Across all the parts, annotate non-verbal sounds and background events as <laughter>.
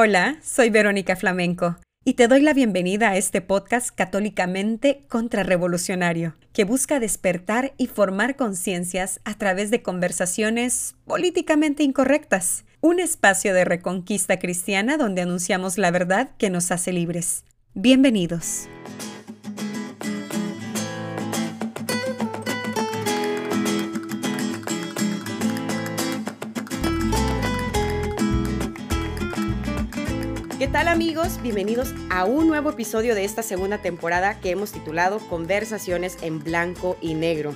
Hola, soy Verónica Flamenco y te doy la bienvenida a este podcast católicamente contrarrevolucionario, que busca despertar y formar conciencias a través de conversaciones políticamente incorrectas. Un espacio de reconquista cristiana donde anunciamos la verdad que nos hace libres. Bienvenidos. ¿Qué tal amigos? Bienvenidos a un nuevo episodio de esta segunda temporada que hemos titulado Conversaciones en blanco y negro.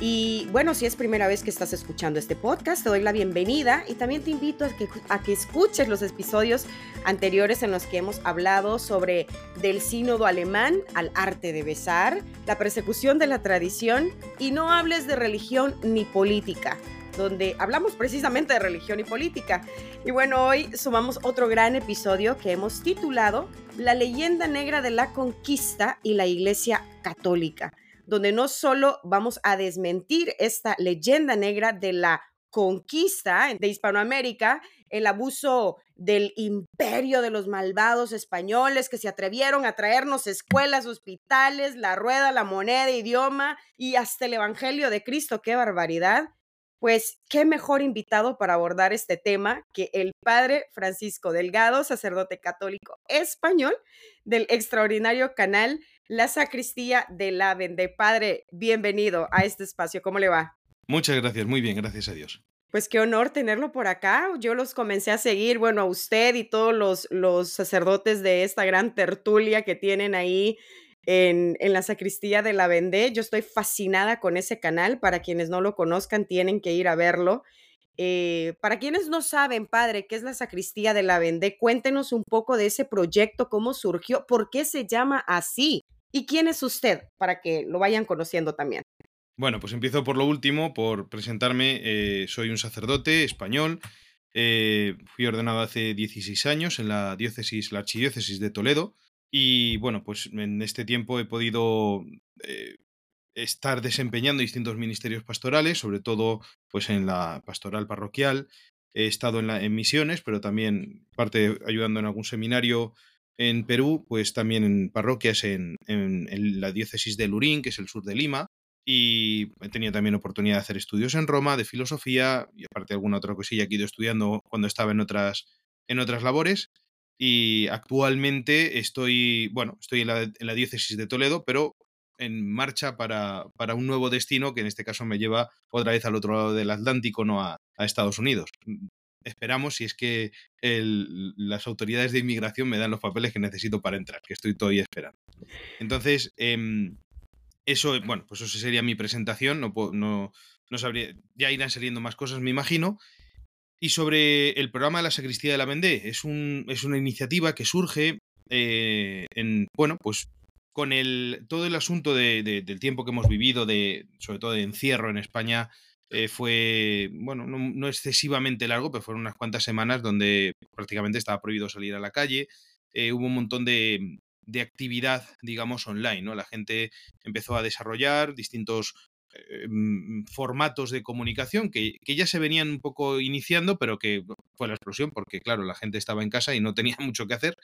Y bueno, si es primera vez que estás escuchando este podcast, te doy la bienvenida y también te invito a que, a que escuches los episodios anteriores en los que hemos hablado sobre del sínodo alemán al arte de besar, la persecución de la tradición y no hables de religión ni política donde hablamos precisamente de religión y política. Y bueno, hoy sumamos otro gran episodio que hemos titulado La leyenda negra de la conquista y la Iglesia Católica, donde no solo vamos a desmentir esta leyenda negra de la conquista de Hispanoamérica, el abuso del imperio de los malvados españoles que se atrevieron a traernos escuelas, hospitales, la rueda, la moneda, idioma y hasta el Evangelio de Cristo. ¡Qué barbaridad! Pues qué mejor invitado para abordar este tema que el padre Francisco Delgado, sacerdote católico español del extraordinario canal La Sacristía de la Vende. Padre, bienvenido a este espacio. ¿Cómo le va? Muchas gracias, muy bien, gracias a Dios. Pues qué honor tenerlo por acá. Yo los comencé a seguir, bueno, a usted y todos los, los sacerdotes de esta gran tertulia que tienen ahí en, la sacristía de la Vendée. Yo estoy fascinada con ese canal. Para quienes no lo conozcan, tienen que ir a verlo. Eh, para quienes no saben, padre, qué es la sacristía de la Vendée, cuéntenos un poco de ese proyecto, cómo surgió, por qué se llama así y quién es usted, para que lo vayan conociendo también. Bueno, pues empiezo por lo último, por presentarme. Eh, soy un sacerdote español. Eh, fui ordenado hace 16 años en la diócesis, la archidiócesis de Toledo. Y bueno, pues en este tiempo he podido eh, estar desempeñando distintos ministerios pastorales, sobre todo pues en la pastoral parroquial. He estado en, la, en misiones, pero también parte ayudando en algún seminario en Perú, pues también en parroquias en, en, la diócesis de Lurín, que es el sur de Lima. Y he tenido también oportunidad de hacer estudios en Roma de filosofía y aparte alguna otra cosilla que he ido estudiando cuando estaba en otras, en otras labores y actualmente estoy, bueno, estoy en la, diócesis de Toledo, pero en marcha para, para, un nuevo destino que en este caso me lleva otra vez al otro lado del Atlántico, no a, Estados Unidos. Mm, esperamos si es que las autoridades de inmigración me dan los papeles que necesito para entrar, que estoy todavía esperando. Entonces, em, eso, bueno, pues eso sería mi presentación. No, no, no sabría, ya irán saliendo más cosas, me imagino. Y sobre el programa de la Sacristía de la Vendée, es, un, es una iniciativa que surge eh, en, bueno, pues con el, todo el asunto del tiempo que hemos vivido, de, sobre todo de encierro en España, eh, fue, bueno, no, excesivamente largo, pero fueron unas cuantas semanas donde prácticamente estaba prohibido salir a la calle. Eh, hubo un montón de, de actividad, digamos, online, ¿no? La gente empezó a desarrollar distintos eh, mm, formatos de comunicación que, ya se venían un poco iniciando, pero que fue la explosión porque, claro, la gente estaba en casa y no tenía <laughs> mucho que hacer.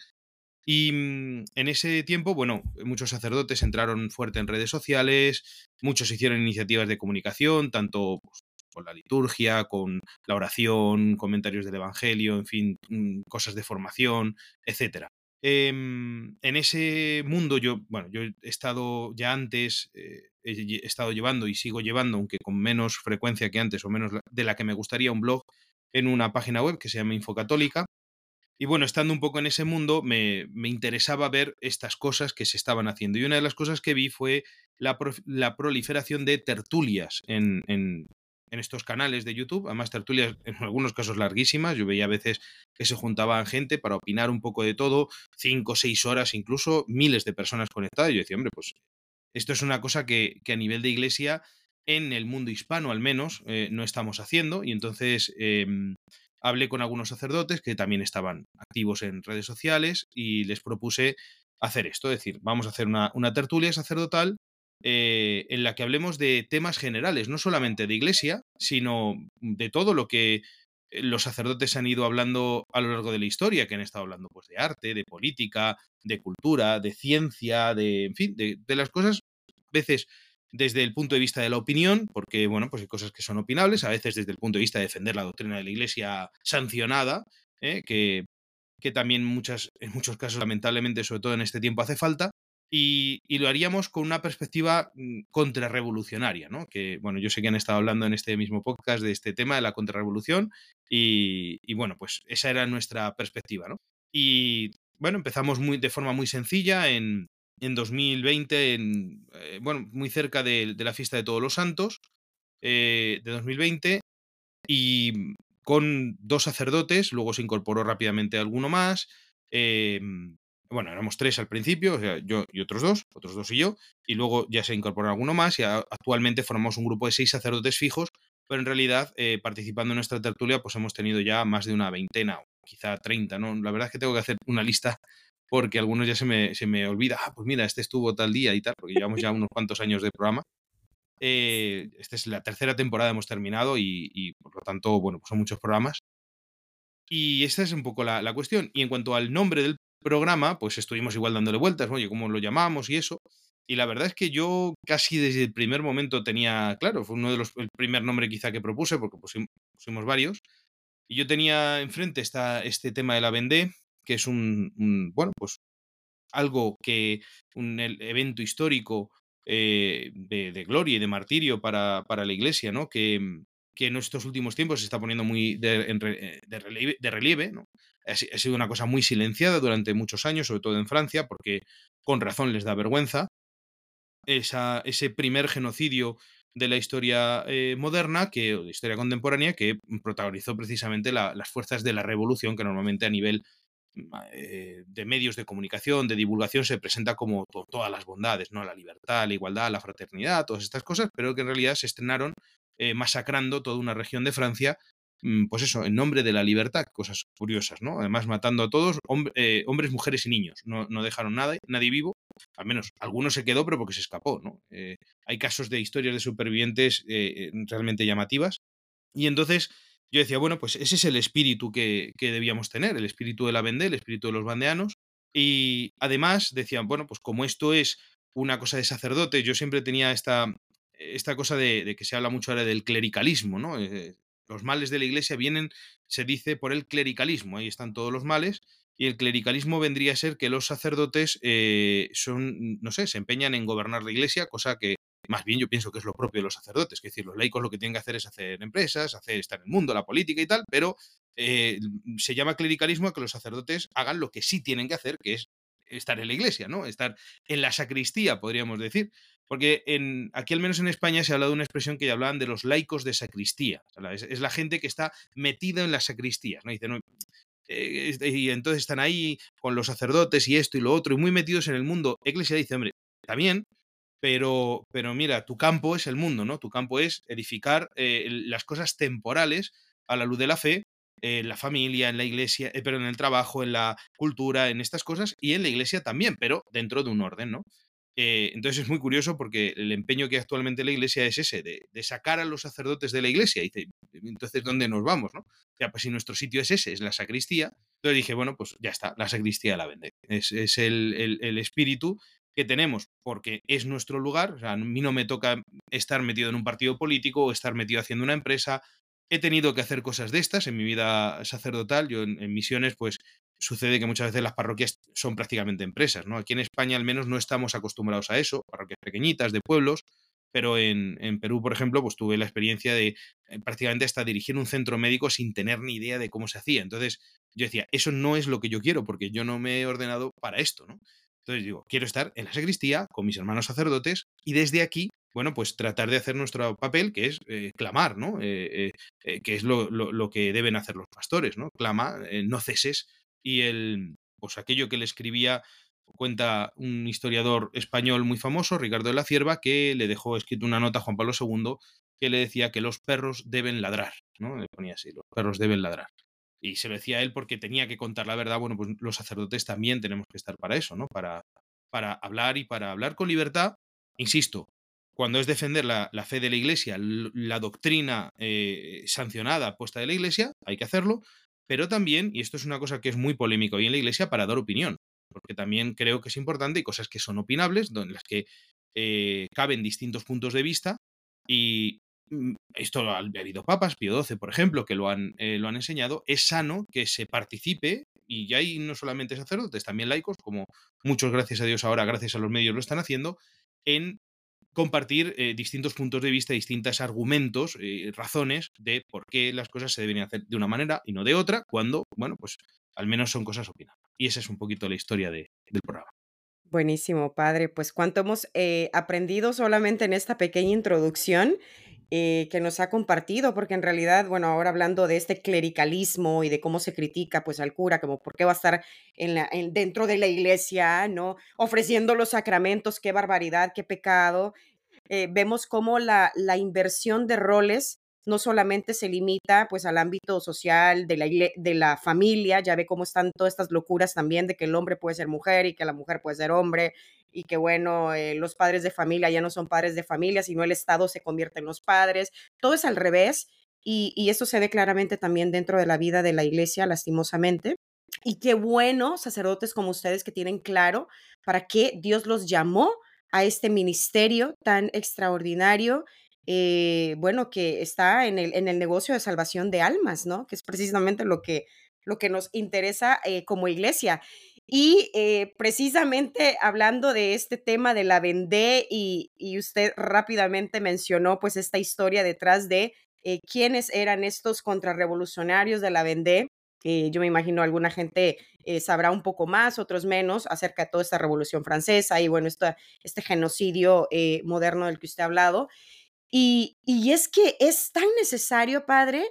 Y mm, en ese tiempo, bueno, muchos sacerdotes entraron fuerte en redes sociales, muchos hicieron iniciativas de comunicación, tanto pues, con la liturgia, con la oración, comentarios del Evangelio, en fin, mm, cosas de formación, etcétera. Em, en ese mundo yo, bueno, yo he estado ya antes, eh, he estado llevando y sigo llevando, aunque con menos frecuencia que antes o menos de la que me gustaría, un blog en una página web que se llama Infocatólica. Y bueno, estando un poco en ese mundo, me, interesaba ver estas cosas que se estaban haciendo. Y una de las cosas que vi fue la, proliferación de tertulias en, en estos canales de YouTube, además tertulias en algunos casos larguísimas, yo veía a veces que se juntaban gente para opinar un poco de todo, cinco, seis horas, incluso miles de personas conectadas, yo decía, hombre, pues esto es una cosa que, a nivel de iglesia, en el mundo hispano al menos, eh, no estamos haciendo, y entonces em, hablé con algunos sacerdotes que también estaban activos en redes sociales y les propuse hacer esto, es decir, vamos a hacer una, una tertulia sacerdotal eh, en la que hablemos de temas generales, no solamente de iglesia, sino de todo lo que eh, los sacerdotes han ido hablando a lo largo de la historia, que han estado hablando pues, de arte, de política, de cultura, de ciencia, de, en fin, de, las cosas, veces desde el punto de vista de la opinión, porque, bueno, pues hay cosas que son opinables, a veces desde el punto de vista de defender la doctrina de la Iglesia sancionada, ¿eh? que, que también muchas, en muchos casos, lamentablemente, sobre todo en este tiempo, hace falta, y, lo haríamos con una perspectiva mm, contrarrevolucionaria, ¿no? Que, bueno, yo sé que han estado hablando en este mismo podcast de este tema de la contrarrevolución y, y bueno, pues esa era nuestra perspectiva, ¿no? Y bueno, empezamos muy, de forma muy sencilla en, en 2020, en, eh, bueno, muy cerca de, la fiesta de Todos los Santos eh, de 2020 y con dos sacerdotes, luego se incorporó rápidamente alguno más. Eh, bueno, éramos tres al principio, o sea, yo y otros dos, otros dos y yo, y luego ya se incorporó alguno más y actualmente formamos un grupo de seis sacerdotes fijos, pero en realidad eh, participando en nuestra tertulia pues hemos tenido ya más de una veintena, quizá treinta, ¿no? La verdad es que tengo que hacer una lista porque algunos ya se me, se me olvida, ah, pues mira, este estuvo tal día y tal, porque llevamos ya unos cuantos años de programa. Eh, esta es la tercera temporada, hemos terminado y, por lo tanto, bueno, pues son muchos programas. Y esta es un poco la, la, cuestión. Y en cuanto al nombre del programa, pues estuvimos igual dándole vueltas, oye, ¿cómo lo llamamos y eso? Y la verdad es que yo casi desde el primer momento tenía, claro, fue uno de los, el primer nombre quizá que propuse, porque pusimos, varios, y yo tenía enfrente esta, este tema de la Vendée, que es un, bueno, pues algo que, un evento histórico eh, de, gloria y de martirio para, para la iglesia, ¿no? Que, que en estos últimos tiempos se está poniendo muy de, eh, relieve, ha, sido una cosa muy silenciada durante muchos años, sobre todo en Francia, porque con razón les da vergüenza. Esa, ese primer genocidio de la historia eh, moderna, que, o de historia contemporánea, que protagonizó precisamente las fuerzas de la revolución, que normalmente a nivel eh, de medios de comunicación, de divulgación, se presenta como todas las bondades, ¿no? La libertad, la igualdad, la fraternidad, todas estas cosas, pero que en realidad se estrenaron eh, masacrando toda una región de Francia, mm, pues eso, en nombre de la libertad, cosas curiosas, ¿no? Además, matando a todos, eh, hombres, mujeres y niños, no, dejaron nada, nadie vivo, al menos algunos se quedó, pero porque se escapó, ¿no? Hay casos de historias de supervivientes realmente llamativas, y entonces yo decía, bueno, pues ese es el espíritu que, que debíamos tener, el espíritu de la Vendée, el espíritu de los bandeanos, y además decían, bueno, pues como esto es una cosa de sacerdote, yo siempre tenía esta, esta cosa de, que se habla mucho ahora del clericalismo, ¿no? Eh, los males de la iglesia vienen, se dice, por el clericalismo, ahí están todos los males, y el clericalismo vendría a ser que los sacerdotes eh, son, no sé, se empeñan en gobernar la iglesia, cosa que más bien yo pienso que es lo propio de los sacerdotes, es decir, los laicos lo que tienen que hacer es hacer empresas, hacer estar en el mundo, la política y tal, pero eh, se llama clericalismo a que los sacerdotes hagan lo que sí tienen que hacer, que es estar en la iglesia, ¿no? Estar en la sacristía, podríamos decir. Porque en, aquí, al menos en España, se ha hablado de una expresión que ya hablaban de los laicos de sacristía. es, la gente que está metida en las sacristías. ¿no? Eh, y entonces están ahí con los sacerdotes y esto y lo otro, y muy metidos en el mundo. Iglesia dice, hombre, bien, pero, pero mira, tu campo es el mundo, ¿no? Tu campo es edificar eh, las cosas temporales a la luz de la fe, en la familia, en la iglesia, eh, pero en el trabajo, en la cultura, en estas cosas, y en la iglesia también, pero dentro de un orden, ¿no? Eh, entonces es muy curioso porque el empeño que actualmente la iglesia es ese, de, sacar a los sacerdotes de la iglesia. Y entonces, ¿dónde nos vamos? No? Ya, pues si nuestro sitio es ese, es la sacristía, entonces dije, bueno, pues ya está, la sacristía la vende. Es, el, el, espíritu que tenemos, porque es nuestro lugar. O sea, a mí no me toca estar metido en un partido político o estar metido haciendo una empresa. He tenido que hacer cosas de estas en mi vida sacerdotal. Yo en misiones, pues sucede que muchas veces las parroquias son prácticamente empresas, ¿no? Aquí en España al menos no estamos acostumbrados a eso, parroquias pequeñitas, de pueblos, pero en, Perú, por ejemplo, pues tuve la experiencia de eh, prácticamente hasta dirigir un centro médico sin tener ni idea de cómo se hacía. Entonces yo decía, eso no es lo que yo quiero, porque yo no me he ordenado para esto, ¿no? Entonces digo, quiero estar en la sacristía con mis hermanos sacerdotes y desde aquí, bueno, pues tratar de hacer nuestro papel, que es eh, clamar, ¿no? Eh, que es lo, lo, que deben hacer los pastores, ¿no? Clama, no ceses y el, pues aquello que le escribía, cuenta un historiador español muy famoso, Ricardo de la Cierva, que le dejó escrito una nota a Juan Pablo II que le decía que los perros deben ladrar, ¿no? Le ponía así, los perros deben ladrar. Y se lo decía él porque tenía que contar la verdad. Bueno, pues los sacerdotes también tenemos que estar para eso, ¿no? Para, para hablar y para hablar con libertad, insisto, cuando es defender la, fe de la Iglesia, la doctrina eh, sancionada, puesta de la Iglesia, hay que hacerlo, pero también, y esto es una cosa que es muy polémica hoy en la Iglesia, para dar opinión, porque también creo que es importante y cosas que son opinables, en las que eh, caben distintos puntos de vista y esto ha habido papas, Pío XII, por ejemplo, que lo han, eh, lo han enseñado, es sano que se participe, y ya hay no solamente sacerdotes, también laicos, como muchos, gracias a Dios, ahora, gracias a los medios, lo están haciendo, en compartir eh, distintos puntos de vista, distintos argumentos, razones de por qué las cosas se deben hacer de una manera y no de otra, cuando, bueno, pues al menos son cosas opinables. Y esa es un poquito la historia del programa. Buenísimo, padre. Pues cuánto hemos eh, aprendido solamente en esta pequeña introducción eh, que nos ha compartido, porque en realidad, bueno, ahora hablando de este clericalismo y de cómo se critica pues al cura, como por qué va a estar en dentro de la iglesia, ¿no? Ofreciendo los sacramentos, qué barbaridad, qué pecado. Eh, vemos cómo la, la inversión de roles no solamente se limita pues al ámbito social de la, de la familia, ya ve cómo están todas estas locuras también de que el hombre puede ser mujer y que la mujer puede ser hombre y que bueno, eh, los padres de familia ya no son padres de familia, sino el Estado se convierte en los padres, todo es al revés y, y eso se ve claramente también dentro de la vida de la iglesia, lastimosamente. Y qué bueno, sacerdotes como ustedes que tienen claro para qué Dios los llamó a este ministerio tan extraordinario eh, bueno, que está en el, en el negocio de salvación de almas, ¿no? Que es precisamente lo que, lo que nos interesa eh, como iglesia. Y eh, precisamente hablando de este tema de la Vendée y, y, usted rápidamente mencionó pues esta historia detrás de quiénes eran estos contrarrevolucionarios de la Vendée. yo me imagino alguna gente sabrá un poco más, otros menos, acerca de toda esta revolución francesa y bueno, este genocidio moderno del que usted ha hablado. Y, es que es tan necesario, Padre,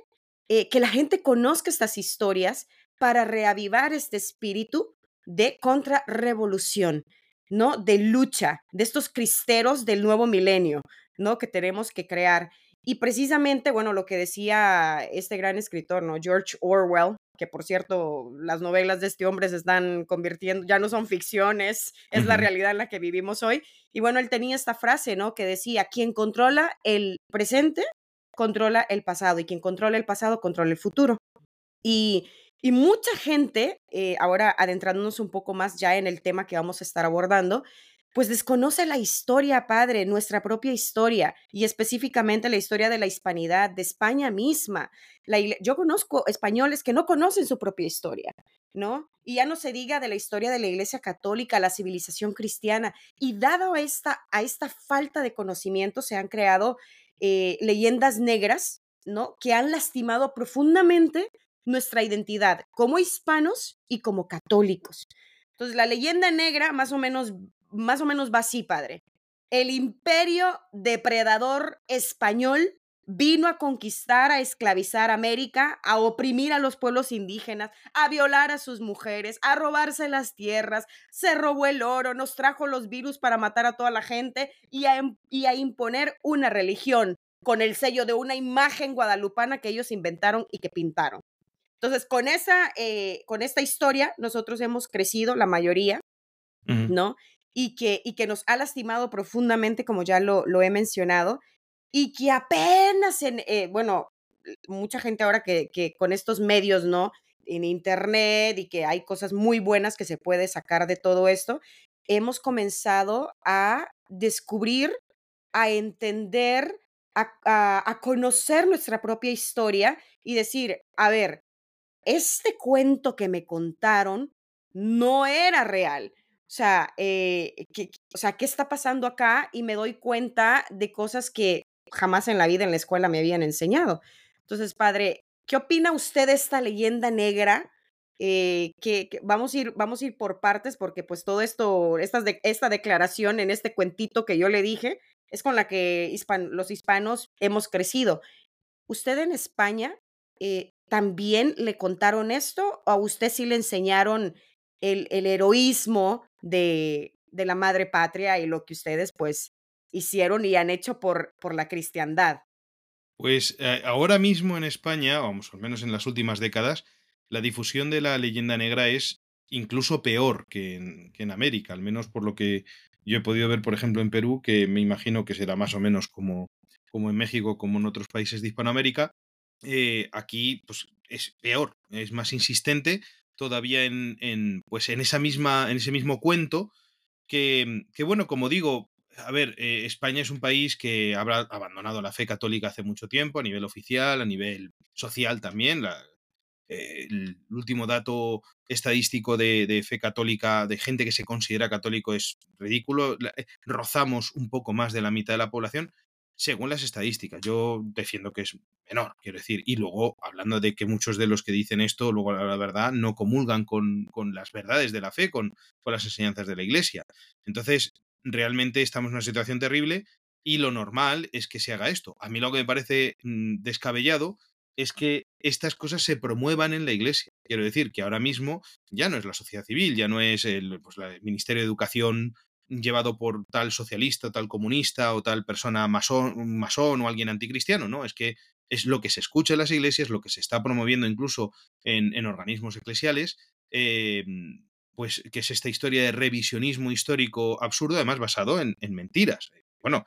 eh, que la gente conozca estas historias para reavivar este espíritu de contrarrevolución, ¿no? De lucha, de estos cristeros del nuevo milenio, ¿no? Que tenemos que crear. Y precisamente, bueno, lo que decía este gran escritor, ¿no? George Orwell, que por cierto, las novelas de este hombre se están convirtiendo, ya no son ficciones, es la realidad en la que vivimos hoy. Y bueno, él tenía esta frase, ¿no? Que decía, quien controla el presente, controla el pasado, y quien controla el pasado, controla el futuro. Y, y mucha gente, eh, ahora adentrándonos un poco más ya en el tema que vamos a estar abordando, pues desconoce la historia, padre, nuestra propia historia y específicamente la historia de la hispanidad, de España misma. yo conozco españoles que no conocen su propia historia, ¿no? Y ya no se diga de la historia de la Iglesia Católica, la civilización cristiana. Y dado a esta, a esta falta de conocimiento, se han creado eh, leyendas negras, ¿no? Que han lastimado profundamente nuestra identidad como hispanos y como católicos. Entonces, la leyenda negra más o menos más o menos va así, padre. El imperio depredador español vino a conquistar, a esclavizar América, a oprimir a los pueblos indígenas, a violar a sus mujeres, a robarse las tierras, se robó el oro, nos trajo los virus para matar a toda la gente y a, y a imponer una religión con el sello de una imagen guadalupana que ellos inventaron y que pintaron. Entonces, con, esa, eh, con esta historia, nosotros hemos crecido, la mayoría, ¿no? Y que, y que nos ha lastimado profundamente, como ya lo, lo he mencionado, y que apenas en, eh, bueno, mucha gente ahora que, que con estos medios, ¿no? En Internet y que hay cosas muy buenas que se puede sacar de todo esto, hemos comenzado a descubrir, a entender, a, a, a conocer nuestra propia historia y decir, a ver, este cuento que me contaron no era real. O sea, eh, ¿qué, o sea, ¿qué está pasando acá? Y me doy cuenta de cosas que jamás en la vida en la escuela me habían enseñado. Entonces, padre, ¿qué opina usted de esta leyenda negra? Eh, que, vamos, a ir, vamos a ir por partes porque pues todo esto, esta, esta declaración en este cuentito que yo le dije, es con la que los hispanos hemos crecido. ¿Usted en España eh, también le contaron esto o a usted sí le enseñaron el, el heroísmo de, de, la madre patria y lo que ustedes pues hicieron y han hecho por, por la cristiandad. Pues eh, ahora mismo en España, vamos, al menos en las últimas décadas, la difusión de la leyenda negra es incluso peor que en, que en América, al menos por lo que Yo he podido ver, por ejemplo, en Perú, que me imagino que será más o menos como, como en México, como en otros países de Hispanoamérica, eh, aquí pues, es peor, es más insistente todavía en, en, pues, en, esa misma, en ese mismo cuento que, que bueno, como digo, a ver, eh, España es un país que habrá abandonado la fe católica hace mucho tiempo, a nivel oficial, a nivel social también. Eh, el último dato estadístico de, de, fe católica, de gente que se considera católico, es ridículo. Eh, rozamos un poco más de la mitad de la población, según las estadísticas. Yo defiendo que es menor, quiero decir. Y luego, hablando de que muchos de los que dicen esto, luego la verdad, no comulgan con, con las verdades de la fe, con, con las enseñanzas de la iglesia. Entonces, realmente estamos en una situación terrible y lo normal es que se haga esto. A mí lo que me parece mmm, descabellado es que estas cosas se promuevan en la iglesia. Quiero decir que ahora mismo ya no es la sociedad civil, ya no es el, pues, el Ministerio de Educación llevado por tal socialista, tal comunista o tal persona masón, o alguien anticristiano, ¿no? Es que es lo que se escucha en las iglesias, lo que se está promoviendo incluso en, en organismos eclesiales, eh, pues que es esta historia de revisionismo histórico absurdo, además basado en, en mentiras. Bueno,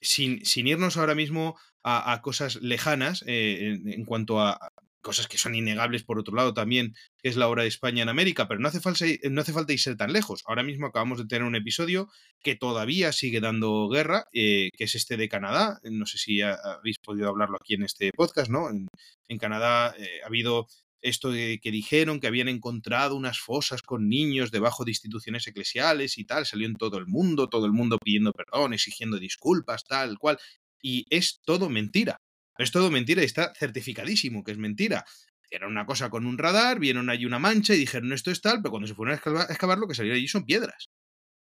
sin, sin, irnos ahora mismo a, cosas lejanas eh, en, cuanto a cosas que son innegables por otro lado también, es la obra de España en América, pero no hace, falta, no hace falta irse tan lejos. Ahora mismo acabamos de tener un episodio que todavía sigue dando guerra, eh, que es este de Canadá. No sé si habéis podido hablarlo aquí en este podcast, ¿no? En, en Canadá eh, ha habido esto de que dijeron que habían encontrado unas fosas con niños debajo de instituciones eclesiales y tal, salió en todo el mundo, todo el mundo pidiendo perdón, exigiendo disculpas, tal cual, y es todo mentira. Es todo mentira y está certificadísimo que es mentira. Era una cosa con un radar, vieron allí una mancha y dijeron esto es tal, pero cuando se fueron a excavar, lo que salió allí son piedras.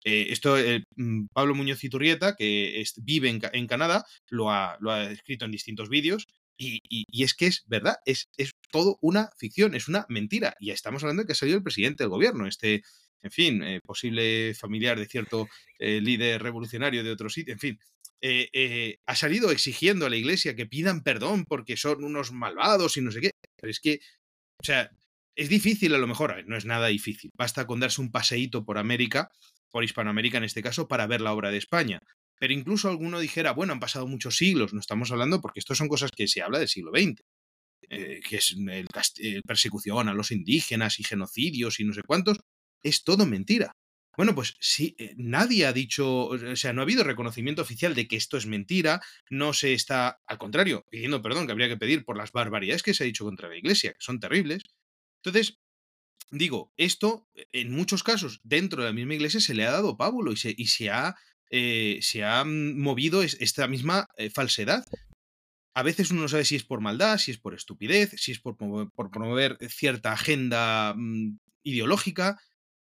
Eh, esto, eh, Pablo Muñoz Iturrieta, que vive en, Canadá, lo ha, lo ha, escrito en distintos vídeos y, y, es que es verdad, es, es todo una ficción, es una mentira. Y estamos hablando de que ha salido el presidente del gobierno, este, en fin, eh, posible familiar de cierto líder revolucionario de otro sitio, en fin. Eh, eh, ha salido exigiendo a la iglesia que pidan perdón porque son unos malvados y no sé qué. Pero es que, o sea, es difícil a lo mejor, no es nada difícil. Basta con darse un paseíto por América, por Hispanoamérica en este caso, para ver la obra de España pero incluso alguno dijera, bueno, han pasado muchos siglos, no estamos hablando porque esto son cosas que se habla del siglo XX, eh, que es el, persecución a los indígenas y genocidios y no sé cuántos, es todo mentira. Bueno, pues sí, eh, nadie ha dicho, o sea, no ha habido reconocimiento oficial de que esto es mentira, no se está, al contrario, pidiendo perdón, que habría que pedir por las barbaridades que se ha dicho contra la Iglesia, que son terribles. Entonces, digo, esto, en muchos casos, dentro de la misma Iglesia se le ha dado pábulo y se, y se ha eh, se ha movido esta misma eh, falsedad. A veces uno no sabe si es por maldad, si es por estupidez, si es por, promover cierta agenda mmm, ideológica,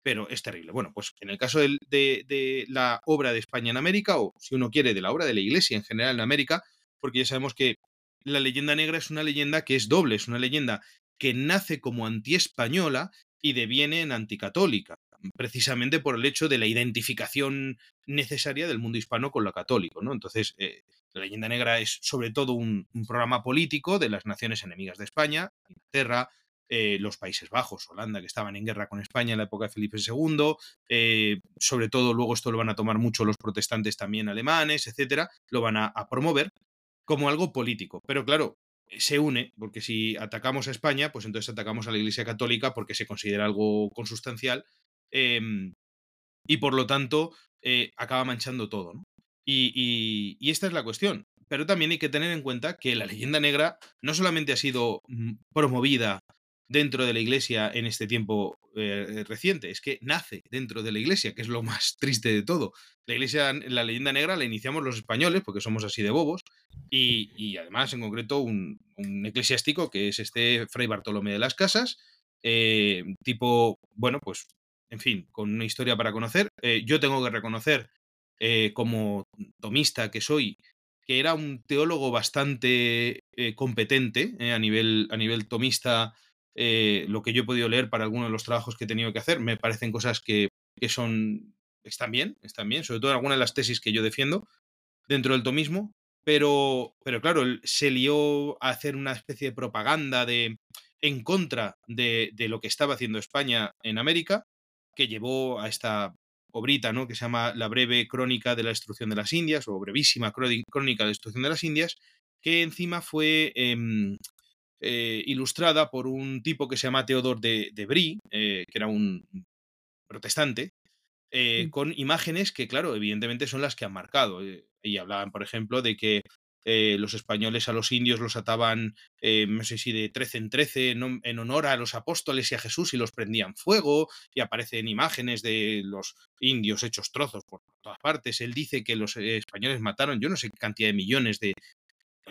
pero es terrible. Bueno, pues en el caso de, de, la obra de España en América, o si uno quiere, de la obra de la Iglesia en general en América, porque ya sabemos que la leyenda negra es una leyenda que es doble, es una leyenda que nace como antiespañola y deviene en anticatólica precisamente por el hecho de la identificación necesaria del mundo hispano con lo católico. ¿no? Entonces, eh, la leyenda negra es sobre todo un, un, programa político de las naciones enemigas de España, Inglaterra, eh, los Países Bajos, Holanda, que estaban en guerra con España en la época de Felipe II, eh, sobre todo luego esto lo van a tomar mucho los protestantes también alemanes, etcétera, lo van a, promover como algo político. Pero claro, se une, porque si atacamos a España, pues entonces atacamos a la Iglesia Católica porque se considera algo consustancial eh, y por lo tanto eh, acaba manchando todo. y, esta es la cuestión. Pero también hay que tener en cuenta que la leyenda negra no solamente ha sido mm, promovida dentro de la iglesia en este tiempo eh, reciente, es que nace dentro de la iglesia, que es lo más <laughs> triste de todo. La iglesia, la leyenda negra la iniciamos los españoles, porque somos así de bobos, y, y además en concreto un, un, eclesiástico que es este Fray Bartolomé de las Casas, eh, tipo, bueno, pues en fin, con una historia para conocer. Eh, yo tengo que reconocer, como tomista que soy, que era un teólogo bastante competente a, nivel, a nivel tomista. Lo que yo he podido leer para algunos de los trabajos que he tenido que hacer, me parecen cosas que, que son. están bien, están bien, sobre todo en algunas de las tesis que yo defiendo dentro del tomismo. Pero, pero claro, se lió a hacer una especie de propaganda de, en contra de, de lo que estaba haciendo España en América que llevó a esta obrita, ¿no? Que se llama La breve crónica de la destrucción de las Indias, o brevísima crónica de la destrucción de las Indias, que encima fue em, eh, ilustrada por un tipo que se llama Theodore de, de Brie, eh, que era un protestante, eh, con imágenes que, claro, evidentemente son las que han marcado. y hablaban, por ejemplo, de que los españoles a los indios los ataban, no sé si de 13 en 13, en, honor a los apóstoles y a Jesús y los prendían fuego, y aparecen imágenes de los indios hechos trozos por todas partes. Él dice que los españoles mataron, yo no sé qué cantidad de millones de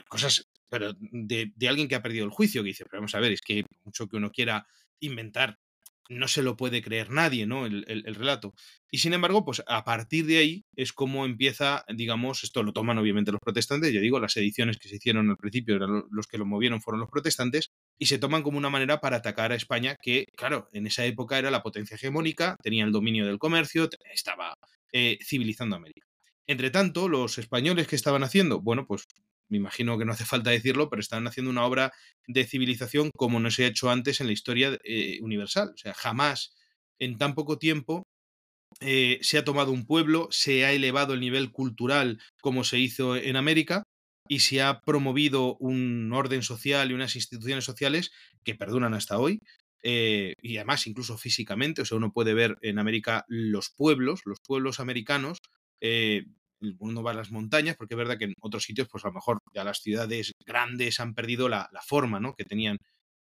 cosas pero de, alguien que ha perdido el juicio, que dice, pero vamos a ver, es que mucho que uno quiera inventar, no se lo puede creer nadie, ¿no? El, relato. Y sin embargo, pues a partir de ahí es como empieza, digamos, esto lo toman obviamente los protestantes, yo digo, las ediciones que se hicieron al principio, los que lo movieron fueron los protestantes, y se toman como una manera para atacar a España, que, claro, en esa época era la potencia hegemónica, tenía el dominio del comercio, estaba eh, civilizando América. Entre tanto, los españoles que estaban haciendo, bueno, pues me imagino que no hace falta decirlo, pero están haciendo una obra de civilización como no se ha hecho antes en la historia eh, universal. O sea, jamás en tan poco tiempo eh, se ha tomado un pueblo, se ha elevado el nivel cultural como se hizo en América y se ha promovido un orden social y unas instituciones sociales que perduran hasta hoy. Eh, y además incluso físicamente, o sea, uno puede ver en América los pueblos, los pueblos americanos, uno va a las montañas, porque es verdad que en otros sitios, pues a lo mejor ya las ciudades grandes han perdido la, forma ¿no? que tenían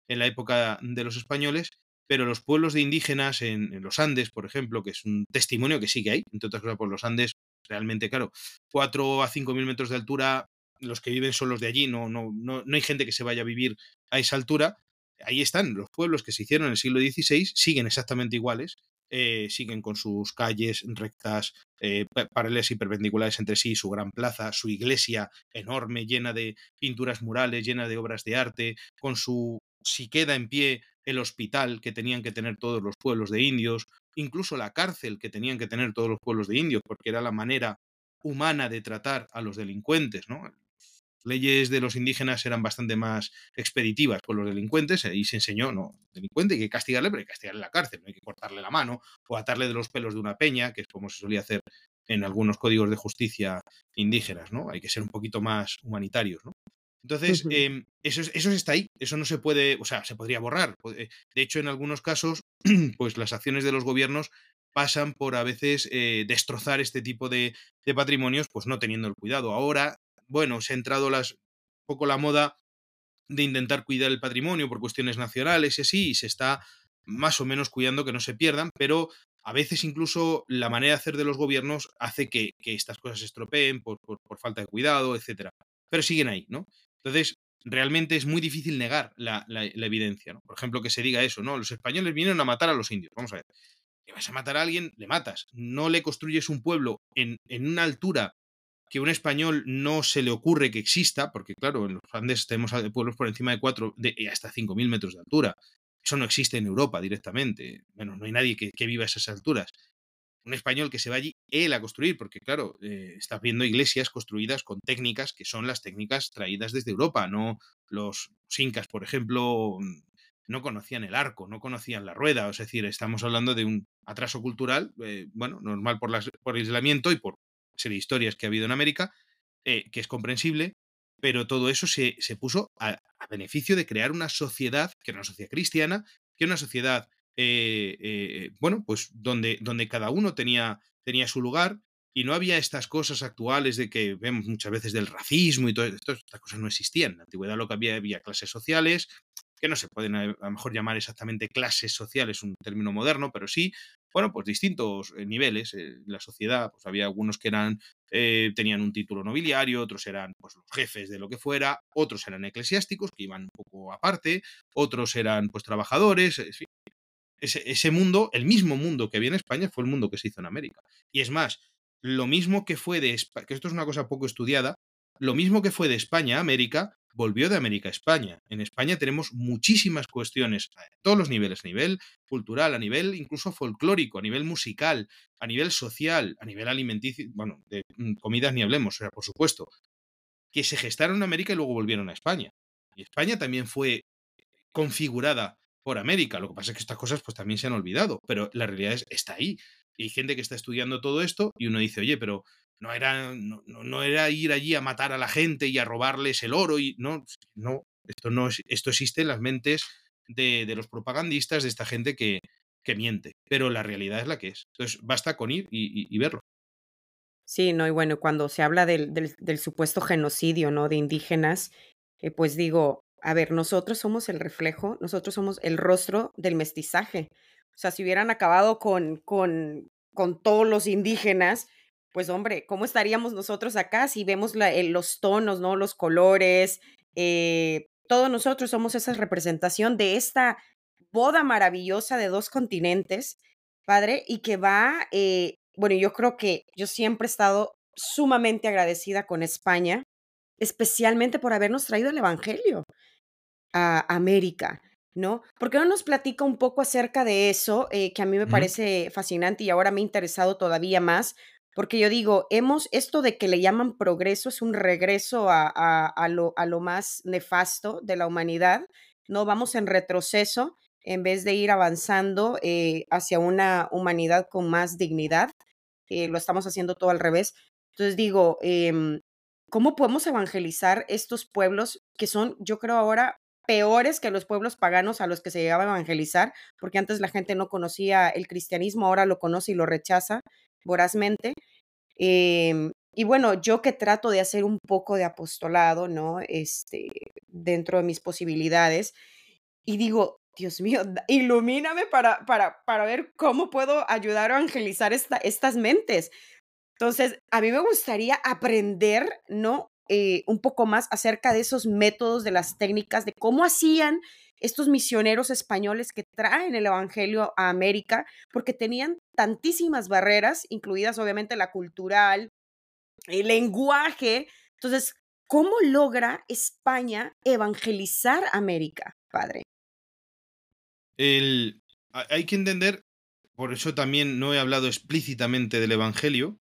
en la época de los españoles, pero los pueblos de indígenas en, los Andes, por ejemplo, que es un testimonio que sí que hay, entre otras cosas, por los Andes, realmente, claro, 4 a 5 mil metros de altura, los que viven son los de allí, no, no, no, no hay gente que se vaya a vivir a esa altura. Ahí están los pueblos que se hicieron en el siglo XVI, siguen exactamente iguales, eh, siguen con sus calles rectas, eh, paralelas y perpendiculares entre sí, su gran plaza, su iglesia enorme, llena de pinturas murales, llena de obras de arte, con su, si queda en pie, el hospital que tenían que tener todos los pueblos de indios, incluso la cárcel que tenían que tener todos los pueblos de indios, porque era la manera humana de tratar a los delincuentes, ¿no? Leyes de los indígenas eran bastante más expeditivas con los delincuentes y se enseñó, no, delincuente hay que castigarle, pero hay que castigarle en la cárcel, no hay que cortarle la mano o atarle de los pelos de una peña, que es como se solía hacer en algunos códigos de justicia indígenas, ¿no? Hay que ser un poquito más humanitarios, ¿no? Entonces, em, eso, eso está ahí, eso no se puede, o sea, se podría borrar. De hecho, en algunos casos, <clears throat> pues las acciones de los gobiernos pasan por a veces eh, destrozar este tipo de, de, patrimonios, pues no teniendo el cuidado. Ahora bueno, se ha entrado las, un poco la moda de intentar cuidar el patrimonio por cuestiones nacionales y así, y se está más o menos cuidando que no se pierdan, pero a veces incluso la manera de hacer de los gobiernos hace que, estas cosas se estropeen por, falta de cuidado, etc. Pero siguen ahí, ¿no? Entonces, realmente es muy difícil negar la, evidencia, ¿no? Por ejemplo, que se diga eso, ¿no? Los españoles vinieron a matar a los indios. Vamos a ver. Si vas a matar a alguien, le matas. No le construyes un pueblo en una altura que un español no se le ocurre que exista, porque claro, en los Andes tenemos pueblos por encima de 4 de, hasta 5.000 metros de altura. Eso no existe en Europa directamente. Bueno, no hay nadie que, viva a esas alturas. Un español que se va allí, él a construir, porque claro, eh, estás viendo iglesias construidas con técnicas que son las técnicas traídas desde Europa, no los incas, por ejemplo, no conocían el arco, no conocían la rueda, es decir, estamos hablando de un atraso cultural, eh, bueno, normal por, por el aislamiento y por serie de historias que ha habido en América, eh, que es comprensible, pero todo eso se, se puso a, beneficio de crear una sociedad, que era una sociedad cristiana, que era una sociedad, eh, eh, bueno, pues donde, donde cada uno tenía, tenía su lugar y no había estas cosas actuales de que vemos muchas veces del racismo y todo esto, estas cosas no existían. En la antigüedad lo que había había clases sociales, que no se pueden a lo mejor llamar exactamente clases sociales, un término moderno, pero sí bueno, pues distintos eh, niveles. En eh, la sociedad, pues había algunos que eran, eh, tenían un título nobiliario, otros eran pues, los jefes de lo que fuera, otros eran eclesiásticos, que iban un poco aparte, otros eran pues trabajadores, ese, ese mundo, el mismo mundo que había en España, fue el mundo que se hizo en América. Y es más, lo mismo que fue de España, que esto es una cosa poco estudiada, lo mismo que fue de España a América, volvió de América a España. En España tenemos muchísimas cuestiones a todos los niveles, a nivel cultural, a nivel incluso folclórico, a nivel musical, a nivel social, a nivel alimenticio, bueno, de mm, comidas ni hablemos, o sea, por supuesto, que se gestaron en América y luego volvieron a España. Y España también fue configurada por América. Lo que pasa es que estas cosas pues también se han olvidado, pero la realidad es, está ahí. Y hay gente que está estudiando todo esto y uno dice, oye, pero no era, no, no era ir allí a matar a la gente y a robarles el oro y no, no, esto no esto existe en las mentes de, de los propagandistas, de esta gente que, que, miente, pero la realidad es la que es. Entonces basta con ir y, verlo. Sí, no, y bueno, cuando se habla del, del, del supuesto genocidio, ¿no? De indígenas, eh, pues digo, a ver, nosotros somos el reflejo, nosotros somos el rostro del mestizaje. O sea, si hubieran acabado con, con, con todos los indígenas, pues hombre, ¿cómo estaríamos nosotros acá si vemos la, el, los tonos, ¿no? Los colores, eh, todos nosotros somos esa representación de esta boda maravillosa de dos continentes, padre, y que va, eh, bueno, yo creo que yo siempre he estado sumamente agradecida con España, especialmente por habernos traído el Evangelio a América. ¿No? ¿Por qué no nos platica un poco acerca de eso, eh, que a mí me uh -huh. parece fascinante y ahora me ha interesado todavía más? Porque yo digo, hemos, esto de que le llaman progreso es un regreso a, a, a, lo, a lo más nefasto de la humanidad, ¿no? Vamos en retroceso en vez de ir avanzando eh, hacia una humanidad con más dignidad. Eh, lo estamos haciendo todo al revés. Entonces digo, eh, ¿cómo podemos evangelizar estos pueblos que son, yo creo ahora, peores que los pueblos paganos a los que se llegaba a evangelizar, porque antes la gente no conocía el cristianismo, ahora lo conoce y lo rechaza vorazmente. Eh, y bueno, yo que trato de hacer un poco de apostolado, ¿no? Este, dentro de mis posibilidades, y digo, Dios mío, ilumíname para, para, para ver cómo puedo ayudar a evangelizar esta, estas mentes. Entonces, a mí me gustaría aprender, ¿no? Eh, un poco más acerca de esos métodos, de las técnicas, de cómo hacían estos misioneros españoles que traen el Evangelio a América, porque tenían tantísimas barreras, incluidas obviamente la cultural, el lenguaje. Entonces, ¿cómo logra España evangelizar América, padre? El, hay que entender, por eso también no he hablado explícitamente del Evangelio,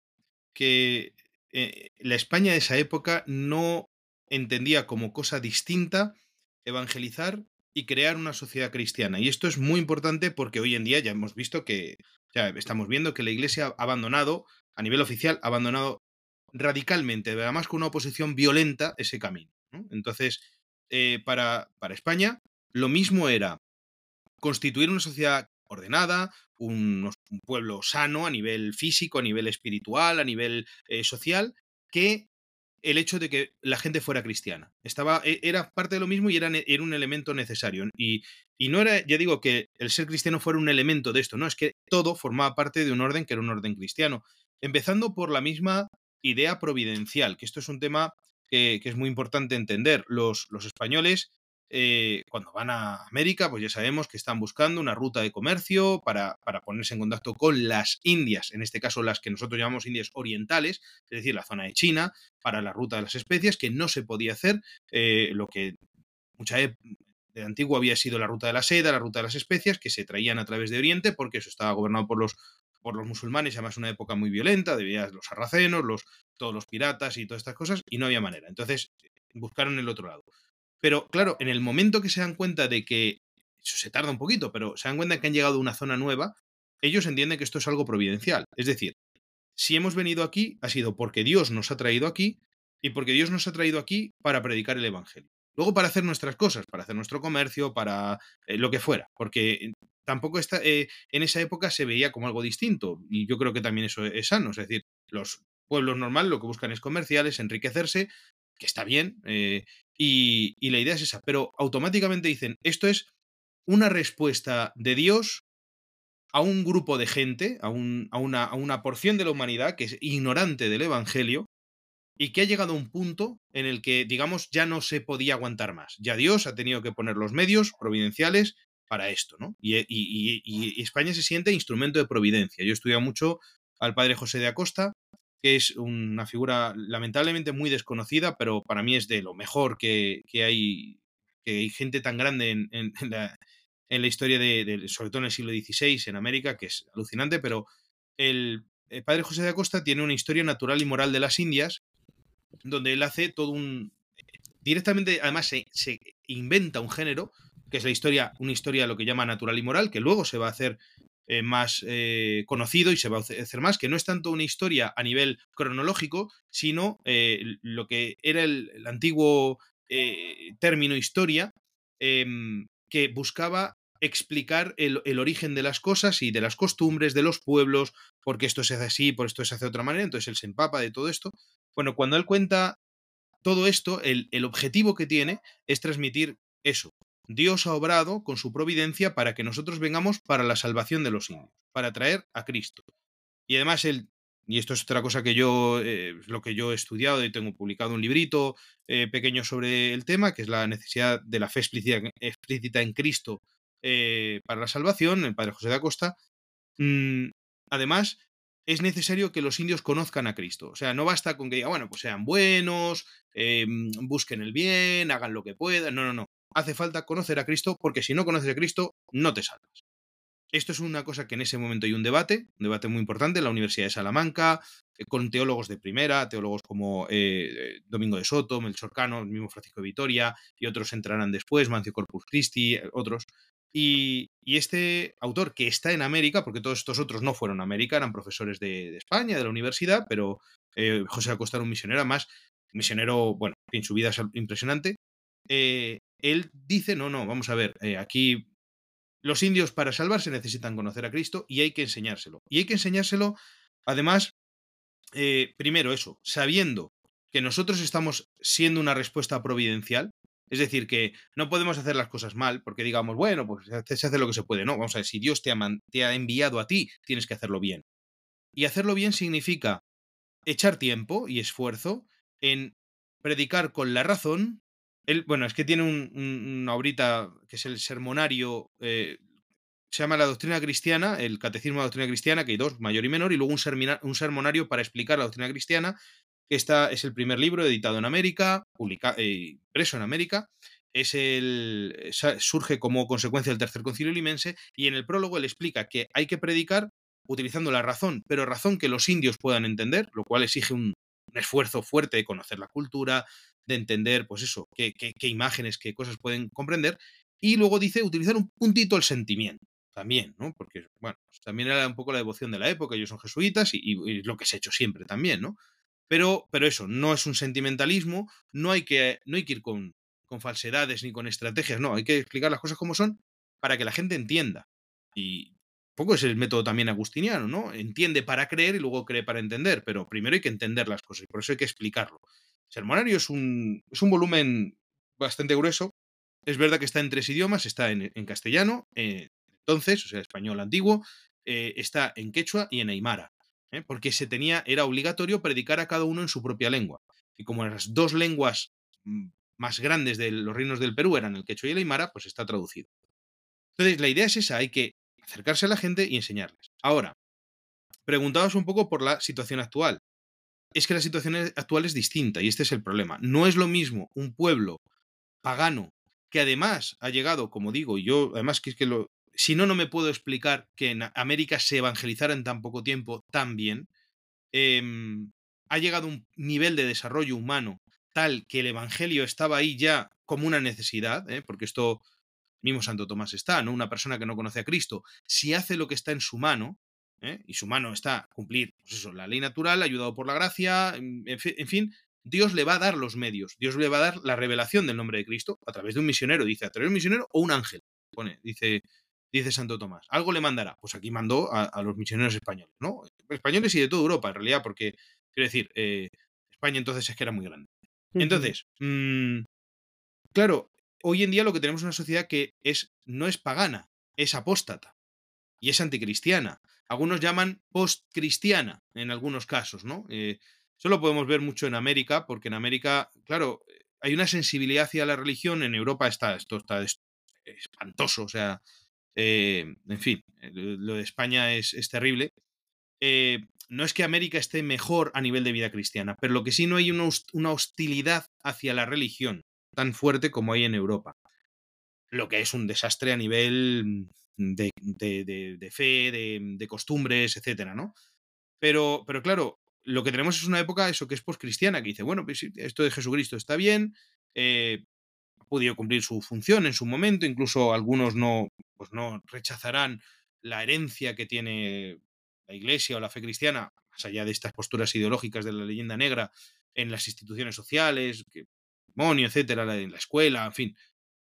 que eh, la España de esa época no entendía como cosa distinta evangelizar y crear una sociedad cristiana. Y esto es muy importante porque hoy en día ya hemos visto que, ya estamos viendo que la Iglesia ha abandonado, a nivel oficial, ha abandonado radicalmente, además con una oposición violenta, ese camino. ¿no? Entonces, eh, para, para España, lo mismo era constituir una sociedad ordenada, un, pueblo sano a nivel físico, a nivel espiritual, a nivel eh, social, que el hecho de que la gente fuera cristiana. Estaba, e, era parte de lo mismo y era, era un elemento necesario. Y, y, no era, ya digo, que el ser cristiano fuera un elemento de esto, no, es que todo formaba parte de un orden que era un orden cristiano. Empezando por la misma idea providencial, que esto es un tema que, que es muy importante entender. Los, los españoles eh, cuando van a América, pues ya sabemos que están buscando una ruta de comercio para, para, ponerse en contacto con las Indias, en este caso las que nosotros llamamos Indias orientales, es decir, la zona de China, para la ruta de las especias, que no se podía hacer, eh, lo que mucha de antiguo había sido la ruta de la seda, la ruta de las especias, que se traían a través de Oriente, porque eso estaba gobernado por los por los musulmanes, además una época muy violenta, debía los sarracenos, los, todos los piratas y todas estas cosas, y no había manera. Entonces buscaron el otro lado. Pero claro, en el momento que se dan cuenta de que, eso se tarda un poquito, pero se dan cuenta de que han llegado a una zona nueva, ellos entienden que esto es algo providencial. Es decir, si hemos venido aquí, ha sido porque Dios nos ha traído aquí y porque Dios nos ha traído aquí para predicar el Evangelio. Luego para hacer nuestras cosas, para hacer nuestro comercio, para eh, lo que fuera, porque tampoco está, eh, en esa época se veía como algo distinto y yo creo que también eso es sano, es decir, los pueblos normales lo que buscan es comerciales, enriquecerse, que está bien, eh, y, la idea es esa, pero automáticamente dicen, esto es una respuesta de Dios a un grupo de gente, a, un, a, una, a una porción de la humanidad que es ignorante del Evangelio y que ha llegado a un punto en el que, digamos, ya no se podía aguantar más. Ya Dios ha tenido que poner los medios providenciales para esto, ¿no? Y, y, y España se siente instrumento de providencia. Yo he estudiado mucho al padre José de Acosta, que es una figura lamentablemente muy desconocida, pero para mí es de lo mejor que, que hay, que hay gente tan grande en, en, la, historia de, sobre todo en el siglo XVI en América, que es alucinante, pero el, el padre José de Acosta tiene una historia natural y moral de las Indias, donde él hace todo un... Directamente, además, se, se inventa un género, que es la historia, una historia lo que llama natural y moral, que luego se va a hacer eh, más eh, conocido y se va a hacer más, que no es tanto una historia a nivel cronológico, sino eh, lo que era el, antiguo término historia, em, que buscaba explicar el, origen de las cosas y de las costumbres de los pueblos, porque esto se hace así, por esto se hace de otra manera, entonces él se empapa de todo esto. Bueno, cuando él cuenta todo esto, el objetivo que tiene es transmitir eso, Dios ha obrado con su providencia para que nosotros vengamos para la salvación de los indios, para traer a Cristo. Y además él, y esto es otra cosa que yo, eh, lo que yo he estudiado y tengo publicado un librito eh, pequeño sobre el tema, que es la necesidad de la fe explícita, en Cristo eh, para la salvación, el padre José de Acosta. Mm, además, es necesario que los indios conozcan a Cristo. O sea, no basta con que digan, bueno, pues sean buenos, busquen el bien, hagan lo que puedan. No, no, no hace falta conocer a Cristo, porque si no conoces a Cristo, no te salvas. Esto es una cosa que en ese momento hay un debate, un debate muy importante en la Universidad de Salamanca, eh, con teólogos de primera, teólogos como eh, Domingo de Soto, Melchor Cano, el mismo Francisco de Vitoria, y otros entrarán después, Mancio Corpus Christi, eh, otros. Y, este autor, que está en América, porque todos estos otros no fueron a América, eran profesores de, España, de la universidad, pero José Acosta era un misionero, más misionero, bueno, en su vida es impresionante, él dice, no, no, vamos a ver, eh, aquí los indios para salvarse necesitan conocer a Cristo y hay que enseñárselo. Y hay que enseñárselo, además, eh, primero eso, sabiendo que nosotros estamos siendo una respuesta providencial, es decir, que no podemos hacer las cosas mal porque digamos, bueno, pues se hace lo que se puede. No, vamos a ver, si Dios te te ha enviado a ti, tienes que hacerlo bien. Y hacerlo bien significa echar tiempo y esfuerzo en predicar con la razón bueno, es que tiene un, una obrita que es el sermonario, eh, se llama La Doctrina Cristiana, el Catecismo de la Doctrina Cristiana, que hay dos, mayor y menor, y luego un, un sermonario para explicar la doctrina cristiana, que esta es el primer libro editado en América, publicado, eh, en América, es el, surge como consecuencia del Tercer Concilio Limense, y en el prólogo él explica que hay que predicar utilizando la razón, pero razón que los indios puedan entender, lo cual exige un, un esfuerzo fuerte de conocer la cultura, de entender, pues eso, qué, qué, imágenes, qué cosas pueden comprender. Y luego dice utilizar un puntito el sentimiento también, ¿no? Porque, bueno, pues también era un poco la devoción de la época, ellos son jesuitas y, lo que se ha hecho siempre también, ¿no? Pero, pero eso, no es un sentimentalismo, no hay que, no hay que ir con, con falsedades ni con estrategias, no, hay que explicar las cosas como son para que la gente entienda. Y poco es el método también agustiniano, ¿no? Entiende para creer y luego cree para entender, pero primero hay que entender las cosas y por eso hay que explicarlo. Sermonario es un, es un volumen bastante grueso. Es verdad que está en tres idiomas, está en, castellano, eh, entonces, o sea, español antiguo, eh, está en quechua y en aymara, ¿eh? porque se tenía, era obligatorio predicar a cada uno en su propia lengua. Y como las dos lenguas mm, más grandes de los reinos del Perú eran el quechua y el aymara, pues está traducido. Entonces, la idea es esa, hay que acercarse a la gente y enseñarles. Ahora, preguntaos un poco por la situación actual es que la situación actual es distinta y este es el problema. No es lo mismo un pueblo pagano que además ha llegado, como digo, yo además que es que lo, si no, no me puedo explicar que en América se evangelizara en tan poco tiempo tan bien. Em, ha llegado un nivel de desarrollo humano tal que el Evangelio estaba ahí ya como una necesidad, ¿eh? porque esto mismo Santo Tomás está, ¿no? Una persona que no conoce a Cristo, si hace lo que está en su mano, ¿eh? y su mano está cumplir pues eso, la ley natural, ayudado por la gracia, en, fin, Dios le va a dar los medios, Dios le va a dar la revelación del nombre de Cristo a través de un misionero, dice, a través de un misionero o un ángel, pone, dice, dice Santo Tomás. Algo le mandará. Pues aquí mandó a, los misioneros españoles, ¿no? Españoles y de toda Europa, en realidad, porque, quiero decir, eh, España entonces es que era muy grande. Entonces, mm, claro, hoy en día lo que tenemos es una sociedad que es, no es pagana, es apóstata y es anticristiana algunos llaman post-cristiana en algunos casos, ¿no? Eh, eso lo podemos ver mucho en América, porque en América, claro, hay una sensibilidad hacia la religión, en Europa está, esto está espantoso, o sea, eh, en fin, eh, lo de España es, terrible. no es que América esté mejor a nivel de vida cristiana, pero lo que sí no hay una hostilidad hacia la religión tan fuerte como hay en Europa. Lo que es un desastre a nivel de, de, fe, de, costumbres, etcétera, ¿no? Pero, pero claro, lo que tenemos es una época, eso que es poscristiana, que dice, bueno, pues esto de Jesucristo está bien, eh, ha podido cumplir su función en su momento, incluso algunos no, pues no rechazarán la herencia que tiene la Iglesia o la fe cristiana, más allá de estas posturas ideológicas de la leyenda negra, en las instituciones sociales, que, demonio, etcétera, en la escuela, en fin.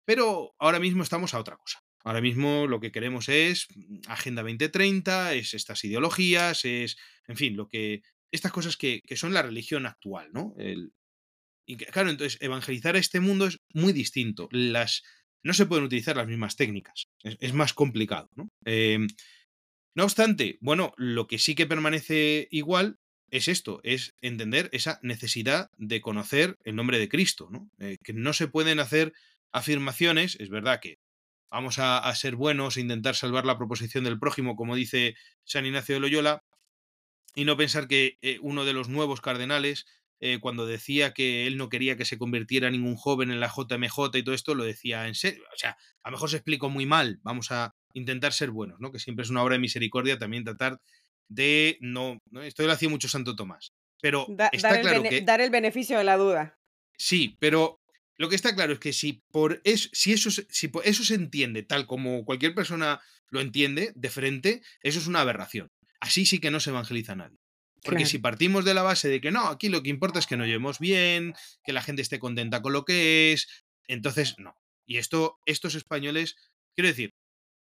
Pero ahora mismo estamos a otra cosa. Ahora mismo lo que queremos es mm, Agenda 2030, es estas ideologías, es, en fin, lo que. Estas cosas que, que son la religión actual, ¿no? Y claro, entonces evangelizar a este mundo es muy distinto. Las, no se pueden utilizar las mismas técnicas. Es, más complicado, ¿no? Em, no obstante, bueno, lo que sí que permanece igual es esto, es entender esa necesidad de conocer el nombre de Cristo, ¿no? Eh, que no se pueden hacer afirmaciones, es verdad que vamos a, ser buenos e intentar salvar la proposición del prójimo, como dice San Ignacio de Loyola, y no pensar que eh, uno de los nuevos cardenales eh, cuando decía que él no quería que se convirtiera ningún joven en la JMJ y todo esto, lo decía en serio. O sea, a lo mejor se explicó muy mal. Vamos a intentar ser buenos, ¿no? Que siempre es una obra de misericordia también tratar de no. Esto lo hacía mucho Santo Tomás. Pero está dar claro que. Dar el beneficio de la duda. Sí, pero lo que está claro es que si por eso, si eso, si eso se entiende tal como cualquier persona lo entiende de frente, eso es una aberración. Así sí que no se evangeliza a nadie. Porque si partimos de la base de que no, aquí lo que importa es que nos llevemos bien, que la gente esté contenta con lo que es, entonces no. Y esto, estos españoles, quiero decir,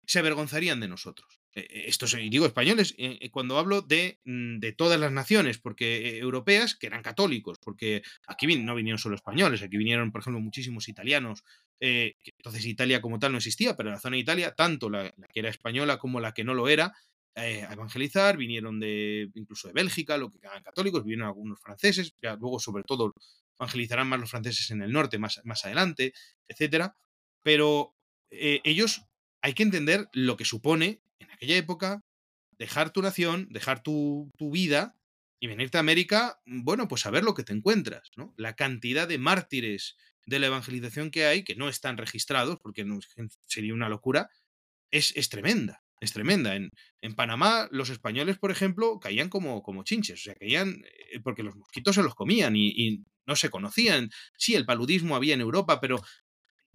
se avergonzarían de nosotros. E, e, estos, y digo españoles, eh, eh, cuando hablo de, mm, de, todas las naciones, porque eh, europeas que eran católicos, porque aquí no vinieron solo españoles, aquí vinieron, por ejemplo, muchísimos italianos. entonces Italia como tal no existía, pero la zona de Italia, tanto la, que era española como la que no lo era, eh, a evangelizar, vinieron de incluso de Bélgica, lo que eran católicos, vinieron algunos franceses, ya luego sobre todo evangelizarán más los franceses en el norte más, más adelante, etcétera. Pero eh, ellos hay que entender lo que supone en aquella época dejar tu nación, dejar tu, tu vida y venirte a América, bueno, pues a ver lo que te encuentras, ¿no? La cantidad de mártires de la evangelización que hay, que no están registrados, porque sería una locura, es, es tremenda es tremenda. En, en, Panamá, los españoles, por ejemplo, caían como, como chinches, o sea, caían eh, porque los mosquitos se los comían y, no se conocían. Sí, el paludismo había en Europa, pero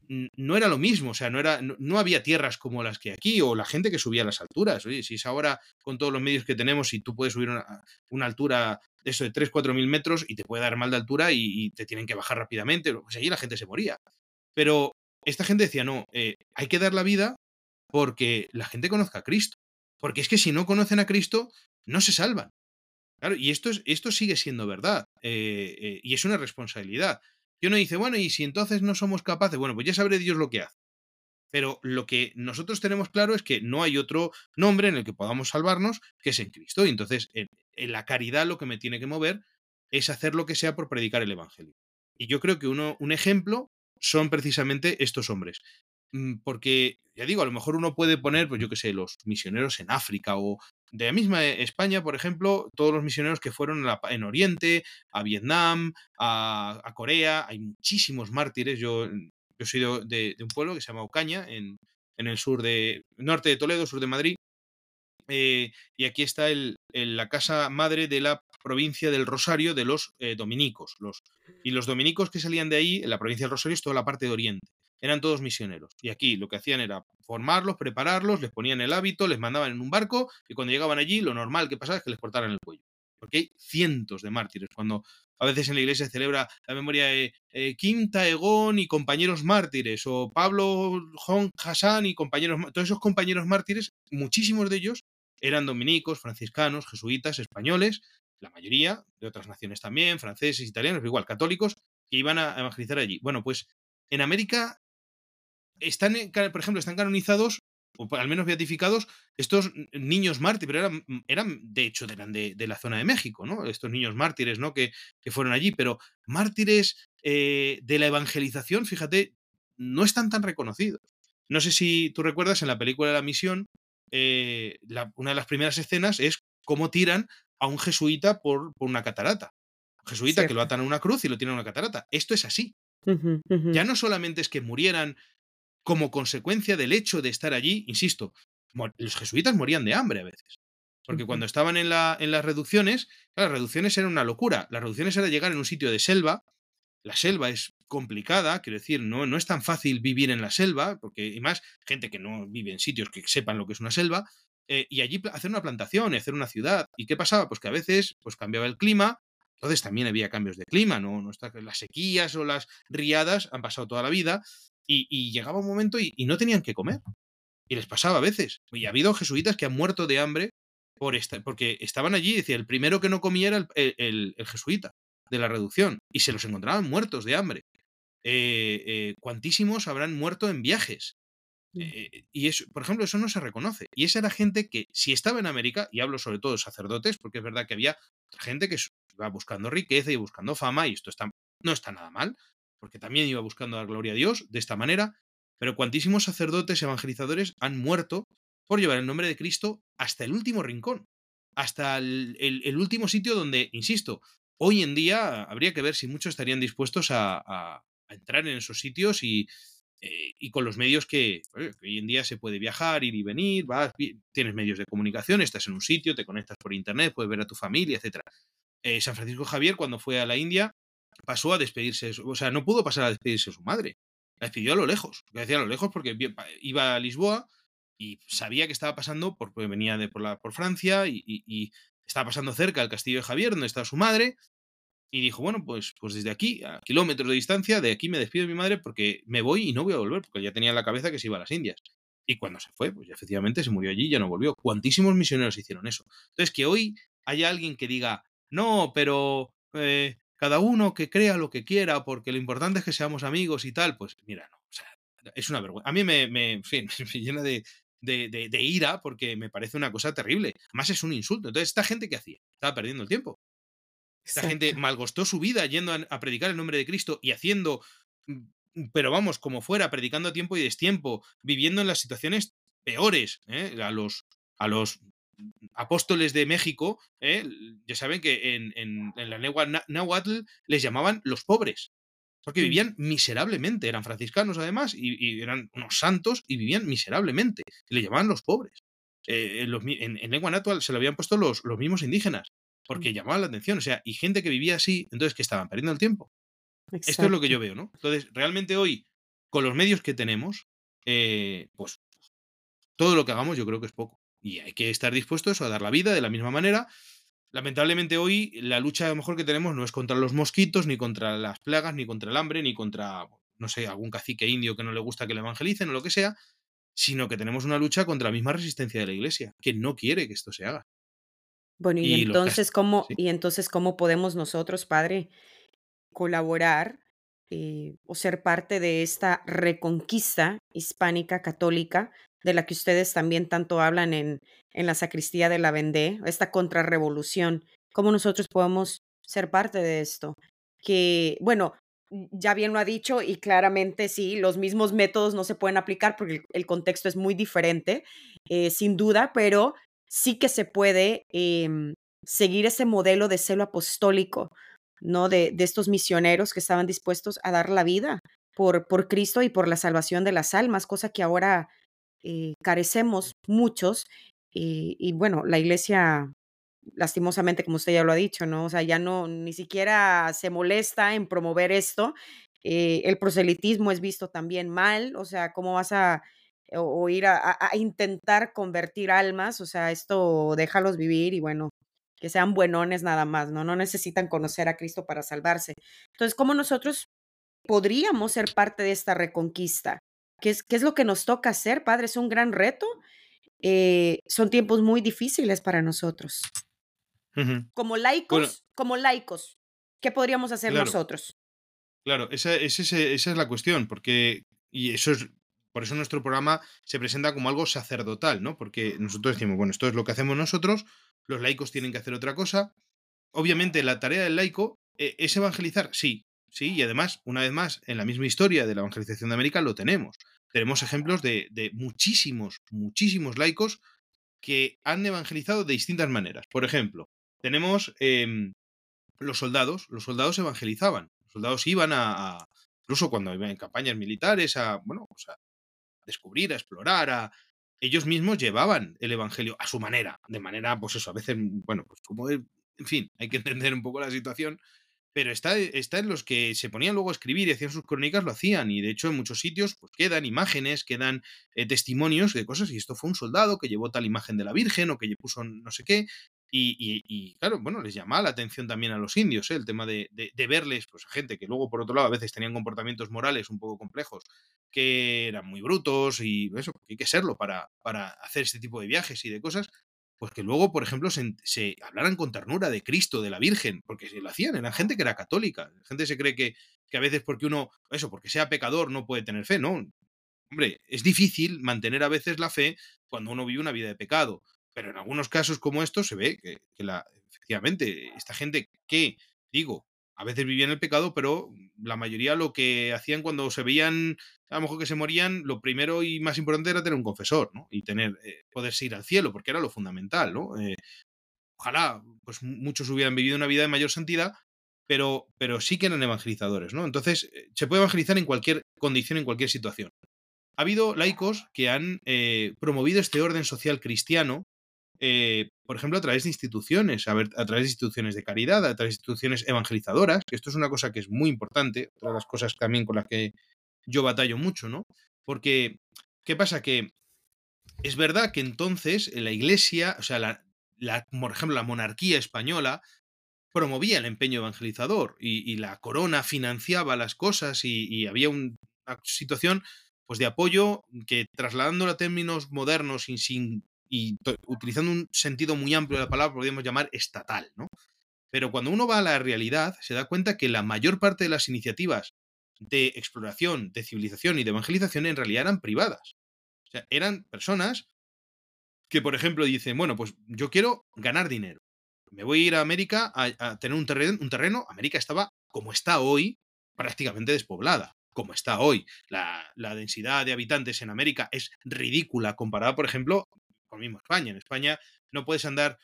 no era lo mismo, o sea, no, era, no, había tierras como las que aquí o la gente que subía a las alturas. Oye, si es ahora con todos los medios que tenemos y tú puedes subir una, una altura de eso de 3, 4 mil metros y te puede dar mal de altura y, te tienen que bajar rápidamente, pues allí la gente se moría. Pero esta gente decía, no, eh, hay que dar la vida porque la gente conozca a Cristo. Porque es que si no conocen a Cristo, no se salvan. Claro, y esto, es, esto sigue siendo verdad. Eh, eh, y es una responsabilidad. Y uno dice, bueno, y si entonces no somos capaces, bueno, pues ya sabré Dios lo que hace. Pero lo que nosotros tenemos claro es que no hay otro nombre en el que podamos salvarnos que es en Cristo. Y entonces, en, la caridad lo que me tiene que mover es hacer lo que sea por predicar el Evangelio. Y yo creo que uno, un ejemplo son precisamente estos hombres. Mm, porque, ya digo, a lo mejor uno puede poner, pues yo qué sé, los misioneros en África o de la misma e, España, por ejemplo, todos los misioneros que fueron en Oriente, a Vietnam, a, Corea, hay muchísimos mártires. Yo, yo soy de, un pueblo que se llama Ocaña, en, el sur de, norte de Toledo, sur de Madrid. Eh, y aquí está la casa madre de la provincia del Rosario de los eh, dominicos. Los, y los dominicos que salían de ahí, en la provincia del Rosario, es toda la parte de Oriente eran todos misioneros. Y aquí lo que hacían era formarlos, prepararlos, les ponían el hábito, les mandaban en un barco y cuando llegaban allí lo normal que pasaba es que les cortaran el cuello. Porque hay cientos de mártires. Cuando a veces en la iglesia se celebra la memoria de eh, Quinta Egón y compañeros mártires, o Pablo Hassan y compañeros, todos esos compañeros mártires, muchísimos de ellos eran dominicos, franciscanos, jesuitas, españoles, la mayoría de otras naciones también, franceses, italianos, igual, católicos, que iban a evangelizar allí. Bueno, pues en América están, por ejemplo, están canonizados, o al menos beatificados, estos niños mártires, pero eran, eran de hecho, eran de, la zona de México, ¿no? Estos niños mártires, ¿no? Que, que fueron allí, pero mártires eh, de la evangelización, fíjate, no están tan reconocidos. No sé si tú recuerdas en la película La Misión, eh, una de las primeras escenas es cómo tiran a un jesuita por, una catarata. Un jesuita que lo atan a una cruz y lo tiran a una catarata. Esto es así. Ya no solamente es que murieran como consecuencia del hecho de estar allí, insisto, los jesuitas morían de hambre a veces. Porque cuando estaban en, la, en las reducciones, las reducciones eran una locura. Las reducciones era llegar en un sitio de selva. La selva es complicada, quiero decir, no, no es tan fácil vivir en la selva, porque hay más gente que no vive en sitios que sepan lo que es una selva. eh, y allí hacer una plantación y hacer una ciudad. ¿Y qué pasaba? Pues que a veces pues cambiaba el clima, entonces también había cambios de clima, ¿no? no está, las sequías o las riadas han pasado toda la vida y, llegaba un momento y, no tenían que comer. Y les pasaba a veces. Y ha habido jesuitas que han muerto de hambre por esta, porque estaban allí, decía, el primero que no comía era el, jesuita de la reducción y se los encontraban muertos de hambre. Eh, eh, cuantísimos habrán muerto en viajes. Mm. Eh, y eso, por ejemplo, eso no se reconoce. Y esa era gente que, si estaba en América, y hablo sobre todo de sacerdotes, porque es verdad que había gente que iba buscando riqueza y buscando fama, y esto está, no está nada mal, porque también iba buscando la gloria a Dios de esta manera, pero cuantísimos sacerdotes evangelizadores han muerto por llevar el nombre de Cristo hasta el último rincón, hasta el, último sitio donde, insisto, hoy en día habría que ver si muchos estarían dispuestos a entrar en esos sitios y, eh, y con los medios que, hoy en día se puede viajar, ir y venir, vas, tienes medios de comunicación, estás en un sitio, te conectas por internet, puedes ver a tu familia, etc. Eh, San Francisco Javier, cuando fue a la India, pasó a despedirse, o sea, no pudo pasar a despedirse de su madre. La despidió a lo lejos, lo decía a lo lejos porque iba a Lisboa y sabía que estaba pasando, porque venía de por, la, por Francia y, y estaba pasando cerca del castillo de Javier, donde estaba su madre, y dijo, bueno, pues, pues desde aquí, a kilómetros de distancia, de aquí me despido de mi madre porque me voy y no voy a volver, porque ya tenía en la cabeza que se iba a las Indias. Y cuando se fue, pues efectivamente se murió allí y ya no volvió. Cuantísimos misioneros hicieron eso. Entonces, que hoy haya alguien que diga, no, pero eh, cada uno que crea lo que quiera, porque lo importante es que seamos amigos y tal, pues mira, no. O sea, es una vergüenza. A mí me, me, <laughs> me llena de, de, de, ira porque me parece una cosa terrible. Además es un insulto. Entonces, ¿esta gente qué hacía? Estaba perdiendo el tiempo. Esta gente malgostó su vida yendo a, predicar el nombre de Cristo y haciendo, mm, pero vamos, como fuera, predicando a tiempo y destiempo, viviendo en las situaciones peores. ¿eh? A, los, a los apóstoles de México, ¿eh? ya saben que en, la lengua náhuatl les llamaban los pobres, porque mm. vivían miserablemente, eran franciscanos además, y, eran unos santos y vivían miserablemente, y le llamaban los pobres. Eh, en, lengua náhuatl se lo habían puesto los, los mismos indígenas porque llamaba la atención. O sea, y gente que vivía así, entonces que estaban perdiendo el tiempo. Esto es lo que yo veo, ¿no? Entonces, realmente hoy, con los medios que tenemos, eh, pues todo lo que hagamos yo creo que es poco. Y hay que estar dispuestos a dar la vida de la misma manera. Lamentablemente hoy la lucha a lo mejor que tenemos no es contra los mosquitos, ni contra las plagas, ni contra el hambre, ni contra, no sé, algún cacique indio que no le gusta que le evangelicen o lo que sea, sino que tenemos una lucha contra la misma resistencia de la iglesia, que no quiere que esto se haga. Bueno, y entonces, ¿cómo, y entonces, ¿cómo podemos nosotros, Padre, colaborar eh, o ser parte de esta reconquista hispánica católica de la que ustedes también tanto hablan en, en la sacristía de la Vendée, esta contrarrevolución? ¿Cómo nosotros podemos ser parte de esto? Que, bueno, ya bien lo ha dicho y claramente sí, los mismos métodos no se pueden aplicar porque el, contexto es muy diferente, eh, sin duda, pero sí que se puede em, seguir ese modelo de celo apostólico, ¿no? De, de, estos misioneros que estaban dispuestos a dar la vida por, por Cristo y por la salvación de las almas, cosa que ahora eh, carecemos muchos. Y, y, bueno, la iglesia, lastimosamente, como usted ya lo ha dicho, ¿no? O sea, ya no, ni siquiera se molesta en promover esto. Eh, el proselitismo es visto también mal, o sea, ¿cómo vas a o, ir a, intentar convertir almas, o sea, esto déjalos vivir y bueno, que sean buenones nada más, ¿no? No necesitan conocer a Cristo para salvarse. Entonces, ¿cómo nosotros podríamos ser parte de esta reconquista? ¿Qué es, qué es lo que nos toca hacer, Padre? Es un gran reto. Eh, son tiempos muy difíciles para nosotros. Como laicos, como laicos, ¿qué podríamos hacer nosotros? Claro, esa, esa, esa es la cuestión, porque, y eso es por eso nuestro programa se presenta como algo sacerdotal, ¿no? Porque nosotros decimos, bueno, esto es lo que hacemos nosotros, los laicos tienen que hacer otra cosa. Obviamente, la tarea del laico eh, es evangelizar, sí, sí, y además, una vez más, en la misma historia de la evangelización de América lo tenemos. Tenemos ejemplos de, muchísimos, muchísimos laicos que han evangelizado de distintas maneras. Por ejemplo, tenemos em, los soldados, los soldados evangelizaban, los soldados iban a, incluso cuando iban en campañas militares, a, bueno, sea, descubrir, a explorar, a... Ellos mismos llevaban el Evangelio a su manera, de manera, pues eso, a veces, bueno, pues como, en fin, hay que entender un poco la situación. Pero está, está, en los que se ponían luego a escribir y hacían sus crónicas, lo hacían. Y de hecho, en muchos sitios pues, quedan imágenes, quedan eh, testimonios de cosas. Y esto fue un soldado que llevó tal imagen de la Virgen o que puso no sé qué. Y, claro, bueno, les llamaba la atención también a los indios, ¿eh? el tema de, de, verles, pues gente que luego, por otro lado, a veces tenían comportamientos morales un poco complejos, que eran muy brutos y eso, hay que serlo para, para hacer este tipo de viajes y de cosas, pues que luego, por ejemplo, se, hablaran con ternura de Cristo, de la Virgen, porque se lo hacían, eran gente que era católica. La gente se cree que, que a veces porque uno, eso, porque sea pecador no puede tener fe, ¿no? Hombre, es difícil mantener a veces la fe cuando uno vive una vida de pecado, pero en algunos casos como estos se ve que, que la, efectivamente, esta gente que, digo, a veces vivían el pecado, pero la mayoría lo que hacían cuando se veían, a lo mejor que se morían, lo primero y más importante era tener un confesor, ¿no? Y tener, eh, poderse ir al cielo, porque era lo fundamental, ¿no? Eh, ojalá, pues muchos hubieran vivido una vida de mayor santidad, pero, pero sí que eran evangelizadores, ¿no? Entonces, eh, se puede evangelizar en cualquier condición, en cualquier situación. Ha habido laicos que han promovido este orden social cristiano eh, por ejemplo, a través de instituciones, a, través de instituciones de caridad, a través de instituciones evangelizadoras, que esto es una cosa que es muy importante, otra de las cosas también con las que yo batallo mucho, ¿no? Porque, ¿qué pasa? Que es verdad que entonces la iglesia, o sea, la, por ejemplo, la monarquía española promovía el empeño evangelizador y, la corona financiaba las cosas y, había una situación pues de apoyo que trasladando a términos modernos y sin y utilizando un sentido muy amplio de la palabra, podríamos llamar estatal, ¿no? Pero cuando uno va a la realidad, se da cuenta que la mayor parte de las iniciativas de exploración, de civilización y de evangelización en realidad eran privadas. O sea, eran personas que, por ejemplo, dicen, bueno, pues yo quiero ganar dinero. Me voy a ir a América a, tener un terreno, un terreno. América estaba, como está hoy, prácticamente despoblada como está hoy. La, la, densidad de habitantes en América es ridícula comparada, por ejemplo, con mismo España. En España no puedes andar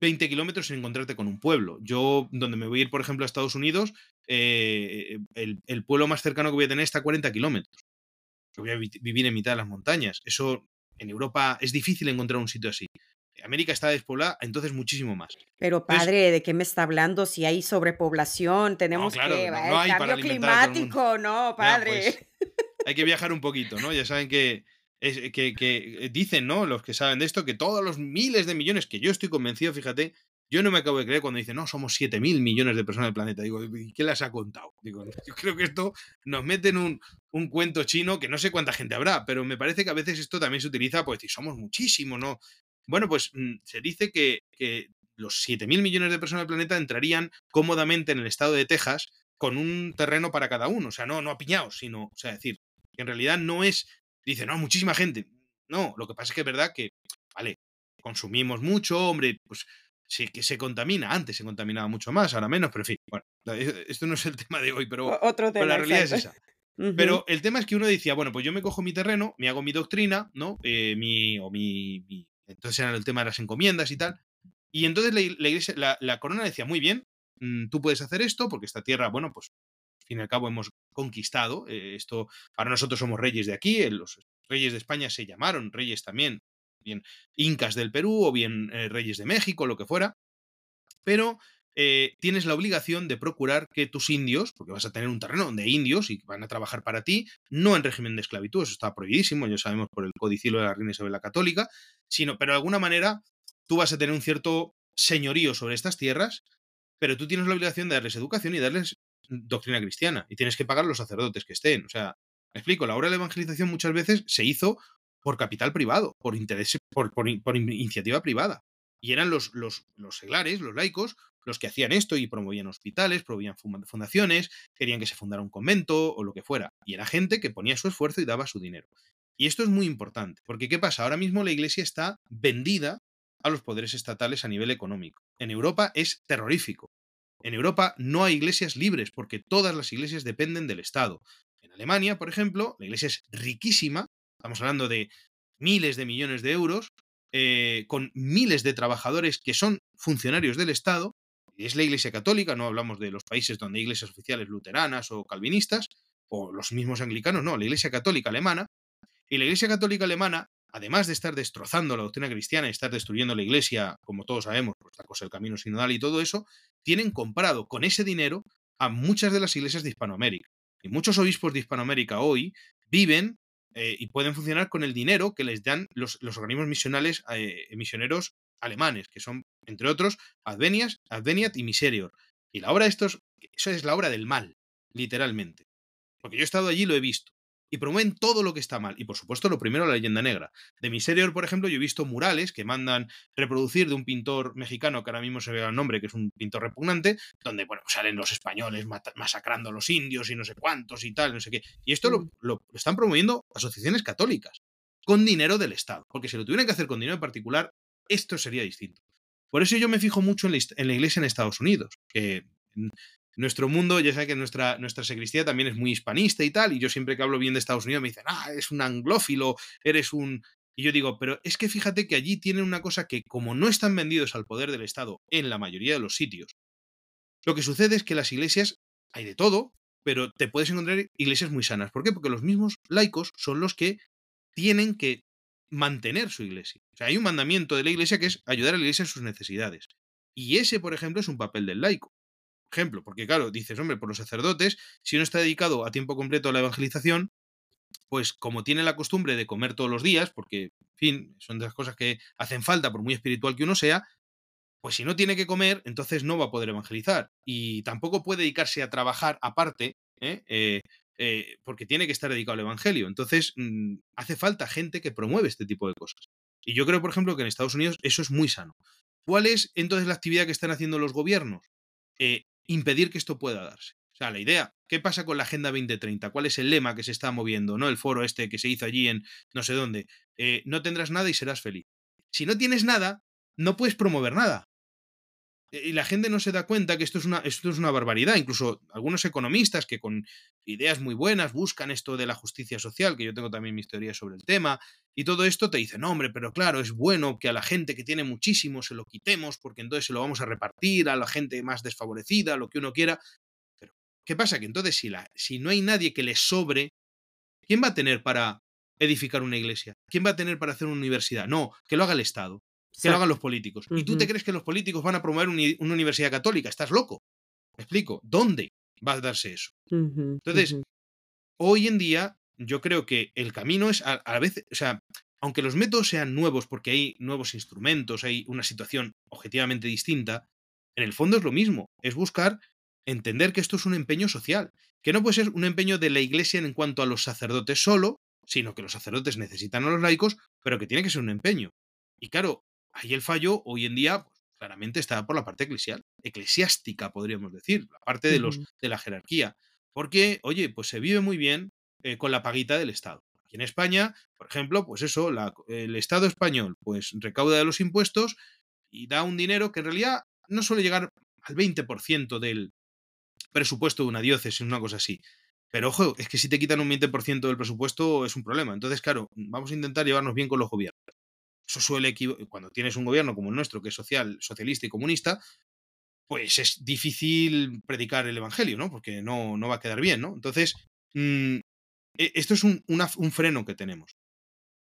20 kilómetros sin encontrarte con un pueblo. Yo, donde me voy a ir, por ejemplo, a Estados Unidos, eh, el, pueblo más cercano que voy a tener está a 40 kilómetros. Yo voy a vivir en mitad de las montañas. Eso en Europa es difícil encontrar un sitio así. América está despoblada, entonces muchísimo más. Pero padre, ¿de qué me está hablando? Si hay sobrepoblación, tenemos que no, hay cambio climático, no, padre. Pues, hay que viajar un poquito, ¿no? Ya saben que es, que, que, dicen, ¿no? Los que saben de esto, que todos los miles de millones, que yo estoy convencido, fíjate, yo no me acabo de creer cuando dicen, no, somos 7 mil millones de personas en el planeta. Digo, ¿y qué las ha contado? Digo, <laughs> yo creo que esto nos mete en un, un, cuento chino que no sé cuánta gente habrá, pero me parece que a veces esto también se utiliza, pues, decir, somos muchísimos, ¿no? Bueno, pues mm, se dice que, que los 7 mil millones de personas del planeta entrarían cómodamente en el estado de Texas con un terreno para cada uno. O sea, no, no apiñados, sino, o sea, decir, que en realidad no es dice, no, muchísima gente. No, lo que pasa es que es verdad que, vale, consumimos mucho, hombre, pues sí que se contamina. Antes se contaminaba mucho más, ahora menos, pero en fin, bueno, e, esto no es el <laughs> tema de hoy, pero, Otro tema, la realidad es esa. Pero el tema es que uno decía, bueno, pues yo me cojo mi terreno, me hago mi doctrina, ¿no? Eh, mi, o mi, Entonces era el tema de las encomiendas y tal. Y entonces la, iglesia, la, la, corona decía, muy bien, mm, tú puedes hacer esto, porque esta tierra, bueno, pues al fin y al cabo hemos conquistado. Eh, esto, para nosotros somos reyes de aquí, eh, los reyes de España se llamaron reyes también, bien incas del Perú o bien eh, reyes de México, lo que fuera. Pero tienes la obligación de procurar que tus indios, porque vas a tener un terreno hay indios y van a trabajar para ti, no en régimen de esclavitud, eso está prohibidísimo, ya sabemos por el codicilo de la reina Isabel la Católica, sino, pero de alguna manera tú vas a tener un cierto señorío sobre estas tierras, pero tú tienes la obligación de darles educación y darles doctrina cristiana y tienes que pagar los sacerdotes que estén. O sea, me explico, la obra de la evangelización muchas veces se hizo por capital privado, por interés, por, por, iniciativa privada. Y eran los, los, los, seglares, los laicos, los que hacían esto y promovían hospitales, promovían fundaciones, querían que se fundara un convento o lo que fuera. Y era gente que ponía su esfuerzo y daba su dinero. Y esto es muy importante, porque ¿qué pasa? Ahora mismo la iglesia está vendida a los poderes estatales a nivel económico. En Europa es terrorífico. En Europa no hay iglesias libres porque todas las iglesias dependen del Estado. En Alemania, por ejemplo, la iglesia es riquísima, estamos hablando de miles de millones de euros, eh, con miles de trabajadores que son funcionarios del Estado. Es la iglesia católica, no hablamos de los países donde hay iglesias oficiales luteranas o calvinistas, o los mismos anglicanos, no, la iglesia católica alemana. Y la iglesia católica alemana además de estar destrozando la doctrina cristiana y estar destruyendo la iglesia, como todos sabemos, pues la cosa del camino sinodal y todo eso, tienen comprado con ese dinero a muchas de las iglesias de Hispanoamérica. Y muchos obispos de Hispanoamérica hoy viven eh, y pueden funcionar con el dinero que les dan los, organismos misionales, eh, misioneros alemanes, que son, entre otros, Advenias, Adveniat y Miserior. Y la obra de estos, eso es la obra del mal, literalmente. Porque yo he estado allí y lo he visto y promueven todo lo que está mal. Y por supuesto, lo primero, la leyenda negra. De Miserior, por ejemplo, yo he visto murales que mandan reproducir de un pintor mexicano, que ahora mismo se ve el nombre, que es un pintor repugnante, donde, bueno, salen los españoles masacrando a los indios y no sé cuántos y tal, no sé qué. Y esto lo, lo, están promoviendo asociaciones católicas, con dinero del Estado. Porque si lo tuvieran que hacer con dinero en particular, esto sería distinto. Por eso yo me fijo mucho en la, en la iglesia en Estados Unidos, que nuestro mundo, ya sabe que nuestra, nuestra sacristía también es muy hispanista y tal, y yo siempre que hablo bien de Estados Unidos me dicen, ah, es un anglófilo, eres un... Y yo digo, pero es que fíjate que allí tienen una cosa que como no están vendidos al poder del Estado en la mayoría de los sitios, lo que sucede es que las iglesias, hay de todo, pero te puedes encontrar iglesias muy sanas. ¿Por qué? Porque los mismos laicos son los que tienen que mantener su iglesia. O sea, hay un mandamiento de la iglesia que es ayudar a la iglesia en sus necesidades. Y ese, por ejemplo, es un papel del laico ejemplo, porque claro, dices, hombre, por los sacerdotes, si uno está dedicado a tiempo completo a la evangelización, pues como tiene la costumbre de comer todos los días, porque, en fin, son de las cosas que hacen falta por muy espiritual que uno sea, pues si no tiene que comer, entonces no va a poder evangelizar. Y tampoco puede dedicarse a trabajar aparte, ¿eh? Eh, eh, porque tiene que estar dedicado al Evangelio. Entonces, mm, hace falta gente que promueve este tipo de cosas. Y yo creo, por ejemplo, que en Estados Unidos eso es muy sano. ¿Cuál es entonces la actividad que están haciendo los gobiernos? Impedir que esto pueda darse. O sea, la idea, ¿qué pasa con la Agenda 2030? ¿Cuál es el lema que se está moviendo? ¿No? El foro este que se hizo allí en no sé dónde. Eh, no tendrás nada y serás feliz. Si no tienes nada, no puedes promover nada. Y la gente no se da cuenta que esto es, una, esto es una barbaridad. Incluso algunos economistas que con ideas muy buenas buscan esto de la justicia social, que yo tengo también mis teorías sobre el tema, y todo esto te dicen, hombre, pero claro, es bueno que a la gente que tiene muchísimo se lo quitemos porque entonces se lo vamos a repartir a la gente más desfavorecida, lo que uno quiera. Pero, ¿qué pasa? Que entonces si, la, si no hay nadie que le sobre, ¿quién va a tener para edificar una iglesia? ¿Quién va a tener para hacer una universidad? No, que lo haga el Estado que lo hagan los políticos. ¿Y tú te crees que los políticos van a promover una universidad católica? Estás loco. ¿Me explico? ¿Dónde va a darse eso? Entonces, hoy en día, yo creo que el camino es a, veces, o sea, aunque los métodos sean nuevos porque hay nuevos instrumentos, hay una situación objetivamente distinta, en el fondo es lo mismo, es buscar entender que esto es un empeño social, que no puede ser un empeño de la iglesia en cuanto a los sacerdotes solo, sino que los sacerdotes necesitan a los laicos, pero que tiene que ser un empeño. Y claro, Ahí el fallo hoy en día claramente está por la parte eclesial, eclesiástica, podríamos decir, la parte de, los, de la jerarquía. Porque, oye, pues se vive muy bien eh, con la paguita del Estado. Aquí en España, por ejemplo, pues eso, el Estado español pues recauda de los impuestos y da un dinero que en realidad no suele llegar al 20% del presupuesto de una diócesis, una cosa así. Pero ojo, es que si te quitan un 20% del presupuesto es un problema. Entonces, claro, vamos a intentar llevarnos bien con los gobiernos. Suele cuando tienes un gobierno como el nuestro, que es social, socialista y comunista, pues es difícil predicar el evangelio, ¿no? Porque no, no va a quedar bien, ¿no? Entonces, mm, e, esto es un, un freno que tenemos.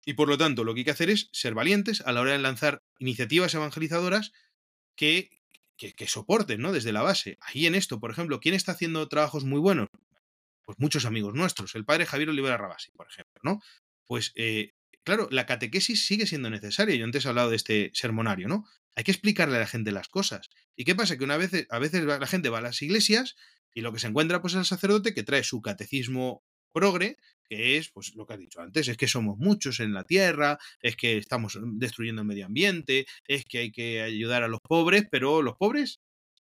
Y por lo tanto, lo que hay que hacer es ser valientes a la hora de lanzar iniciativas evangelizadoras que, que, que, soporten, ¿no? Desde la base. Ahí en esto, por ejemplo, ¿quién está haciendo trabajos muy buenos? Pues muchos amigos nuestros. El padre Javier Olivera Rabasi, por ejemplo, ¿no? Pues eh, claro, la catequesis sigue siendo necesaria. Yo antes he hablado de este sermonario, ¿no? Hay que explicarle a la gente las cosas. ¿Y qué pasa? Que una vez, a veces la gente va a las iglesias y lo que se encuentra pues es el sacerdote que trae su catecismo progre, que es, pues lo que has dicho antes, es que somos muchos en la tierra, es que estamos destruyendo el medio ambiente, es que hay que ayudar a los pobres, pero los pobres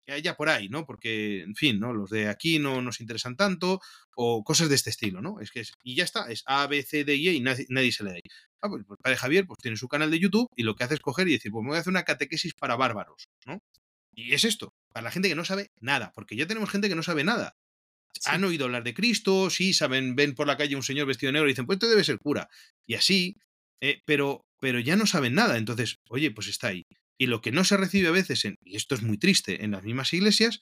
haya por ahí, ¿no? Porque, en fin, ¿no? Los de aquí no nos interesan tanto, o cosas de este estilo, ¿no? Es que y ya está, es A, B, C, D, E y nadie, se le da ahí. Ah, pues, pues, padre Javier, pues tiene su canal de YouTube y lo que hace es coger y decir, pues me voy a hacer una catequesis para bárbaros, ¿no? Y es esto, para la gente que no sabe nada, porque ya tenemos gente que no sabe nada. Han oído hablar de Cristo, sí, saben, ven por la calle un señor vestido de negro y dicen, pues esto debe ser cura. Y así, eh, pero, pero ya no saben nada. Entonces, oye, pues está ahí. Y lo que no se recibe a veces, en, y esto es muy triste, en las mismas iglesias,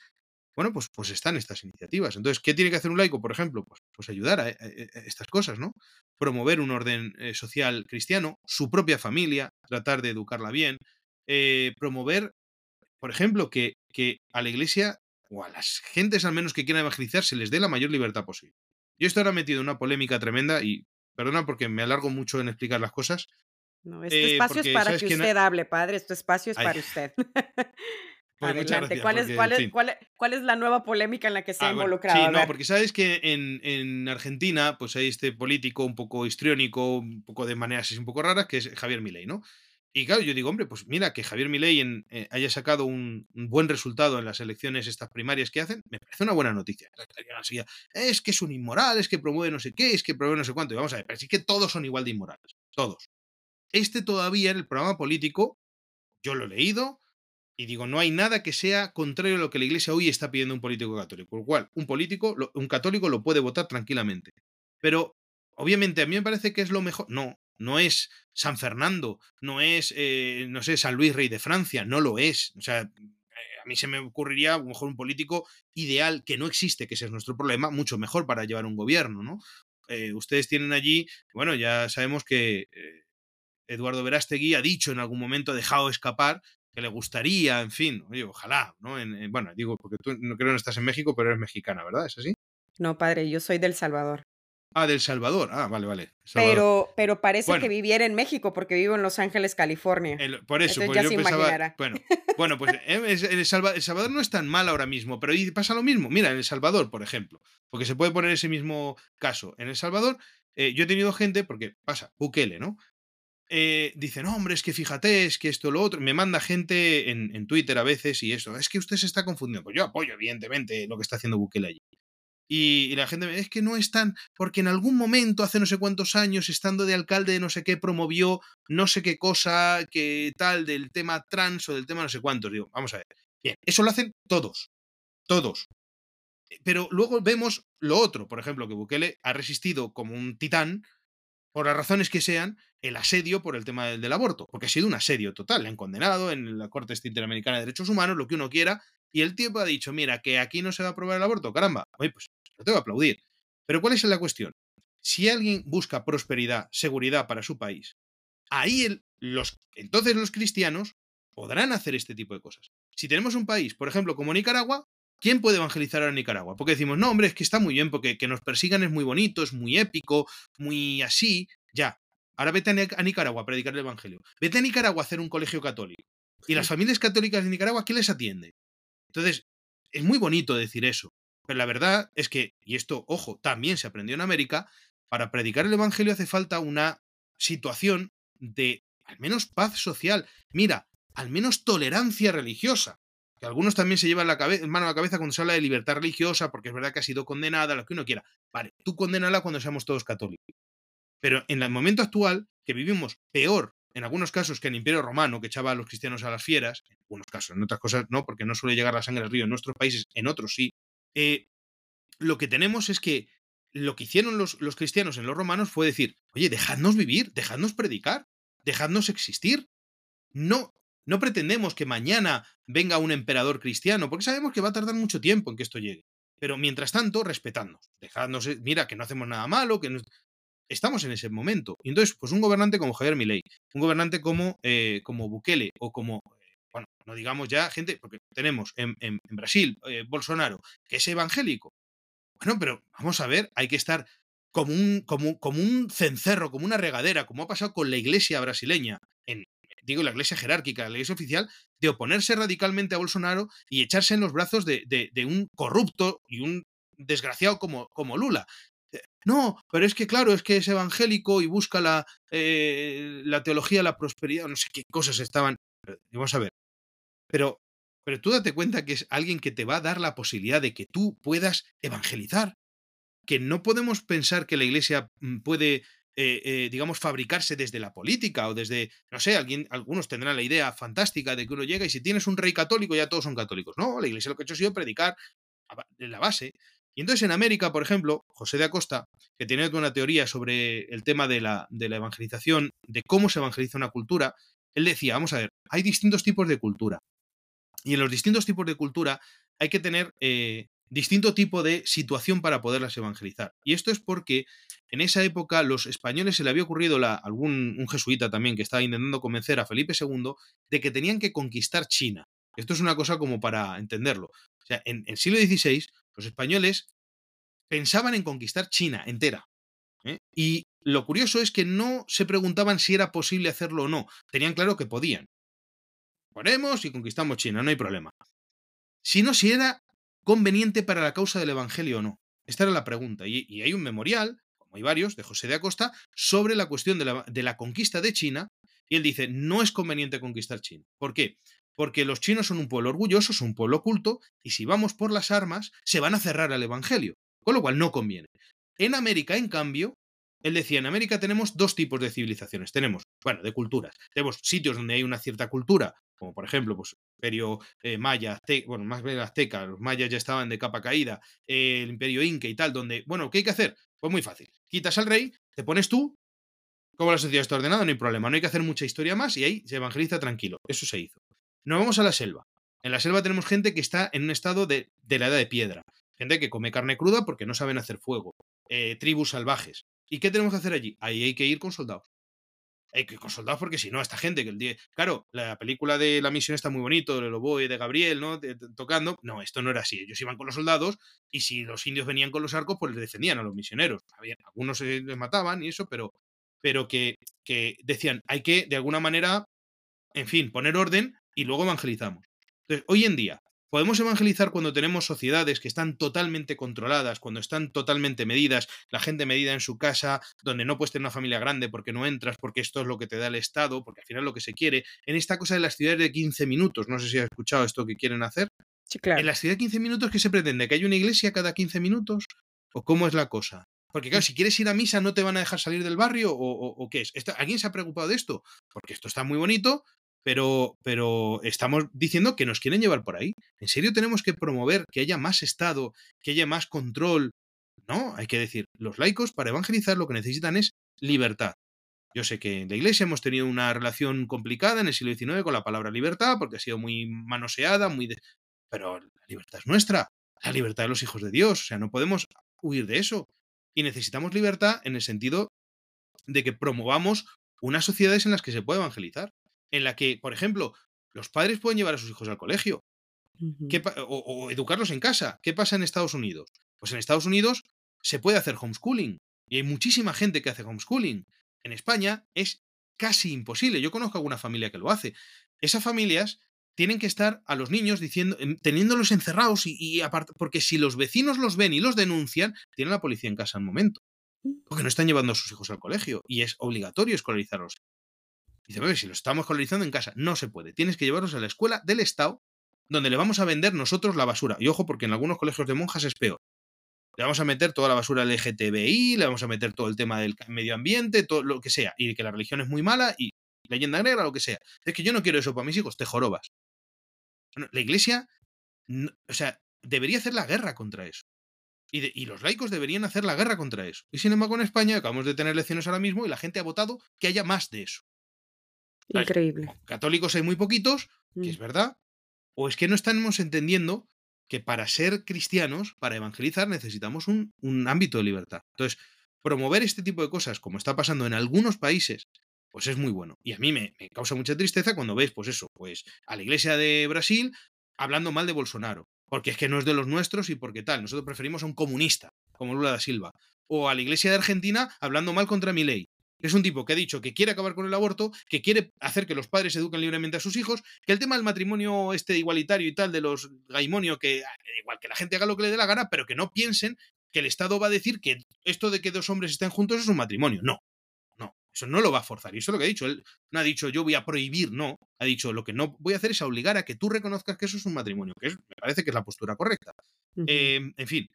bueno, pues, pues están estas iniciativas. Entonces, ¿qué tiene que hacer un laico, por ejemplo? Pues, pues ayudar a, estas cosas, ¿no? Promover un orden eh, social cristiano, su propia familia, tratar de educarla bien, eh, promover, por ejemplo, que, que, a la iglesia o a las gentes al menos que quieran evangelizar, se les dé la mayor libertad posible. Yo esto ahora metido en una polémica tremenda y perdona porque me alargo mucho en explicar las cosas. No, este espacio es para que usted hable, padre. Este espacio es para usted. <laughs> Pues Adelante. ¿Cuál, es, cuál, es, cuál, es, la nueva polémica en la que se ha ah, involucrado? sí, no, porque sabes que en, en, Argentina pues hay este político un poco histriónico, un poco de maneras un poco raras, que es Javier Milei, ¿no? Y claro, yo digo, hombre, pues mira, que Javier Milei eh, haya sacado un, buen resultado en las elecciones estas primarias que hacen, me parece una buena noticia. Es que es un inmoral, es que promueve no sé qué, es que promueve no sé cuánto. Y vamos a ver, pero sí que todos son igual de inmorales, todos. Este todavía en el programa político, yo lo he leído, y digo, no hay nada que sea contrario a lo que la Iglesia hoy está pidiendo un político católico. Por lo cual, un político, un católico lo puede votar tranquilamente. Pero, obviamente, a mí me parece que es lo mejor. No, no es San Fernando, no es, eh, no sé, San Luis Rey de Francia, no lo es. O sea, a mí se me ocurriría a lo mejor un político ideal que no existe, que ese es nuestro problema, mucho mejor para llevar un gobierno, ¿no? Eh, ustedes tienen allí, bueno, ya sabemos que eh, Eduardo Verástegui ha dicho en algún momento, ha dejado escapar que le gustaría, en fin, oye, ojalá, ¿no? bueno, digo, porque tú no creo que no estás en México, pero eres mexicana, ¿verdad? ¿Es así? No, padre, yo soy del Salvador. Ah, del Salvador. Ah, vale, vale. Pero, pero parece que viviera en México porque vivo en Los Ángeles, California. por eso, pues yo pensaba. Bueno, <laughs> bueno, pues eh, el, Salvador, no es tan mal ahora mismo, pero pasa lo mismo. Mira, en El Salvador, por ejemplo, porque se puede poner ese mismo caso. En El Salvador, eh, yo he tenido gente, porque pasa, Bukele, ¿no? Eh, dicen, hombre, es que fíjate, es que esto, lo otro. Me manda gente en, Twitter a veces y eso, es que usted se está confundiendo. Pues yo apoyo, evidentemente, lo que está haciendo Bukele allí. Y, la gente me es que no están, porque en algún momento, hace no sé cuántos años, estando de alcalde de no sé qué, promovió no sé qué cosa, que tal, del tema trans o del tema no sé cuántos. Digo, vamos a ver. Bien, eso lo hacen todos. Todos. Pero luego vemos lo otro, por ejemplo, que Bukele ha resistido como un titán por las razones que sean, el asedio por el tema del, aborto, porque ha sido un asedio total. Le han condenado en la Corte Interamericana de Derechos Humanos, lo que uno quiera, y el tiempo ha dicho, mira, que aquí no se va a aprobar el aborto, caramba. Oye, pues lo tengo que aplaudir. Pero ¿cuál es la cuestión? Si alguien busca prosperidad, seguridad para su país, ahí los, entonces los cristianos podrán hacer este tipo de cosas. Si tenemos un país, por ejemplo, como Nicaragua, ¿Quién puede evangelizar a Nicaragua? Porque decimos, no, hombre, es que está muy bien, porque que nos persigan es muy bonito, es muy épico, muy así. Ya. Ahora vete a Nicaragua a predicar el Evangelio. Vete a Nicaragua a hacer un colegio católico. Y las familias católicas de Nicaragua, ¿quién les atiende? Entonces, es muy bonito decir eso. Pero la verdad es que, y esto, ojo, también se aprendió en América, para predicar el Evangelio hace falta una situación de al menos paz social. Mira, al menos tolerancia religiosa que algunos también se llevan la mano a la cabeza cuando se habla de libertad religiosa, porque es verdad que ha sido condenada, lo que uno quiera. Vale, tú condenala cuando seamos todos católicos. Pero en el momento actual, que vivimos peor en algunos casos que el Imperio Romano, que echaba a los cristianos a las fieras, en algunos casos, en otras cosas no, porque no suele llegar la sangre al río en nuestros países, en otros sí, eh, lo que tenemos es que lo que hicieron los, los cristianos en los romanos fue decir, oye, dejadnos vivir, dejadnos predicar, dejadnos existir. No no pretendemos que mañana venga un emperador cristiano, porque sabemos que va a tardar mucho tiempo en que esto llegue. Pero mientras tanto, respetadnos. Dejadnos, eh, mira, que no hacemos nada malo, que estamos en ese momento. Y entonces, pues un gobernante como Javier Milei, un gobernante como, eh, como Bukele o como, eh, bueno, no digamos ya gente, porque tenemos en, Brasil Bolsonaro, que es evangélico. Bueno, pero vamos a ver, hay que estar como un, como un cencerro, como una regadera, como ha pasado con la iglesia brasileña en, digo, la iglesia jerárquica, la iglesia oficial, de oponerse radicalmente a Bolsonaro y echarse en los brazos de, un corrupto y un desgraciado como, como Lula. Eh, no, pero es que claro, es que es evangélico y busca la, eh, la teología, la prosperidad, no sé qué cosas estaban. Vamos a ver. Pero, pero tú date cuenta que es alguien que te va a dar la posibilidad de que tú puedas evangelizar. Que no podemos pensar que la iglesia mm, puede eh, eh, digamos, fabricarse desde la política o desde, no sé, alguien, algunos tendrán la idea fantástica de que uno llega y si tienes un rey católico ya todos son católicos. No, la iglesia lo que ha hecho ha sido predicar de la base. Y entonces en América, por ejemplo, José de Acosta, que tiene una teoría sobre el tema de la, de la evangelización, de cómo se evangeliza una cultura, él decía, vamos a ver, hay distintos tipos de cultura. Y en los distintos tipos de cultura hay que tener eh, distinto tipo de situación para poderlas evangelizar. Y esto es porque en esa época los españoles se le había ocurrido la, algún un jesuita también que estaba intentando convencer a Felipe II de que tenían que conquistar China. Esto es una cosa como para entenderlo. sea, en el siglo XVI, los españoles pensaban en conquistar China entera. ¿eh? Y lo curioso es que no se preguntaban si era posible hacerlo o no. Tenían claro que podían. Ponemos y conquistamos China, no hay problema. Sino si era conveniente para la causa del Evangelio o no. Esta era la pregunta. Y, hay un memorial, como hay varios, de José de Acosta, sobre la cuestión de la, de la conquista de China. Y él dice, no es conveniente conquistar China. ¿Por qué? Porque los chinos son un pueblo orgulloso, son un pueblo culto, y si vamos por las armas, se van a cerrar al Evangelio. Con lo cual no conviene. En América, en cambio, él decía, en América tenemos dos tipos de civilizaciones. Tenemos, bueno, de culturas. Tenemos sitios donde hay una cierta cultura, como por ejemplo, pues, Imperio eh, Maya, bueno, más bien azteca, los mayas ya estaban de capa caída, el Imperio Inca y tal, donde, bueno, ¿qué hay que hacer? Pues muy fácil. Quitas al rey, te pones tú, como la sociedad está ordenada, no hay problema, no hay que hacer mucha historia más y ahí se evangeliza tranquilo. Eso se hizo. Nos vamos a la selva. En la selva tenemos gente que está en un estado de, de la edad de piedra. Gente que come carne cruda porque no saben hacer fuego. Eh, tribus salvajes. ¿Y qué tenemos que hacer allí? Ahí hay que ir con soldados. Hay que ir con soldados porque si no, esta gente que el día. Claro, la película de la misión está muy bonito, de Lobo y de Gabriel, ¿no? tocando. No, esto no era así. Ellos iban con los soldados y si los indios venían con los arcos, pues les defendían a los misioneros. algunos se les mataban y eso, pero, pero que, que decían, hay que de alguna manera, en fin, poner orden y luego evangelizamos. Entonces, hoy en día, Podemos evangelizar cuando tenemos sociedades que están totalmente controladas, cuando están totalmente medidas, la gente medida en su casa, donde no puedes tener una familia grande porque no entras, porque esto es lo que te da el Estado, porque al final es lo que se quiere. En esta cosa de las ciudades de 15 minutos, no sé si has escuchado esto que quieren hacer. Sí, claro. En las ciudades de 15 minutos, ¿qué se pretende? ¿Que haya una iglesia cada 15 minutos? ¿O cómo es la cosa? Porque claro, si quieres ir a misa no te van a dejar salir del barrio o, qué es. ¿Alguien se ha preocupado de esto? Porque esto está muy bonito, pero, pero estamos diciendo que nos quieren llevar por ahí. ¿En serio tenemos que promover que haya más Estado, que haya más control? No, hay que decir, los laicos para evangelizar lo que necesitan es libertad. Yo sé que en la Iglesia hemos tenido una relación complicada en el siglo XIX con la palabra libertad, porque ha sido muy manoseada, muy... Pero la libertad es nuestra, la libertad de los hijos de Dios, o sea, no podemos huir de eso. Y necesitamos libertad en el sentido de que promovamos unas sociedades en las que se puede evangelizar en la que, por ejemplo, los padres pueden llevar a sus hijos al colegio o, educarlos en casa. ¿Qué pasa en Estados Unidos? Pues en Estados Unidos se puede hacer homeschooling y hay muchísima gente que hace homeschooling. En España es casi imposible. Yo conozco alguna familia que lo hace. Esas familias tienen que estar a los niños diciendo, teniéndolos encerrados y, y aparte, porque si los vecinos los ven y los denuncian, tienen la policía en casa al momento. Porque no están llevando a sus hijos al colegio y es obligatorio escolarizarlos. Dice, si lo estamos colonizando en casa, no se puede. Tienes que llevarlos a la escuela del Estado, donde le vamos a vender nosotros la basura. Y ojo, porque en algunos colegios de monjas es peor. Le vamos a meter toda la basura LGTBI, le vamos a meter todo el tema del medio ambiente, todo lo que sea. Y que la religión es muy mala y leyenda negra, lo que sea. Es que yo no quiero eso para mis hijos, te jorobas. la iglesia, o sea, debería hacer la guerra contra eso. Y, y, los laicos deberían hacer la guerra contra eso. Y sin embargo, en España acabamos de tener elecciones ahora mismo y la gente ha votado que haya más de eso. Increíble. Católicos hay muy poquitos, que es mm. verdad, o es que no estamos entendiendo que para ser cristianos, para evangelizar, necesitamos un, ámbito de libertad. Entonces, promover este tipo de cosas, como está pasando en algunos países, pues es muy bueno. Y a mí me, causa mucha tristeza cuando ves, pues eso, pues a la iglesia de Brasil hablando mal de Bolsonaro, porque es que no es de los nuestros y porque tal. Nosotros preferimos a un comunista, como Lula da Silva. O a la iglesia de Argentina hablando mal contra mi ley. Es un tipo que ha dicho que quiere acabar con el aborto, que quiere hacer que los padres eduquen libremente a sus hijos, que el tema del matrimonio este igualitario y tal, de los gaimonio, que ah, igual que la gente haga lo que le dé la gana, pero que no piensen que el Estado va a decir que esto de que dos hombres estén juntos es un matrimonio. No, no, eso no lo va a forzar. Y eso es lo que ha dicho. Él no ha dicho yo voy a prohibir, no. Ha dicho lo que no voy a hacer es obligar a que tú reconozcas que eso es un matrimonio, que me parece que es la postura correcta. Em, en fin,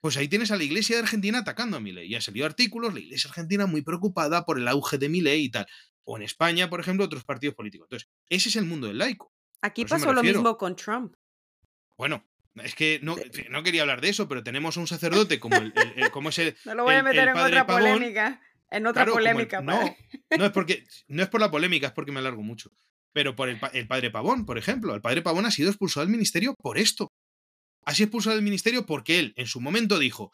pues ahí tienes a la Iglesia de Argentina atacando a Milei. Y han salido artículos, la Iglesia Argentina muy preocupada por el auge de Milei y tal. O en España, por ejemplo, otros partidos políticos. Entonces, ese es el mundo del laico. Aquí pasó lo mismo con Trump. Bueno, es que no, no, quería hablar de eso, pero tenemos a un sacerdote como, el, como es el. <laughs> No lo voy a meter en otra polémica. En otra polémica. no, no es <laughs> porque no es por la polémica, es porque me alargo mucho. Pero por el, el padre Pavón, por ejemplo. El padre Pavón ha sido expulsado del ministerio por esto. Así expulsado del ministerio porque él en su momento dijo,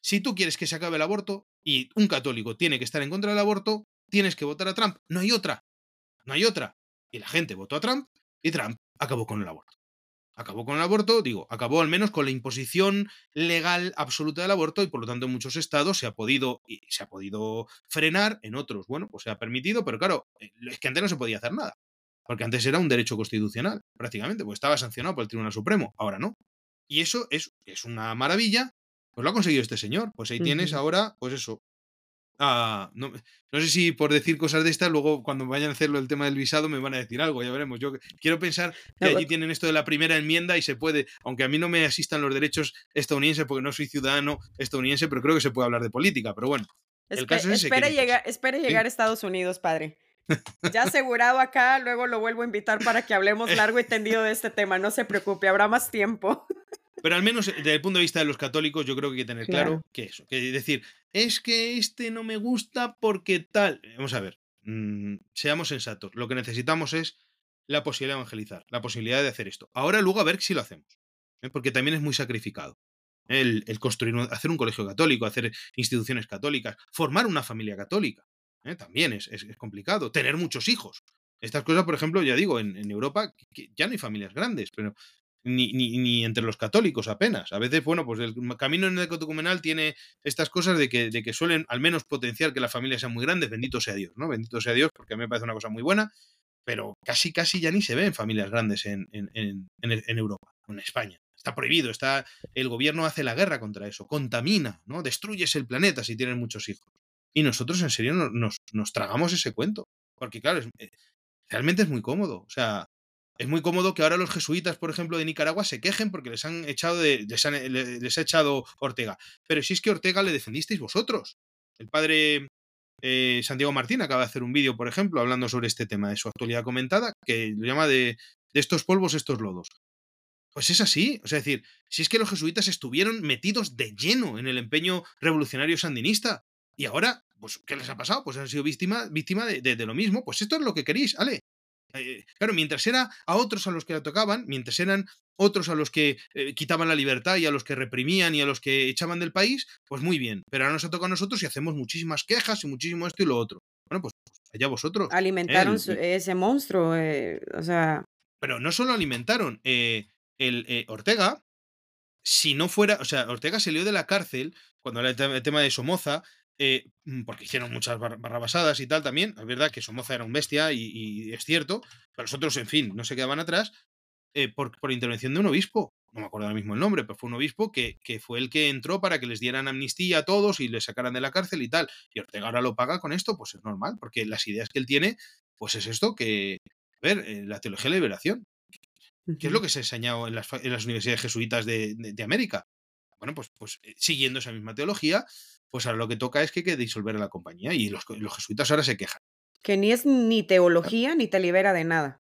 si tú quieres que se acabe el aborto y un católico tiene que estar en contra del aborto, tienes que votar a Trump. No hay otra. No hay otra. Y la gente votó a Trump y Trump acabó con el aborto. acabó con el aborto, digo, acabó al menos con la imposición legal absoluta del aborto y por lo tanto en muchos estados se ha podido, se ha podido frenar, en otros, bueno, pues se ha permitido, pero claro, eh, es que antes no se podía hacer nada, porque antes era un derecho constitucional, prácticamente, pues estaba sancionado por el Tribunal Supremo, ahora no. Y eso es, es una maravilla, pues lo ha conseguido este señor, pues ahí tienes ahora, pues eso, Ah, no, no, sé si por decir cosas de estas, luego cuando vayan a hacerlo el tema del visado me van a decir algo, ya veremos. Yo quiero pensar que allí tienen esto de la primera enmienda y se puede, aunque a mí no me asistan los derechos estadounidenses porque no soy ciudadano estadounidense, pero creo que se puede hablar de política. Pero bueno, el caso es espere, llegar, espere llegar a Estados Unidos, padre. Ya asegurado acá, luego lo vuelvo a invitar para que hablemos largo y tendido de este tema. No se preocupe, habrá más tiempo. Pero al menos desde el punto de vista de los católicos, yo creo que hay que tener claro, que eso, que decir, es que este no me gusta porque tal. Vamos a ver, mm, seamos sensatos. Lo que necesitamos es la posibilidad de evangelizar, la posibilidad de hacer esto. Ahora, luego, a ver si lo hacemos. ¿eh? Porque también es muy sacrificado. El, construir, hacer un colegio católico, hacer instituciones católicas, formar una familia católica. ¿Eh? También es, complicado. Tener muchos hijos. Estas cosas, por ejemplo, ya digo, en, Europa ya no hay familias grandes, pero ni, ni, entre los católicos apenas. A veces, bueno, pues el camino en el necotucumenal tiene estas cosas de que, de que suelen al menos potenciar que la familia sea muy grande, bendito sea Dios, ¿no? Bendito sea Dios, porque a mí me parece una cosa muy buena, pero casi, casi ya ni se ven familias grandes en, en, en, en Europa, en España. Está prohibido, está, el gobierno hace la guerra contra eso, contamina, ¿no? Destruyes el planeta si tienes muchos hijos. Y nosotros en serio nos, nos, tragamos ese cuento. Porque claro, eh, realmente es muy cómodo. O sea, es muy cómodo que ahora los jesuitas, por ejemplo, de Nicaragua se quejen porque les han echado de, les, ha echado Ortega. Pero si es que Ortega le defendisteis vosotros. El padre eh, Santiago Martín acaba de hacer un vídeo, por ejemplo, hablando sobre este tema de su actualidad comentada, que lo llama de, de estos polvos, estos lodos. Pues es así. O sea, es decir, si es que los jesuitas estuvieron metidos de lleno en el empeño revolucionario sandinista. Y ahora, pues, ¿qué les ha pasado? Pues han sido víctima, víctima de, de, lo mismo. Pues esto es lo que queréis, ¿vale? Eh, claro, mientras era a otros a los que la tocaban, mientras eran otros a los que eh, quitaban la libertad y a los que reprimían y a los que echaban del país, pues muy bien. Pero ahora nos ha tocado a nosotros y hacemos muchísimas quejas y muchísimo esto y lo otro. Bueno, pues, pues allá vosotros. Alimentaron ese monstruo, eh, o sea. Pero no solo alimentaron. el Ortega, si no fuera, o sea, Ortega salió de la cárcel cuando era el tema de Somoza, eh, mm, porque hicieron muchas barrabasadas y tal también. Es verdad que Somoza era un bestia y, es cierto, pero los otros, en fin, no se quedaban atrás eh, por, intervención de un obispo. No me acuerdo ahora mismo el nombre, pero fue un obispo que, que, fue el que entró para que les dieran amnistía a todos y les sacaran de la cárcel y tal. Y Ortega ahora lo paga con esto, pues es normal, porque las ideas que él tiene, pues es esto que, a ver, eh, la teología de la liberación. ¿Qué es lo que se ha enseñado en las, en las universidades jesuitas de, de América? Bueno, pues, pues siguiendo esa misma teología, pues ahora lo que toca es que hay que disolver a la compañía y los, jesuitas ahora se quejan. Que ni es ni teología ni te libera de nada.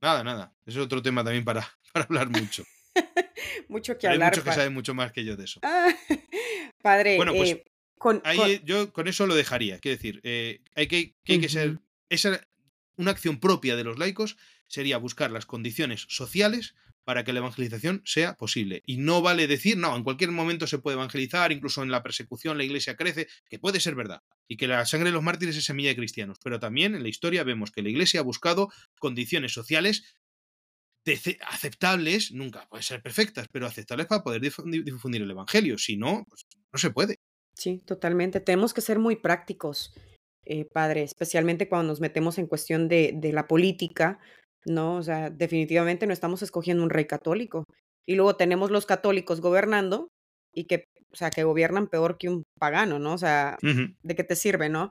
Nada, nada. Ese es otro tema también para, <laughs> para hablar mucho. <laughs> mucho que hablar. Hay muchos que saben mucho más que yo de eso. Ah, <laughs> padre, bueno, pues eh, con, yo con eso lo dejaría. Quiero decir, eh, hay que, que, hay que ser. Esa, una acción propia de los laicos sería buscar las condiciones sociales para que la evangelización sea posible. Y no vale decir, no, en cualquier momento se puede evangelizar, incluso en la persecución la iglesia crece, que puede ser verdad, y que la sangre de los mártires es semilla de cristianos, pero también en la historia vemos que la iglesia ha buscado condiciones sociales aceptables, nunca pueden ser perfectas, pero aceptables para poder difundir el evangelio. Si no, pues no se puede. Sí, totalmente. Tenemos que ser muy prácticos, eh, padre, especialmente cuando nos metemos en cuestión de, de la política no, o sea, definitivamente no estamos escogiendo un rey católico. Y luego tenemos los católicos gobernando y que, o sea, que gobiernan peor que un pagano, ¿no? O sea, ¿de qué te sirve, no?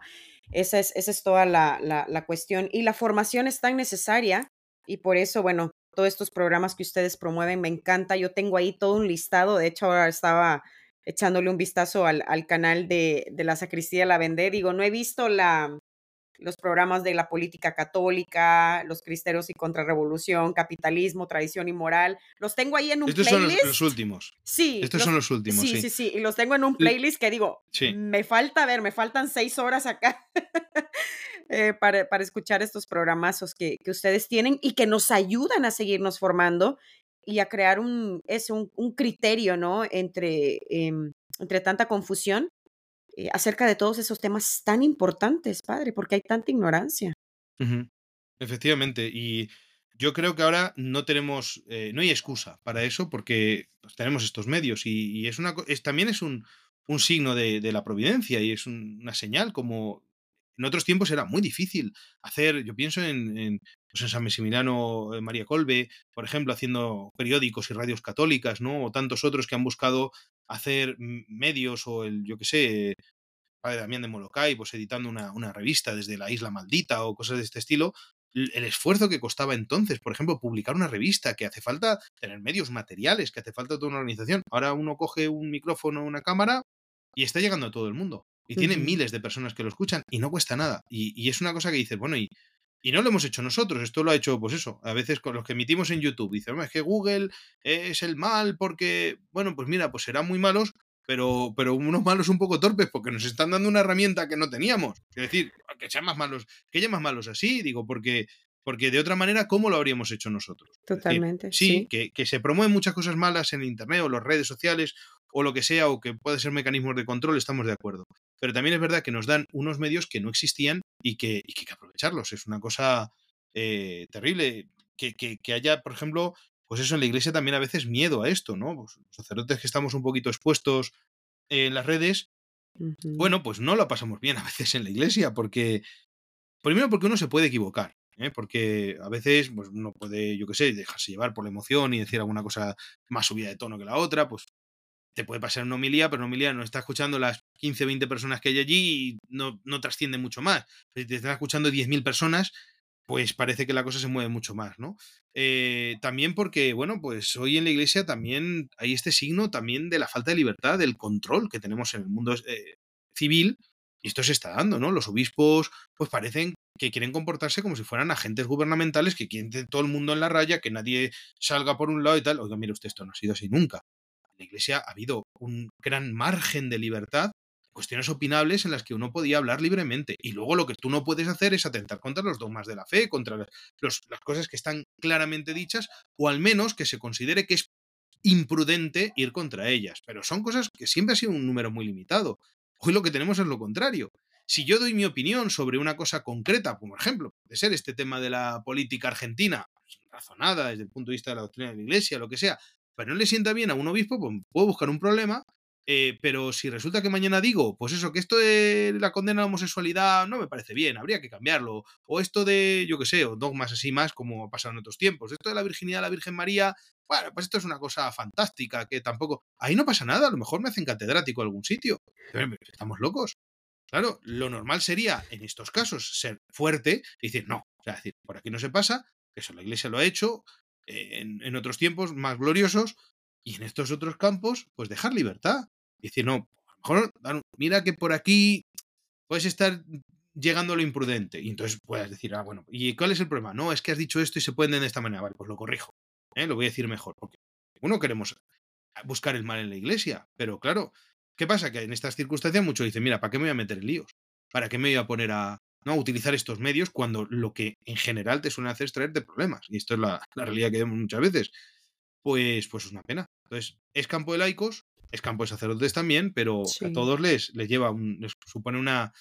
Esa es, esa es toda la, la, la cuestión. Y la formación es tan necesaria y por eso, bueno, todos estos programas que ustedes promueven me encanta. Yo tengo ahí todo un listado. De hecho, ahora estaba echándole un vistazo al, al canal de, de la sacristía La Vender. Digo, no he visto la, los programas de la política católica, los cristeros y contrarrevolución, capitalismo, tradición y moral. Los tengo ahí en un Estos playlist. son los, últimos. Sí. Estos son los últimos. Sí, sí, sí, Y los tengo en un playlist que digo, me falta ver, me faltan seis horas acá <laughs> eh, para, para, escuchar estos programazos que, que, ustedes tienen y que nos ayudan a seguirnos formando y a crear un, es un, un criterio, ¿no? Entre, eh, entre tanta confusión eh, acerca de todos esos temas tan importantes, padre, porque hay tanta ignorancia. Efectivamente, y yo creo que ahora no tenemos, eh, no hay excusa para eso porque pues, tenemos estos medios y, es una, es, también es un, un signo de, la providencia y es una señal como en otros tiempos era muy difícil hacer, yo pienso en, en, pues en San Maximiliano eh, María Colbe, por ejemplo, haciendo periódicos y radios católicas, ¿no? O tantos otros que han buscado hacer medios o el, yo qué sé, padre Damián de Molokai, pues editando una, una, revista desde la isla maldita o cosas de este estilo, el esfuerzo que costaba entonces, por ejemplo, publicar una revista, que hace falta tener medios materiales, que hace falta toda una organización. Ahora uno coge un micrófono, una cámara y está llegando a todo el mundo. Y tiene miles de personas que lo escuchan y no cuesta nada. Y, y es una cosa que dices, bueno, y, y no lo hemos hecho nosotros, esto lo ha hecho, pues eso, a veces con los que emitimos en YouTube. Dicen, es que Google es el mal porque, bueno, pues mira, pues serán muy malos, pero, pero unos malos un poco torpes porque nos están dando una herramienta que no teníamos. Es decir, que sean más malos, que haya más malos así, digo, porque, porque de otra manera, ¿cómo lo habríamos hecho nosotros? Totalmente. Decir, sí, sí. Que, que, se promueven muchas cosas malas en Internet o las redes sociales o lo que sea, o que puede ser mecanismos de control, estamos de acuerdo. Pero también es verdad que nos dan unos medios que no existían y que, y que hay que aprovecharlos. Es una cosa eh, terrible. Que, que, que, haya, por ejemplo, pues eso en la iglesia también a veces miedo a esto, ¿no? Pues los sacerdotes que estamos un poquito expuestos en las redes, uh -huh. bueno, pues no lo pasamos bien a veces en la iglesia, porque, primero porque uno se puede equivocar, ¿eh? porque a veces pues, uno puede, yo qué sé, dejarse llevar por la emoción y decir alguna cosa más subida de tono que la otra, pues te puede pasar una homilía, pero una homilía no está escuchando las 15 o 20 personas que hay allí y no, no trasciende mucho más. Si te están escuchando 10.000 personas, pues parece que la cosa se mueve mucho más, ¿no? Eh, también porque, bueno, pues hoy en la iglesia también hay este signo también de la falta de libertad, del control que tenemos en el mundo eh, civil, y esto se está dando, ¿no? Los obispos, pues parecen que quieren comportarse como si fueran agentes gubernamentales, que quieren todo el mundo en la raya, que nadie salga por un lado y tal. Oiga, mire usted, esto no ha sido así nunca. La iglesia ha habido un gran margen de libertad cuestiones opinables en las que uno podía hablar libremente. Y luego lo que tú no puedes hacer es atentar contra los dogmas de la fe, contra las cosas que están claramente dichas, o al menos que se considere que es imprudente ir contra ellas. Pero son cosas que siempre ha sido un número muy limitado. Hoy lo que tenemos es lo contrario. Si yo doy mi opinión sobre una cosa concreta, como por ejemplo, de ser este tema de la política argentina, razonada desde el punto de vista de la doctrina de la iglesia, lo que sea, pero no le sienta bien a un obispo, pues puedo buscar un problema eh, pero si resulta que mañana digo, pues eso, que esto de la condena a la homosexualidad no me parece bien, habría que cambiarlo. O esto de, yo qué sé, o dogmas así más como ha pasado en otros tiempos. Esto de la virginidad de la Virgen María, bueno, pues esto es una cosa fantástica, que tampoco... Ahí no pasa nada, a lo mejor me hacen catedrático en algún sitio. Estamos locos. Claro, lo normal sería, en estos casos, ser fuerte y decir, no, o sea, decir, por aquí no se pasa, que eso la iglesia lo ha hecho, en, en otros tiempos más gloriosos, y en estos otros campos, pues dejar libertad. Y decir, no, a lo mejor, mira que por aquí puedes estar llegando lo imprudente. Y entonces puedes decir, ah, bueno, ¿y cuál es el problema? No, es que has dicho esto y se pueden de esta manera. Vale, pues lo corrijo. ¿eh? Lo voy a decir mejor. Porque uno queremos buscar el mal en la iglesia. Pero claro, ¿qué pasa? Que en estas circunstancias muchos dicen, mira, ¿para qué me voy a meter en líos? ¿Para qué me voy a poner a, ¿no? a utilizar estos medios cuando lo que en general te suele hacer es traerte problemas? Y esto es la, la realidad que vemos muchas veces. Pues, pues es una pena. Entonces, es campo de laicos, es campo de sacerdotes también, pero sí. a todos les, les lleva un, les supone una,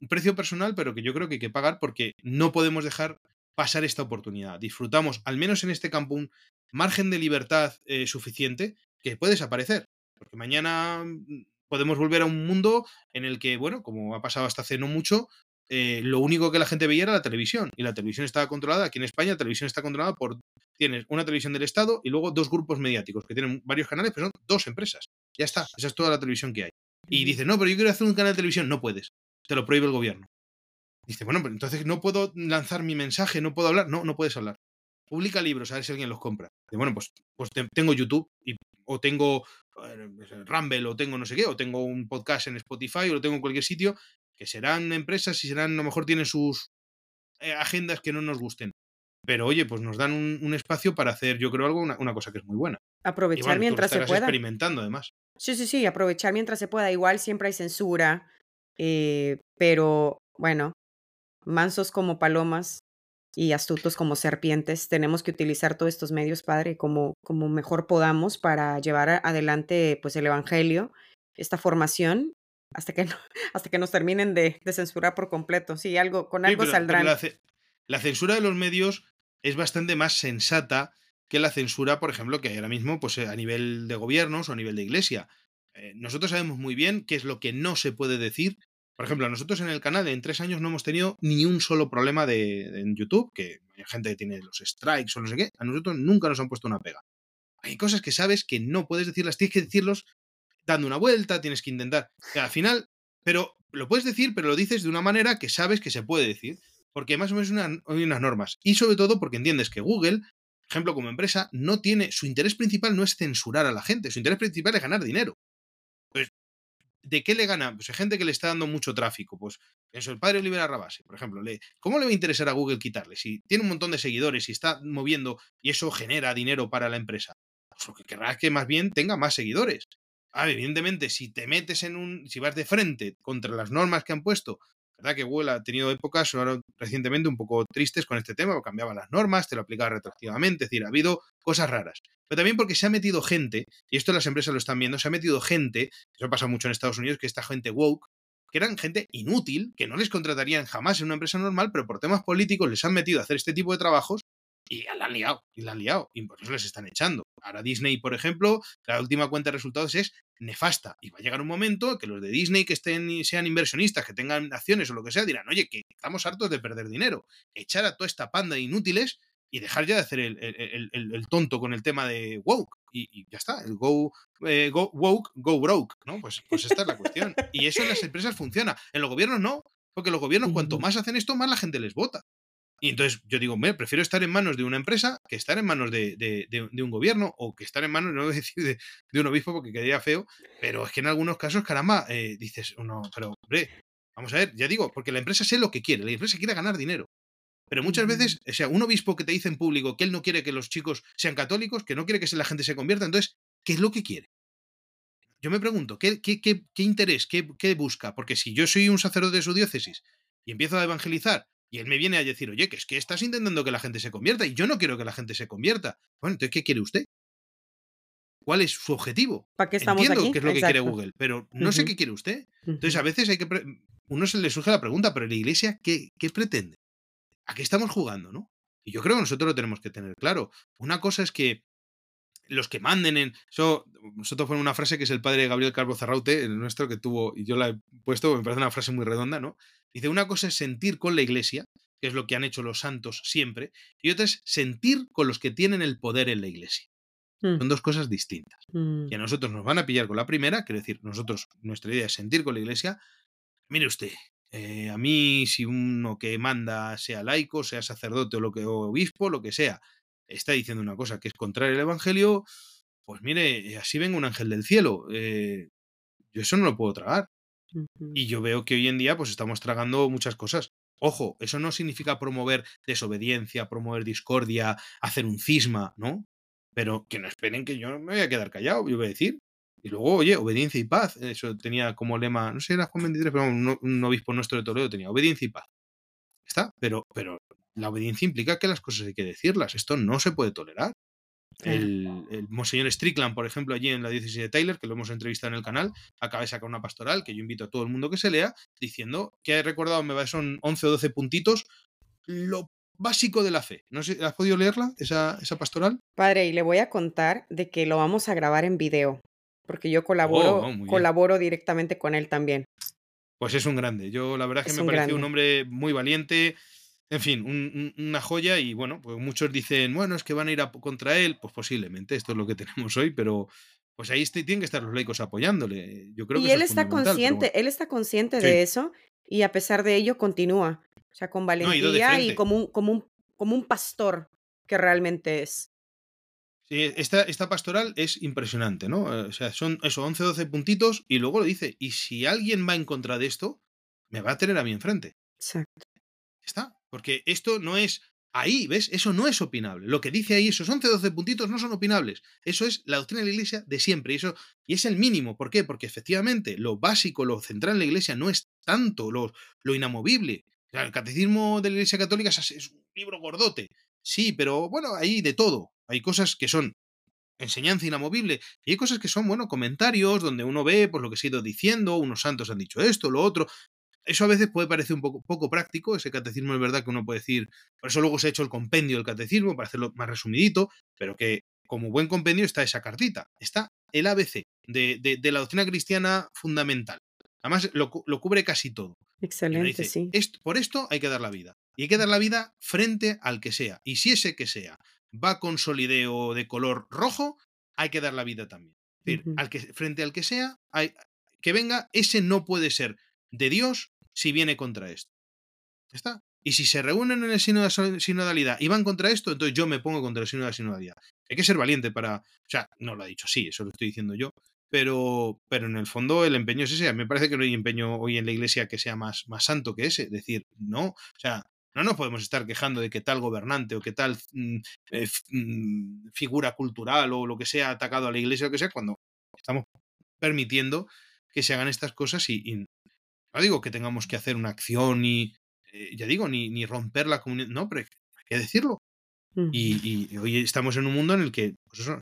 un precio personal, pero que yo creo que hay que pagar porque no podemos dejar pasar esta oportunidad. Disfrutamos, al menos en este campo, un margen de libertad eh, suficiente que puede desaparecer. Porque mañana mm, podemos volver a un mundo en el que, bueno, como ha pasado hasta hace no mucho, eh, lo único que la gente veía era la televisión. Y la televisión estaba controlada, aquí en España la televisión está controlada por, tienes una televisión del Estado y luego dos grupos mediáticos que tienen varios canales, pero son dos empresas. Ya está, esa es toda la televisión que hay. Y dices, no, pero yo quiero hacer un canal de televisión. No puedes, te lo prohíbe el gobierno. Dice, bueno, pero entonces no puedo lanzar mi mensaje, no puedo hablar. No, no puedes hablar. Publica libros, a ver si alguien los compra. Dice, bueno, pues, pues tengo YouTube y, o tengo eh, Rumble o tengo no sé qué, o tengo un podcast en Spotify o lo tengo en cualquier sitio, que serán empresas y serán, a lo mejor tienen sus eh, agendas que no nos gusten. Pero oye, pues nos dan un, un espacio para hacer, yo creo, algo, una, una cosa que es muy buena. Aprovechar bueno, mientras se pueda. experimentando, además. Sí, sí, sí, aprovechar mientras se pueda. Igual siempre hay censura, eh, pero bueno, mansos como palomas y astutos como serpientes, tenemos que utilizar todos estos medios, Padre, como, como mejor podamos para llevar adelante pues el Evangelio, esta formación, hasta que, no, <laughs> hasta que nos terminen de, de, censurar por completo. Sí, algo, con algo sí, pero, saldrán. Pero la, la, censura de los medios es bastante más sensata que la censura, por ejemplo, que hay ahora mismo pues, a nivel de gobiernos o a nivel de iglesia. Eh, nosotros sabemos muy bien qué es lo que no se puede decir. Por ejemplo, nosotros en el canal en tres años no hemos tenido ni un solo problema de, en YouTube, que hay gente que tiene los strikes o no sé qué. A nosotros nunca nos han puesto una pega. Hay cosas que sabes que no puedes decirlas, tienes que decirlos dando una vuelta, tienes que intentar. al final, pero lo puedes decir, pero lo dices de una manera que sabes que se puede decir. Porque más o menos hay unas normas. Y sobre todo porque entiendes que Google, por ejemplo, como empresa, no tiene. Su interés principal no es censurar a la gente. Su interés principal es ganar dinero. Pues, ¿de qué le gana? Pues hay gente que le está dando mucho tráfico. Pues eso, el padre Libera Rabase, por ejemplo. Le, ¿Cómo le va a interesar a Google quitarle? Si tiene un montón de seguidores y está moviendo y eso genera dinero para la empresa. Pues lo que querrá es que más bien tenga más seguidores. Ah, evidentemente, si te metes en un. si vas de frente contra las normas que han puesto verdad que Google ha tenido épocas recientemente un poco tristes con este tema, cambiaba las normas, te lo aplicaba retroactivamente, es decir, ha habido cosas raras. Pero también porque se ha metido gente, y esto las empresas lo están viendo, se ha metido gente, eso pasa mucho en Estados Unidos, que esta gente woke, que eran gente inútil, que no les contratarían jamás en una empresa normal, pero por temas políticos les han metido a hacer este tipo de trabajos y la han liado, y la han liado, y por eso les están echando. Ahora Disney, por ejemplo, la última cuenta de resultados es nefasta, y va a llegar un momento que los de Disney que estén sean inversionistas, que tengan acciones o lo que sea, dirán, oye, que estamos hartos de perder dinero, echar a toda esta panda de inútiles y dejar ya de hacer el, tonto con el tema de woke. Y, ya está, el go, eh, go, woke, go broke, ¿no? Pues, pues esta es la cuestión. Y eso en las empresas funciona. En los gobiernos no, porque los gobiernos cuanto más hacen esto, más la gente les vota. Y entonces yo digo, me prefiero estar en manos de una empresa que estar en manos de, un gobierno o que estar en manos, no voy a <laughs> decir de, un obispo porque quedaría feo, pero es que en algunos casos, caramba, eh, dices, no, pero hombre, vamos a ver, ya digo, porque la empresa sé lo que quiere, la empresa quiere ganar dinero. Pero muchas veces, o sea, un obispo que te dice en público que él no quiere que los chicos sean católicos, que no quiere que la gente se convierta, entonces, ¿qué es lo que quiere? Yo me pregunto, ¿qué, qué, qué, qué interés, qué, qué busca? Porque si yo soy un sacerdote de su diócesis y empiezo a evangelizar y él me viene a decir, oye, que es que estás intentando que la gente se convierta y yo no quiero que la gente se convierta. Bueno, entonces, ¿qué quiere usted? ¿Cuál es su objetivo? ¿Para qué estamos Entiendo qué es lo que quiere Google, pero no sé qué quiere usted. Entonces, a veces hay que. Uno se le surge la pregunta, pero la iglesia, ¿qué, ¿qué pretende? ¿A qué estamos jugando, no? Y yo creo que nosotros lo tenemos que tener claro. Una cosa es que los que manden en. Eso, nosotros fue una frase que es el padre Gabriel Carbo Zarraute, el nuestro, que tuvo, y yo la he puesto, me parece una frase muy redonda, ¿no? Dice: una cosa es sentir con la iglesia, que es lo que han hecho los santos siempre, y otra es sentir con los que tienen el poder en la iglesia. Mm. Son dos cosas distintas. Mm. Y a nosotros nos van a pillar con la primera, quiero decir, nosotros, nuestra idea es sentir con la iglesia. Mire usted, eh, a mí, si uno que manda sea laico, sea sacerdote o, lo que, o obispo, lo que sea, está diciendo una cosa que es contraria al Evangelio, pues mire, eh, así venga un ángel del cielo. Eh, yo eso no lo puedo tragar. Y yo veo que hoy en día pues estamos tragando muchas cosas. Ojo, eso no significa promover desobediencia, promover discordia, hacer un cisma, ¿no? Pero que no esperen que yo me voy a quedar callado, yo voy a decir. Y luego, oye, obediencia y paz. Eso tenía como lema, no sé, era Juan 23, pero un, un obispo nuestro de Toledo tenía obediencia y paz. Está, pero, pero la obediencia implica que las cosas hay que decirlas. Esto no se puede tolerar. El, Monseñor Strickland, por ejemplo, allí en la diócesis de Taylor, que lo hemos entrevistado en el canal, acaba de sacar una pastoral que yo invito a todo el mundo que se lea, diciendo que ha recordado, me son 11 o 12 puntitos, lo básico de la fe. No sé, ¿has podido leerla, esa, esa pastoral? Padre, y le voy a contar de que lo vamos a grabar en video, porque yo colaboro, oh, colaboro directamente con él también. Pues es un grande. Yo la verdad es que me parece un hombre muy valiente, en fin, una joya y bueno, pues muchos dicen, bueno, es que van a ir a, contra él, pues posiblemente, esto es lo que <laughs> tenemos hoy, pero pues ahí tienen que estar los laicos apoyándole. Yo creo y él está consciente, él está consciente de eso y a pesar de ello continúa, o sea, con valentía y como un, como, un, como un pastor que realmente es. Sí, esta, esta pastoral es impresionante, ¿no? O sea, son eso, 11, 12 puntitos y luego lo dice, y si alguien va en contra de esto, me va a tener a mí enfrente. Exacto. Está. Porque esto no es ahí, ¿ves? Eso no es opinable. Lo que dice ahí, esos 11, 12 puntitos no son opinables. Eso es la doctrina de la iglesia de siempre. Y, eso, y es el mínimo. ¿Por qué? Porque efectivamente lo básico, lo central en la iglesia no es tanto lo, lo inamovible. el catecismo de la iglesia católica es, un libro gordote. Sí, pero bueno, hay de todo. Hay cosas que son enseñanza inamovible. Y hay cosas que son, bueno, comentarios donde uno ve pues, lo que se ha ido diciendo, unos santos han dicho esto, lo otro. Eso a veces puede parecer un poco, poco práctico, ese catecismo es verdad que uno puede decir, por eso luego se ha hecho el compendio del catecismo, para hacerlo más resumidito, pero que como buen compendio está esa cartita, está el ABC de, la doctrina cristiana fundamental. Además, lo, cubre casi todo. Excelente, sí. por esto hay que dar la vida. Y hay que dar la vida frente al que sea. Y si ese que sea va con solideo de color rojo, hay que dar la vida también. Es decir, al que, frente al que sea, hay, que venga, ese no puede ser de Dios si viene contra esto. ¿Ya está? Y si se reúnen en el sino de sinodalidad y van contra esto, entonces yo me pongo contra el sino de la sinodalidad. Hay que ser valiente para. O sea, no lo ha dicho así, eso lo estoy diciendo yo. Pero, pero en el fondo el empeño es ese. Me parece que no hay empeño hoy en la iglesia que sea más, más santo que ese. Decir, no. O sea, no nos podemos estar quejando de que tal gobernante o que tal mm, eh, mm, figura cultural o lo que sea ha atacado a la iglesia o lo que sea, cuando estamos permitiendo que se hagan estas cosas y, no digo que tengamos que hacer una acción y, eh, ya digo, ni, ni, romper la comunidad, no, pero hay que decirlo. y, hoy estamos en un mundo en el que, pues eso,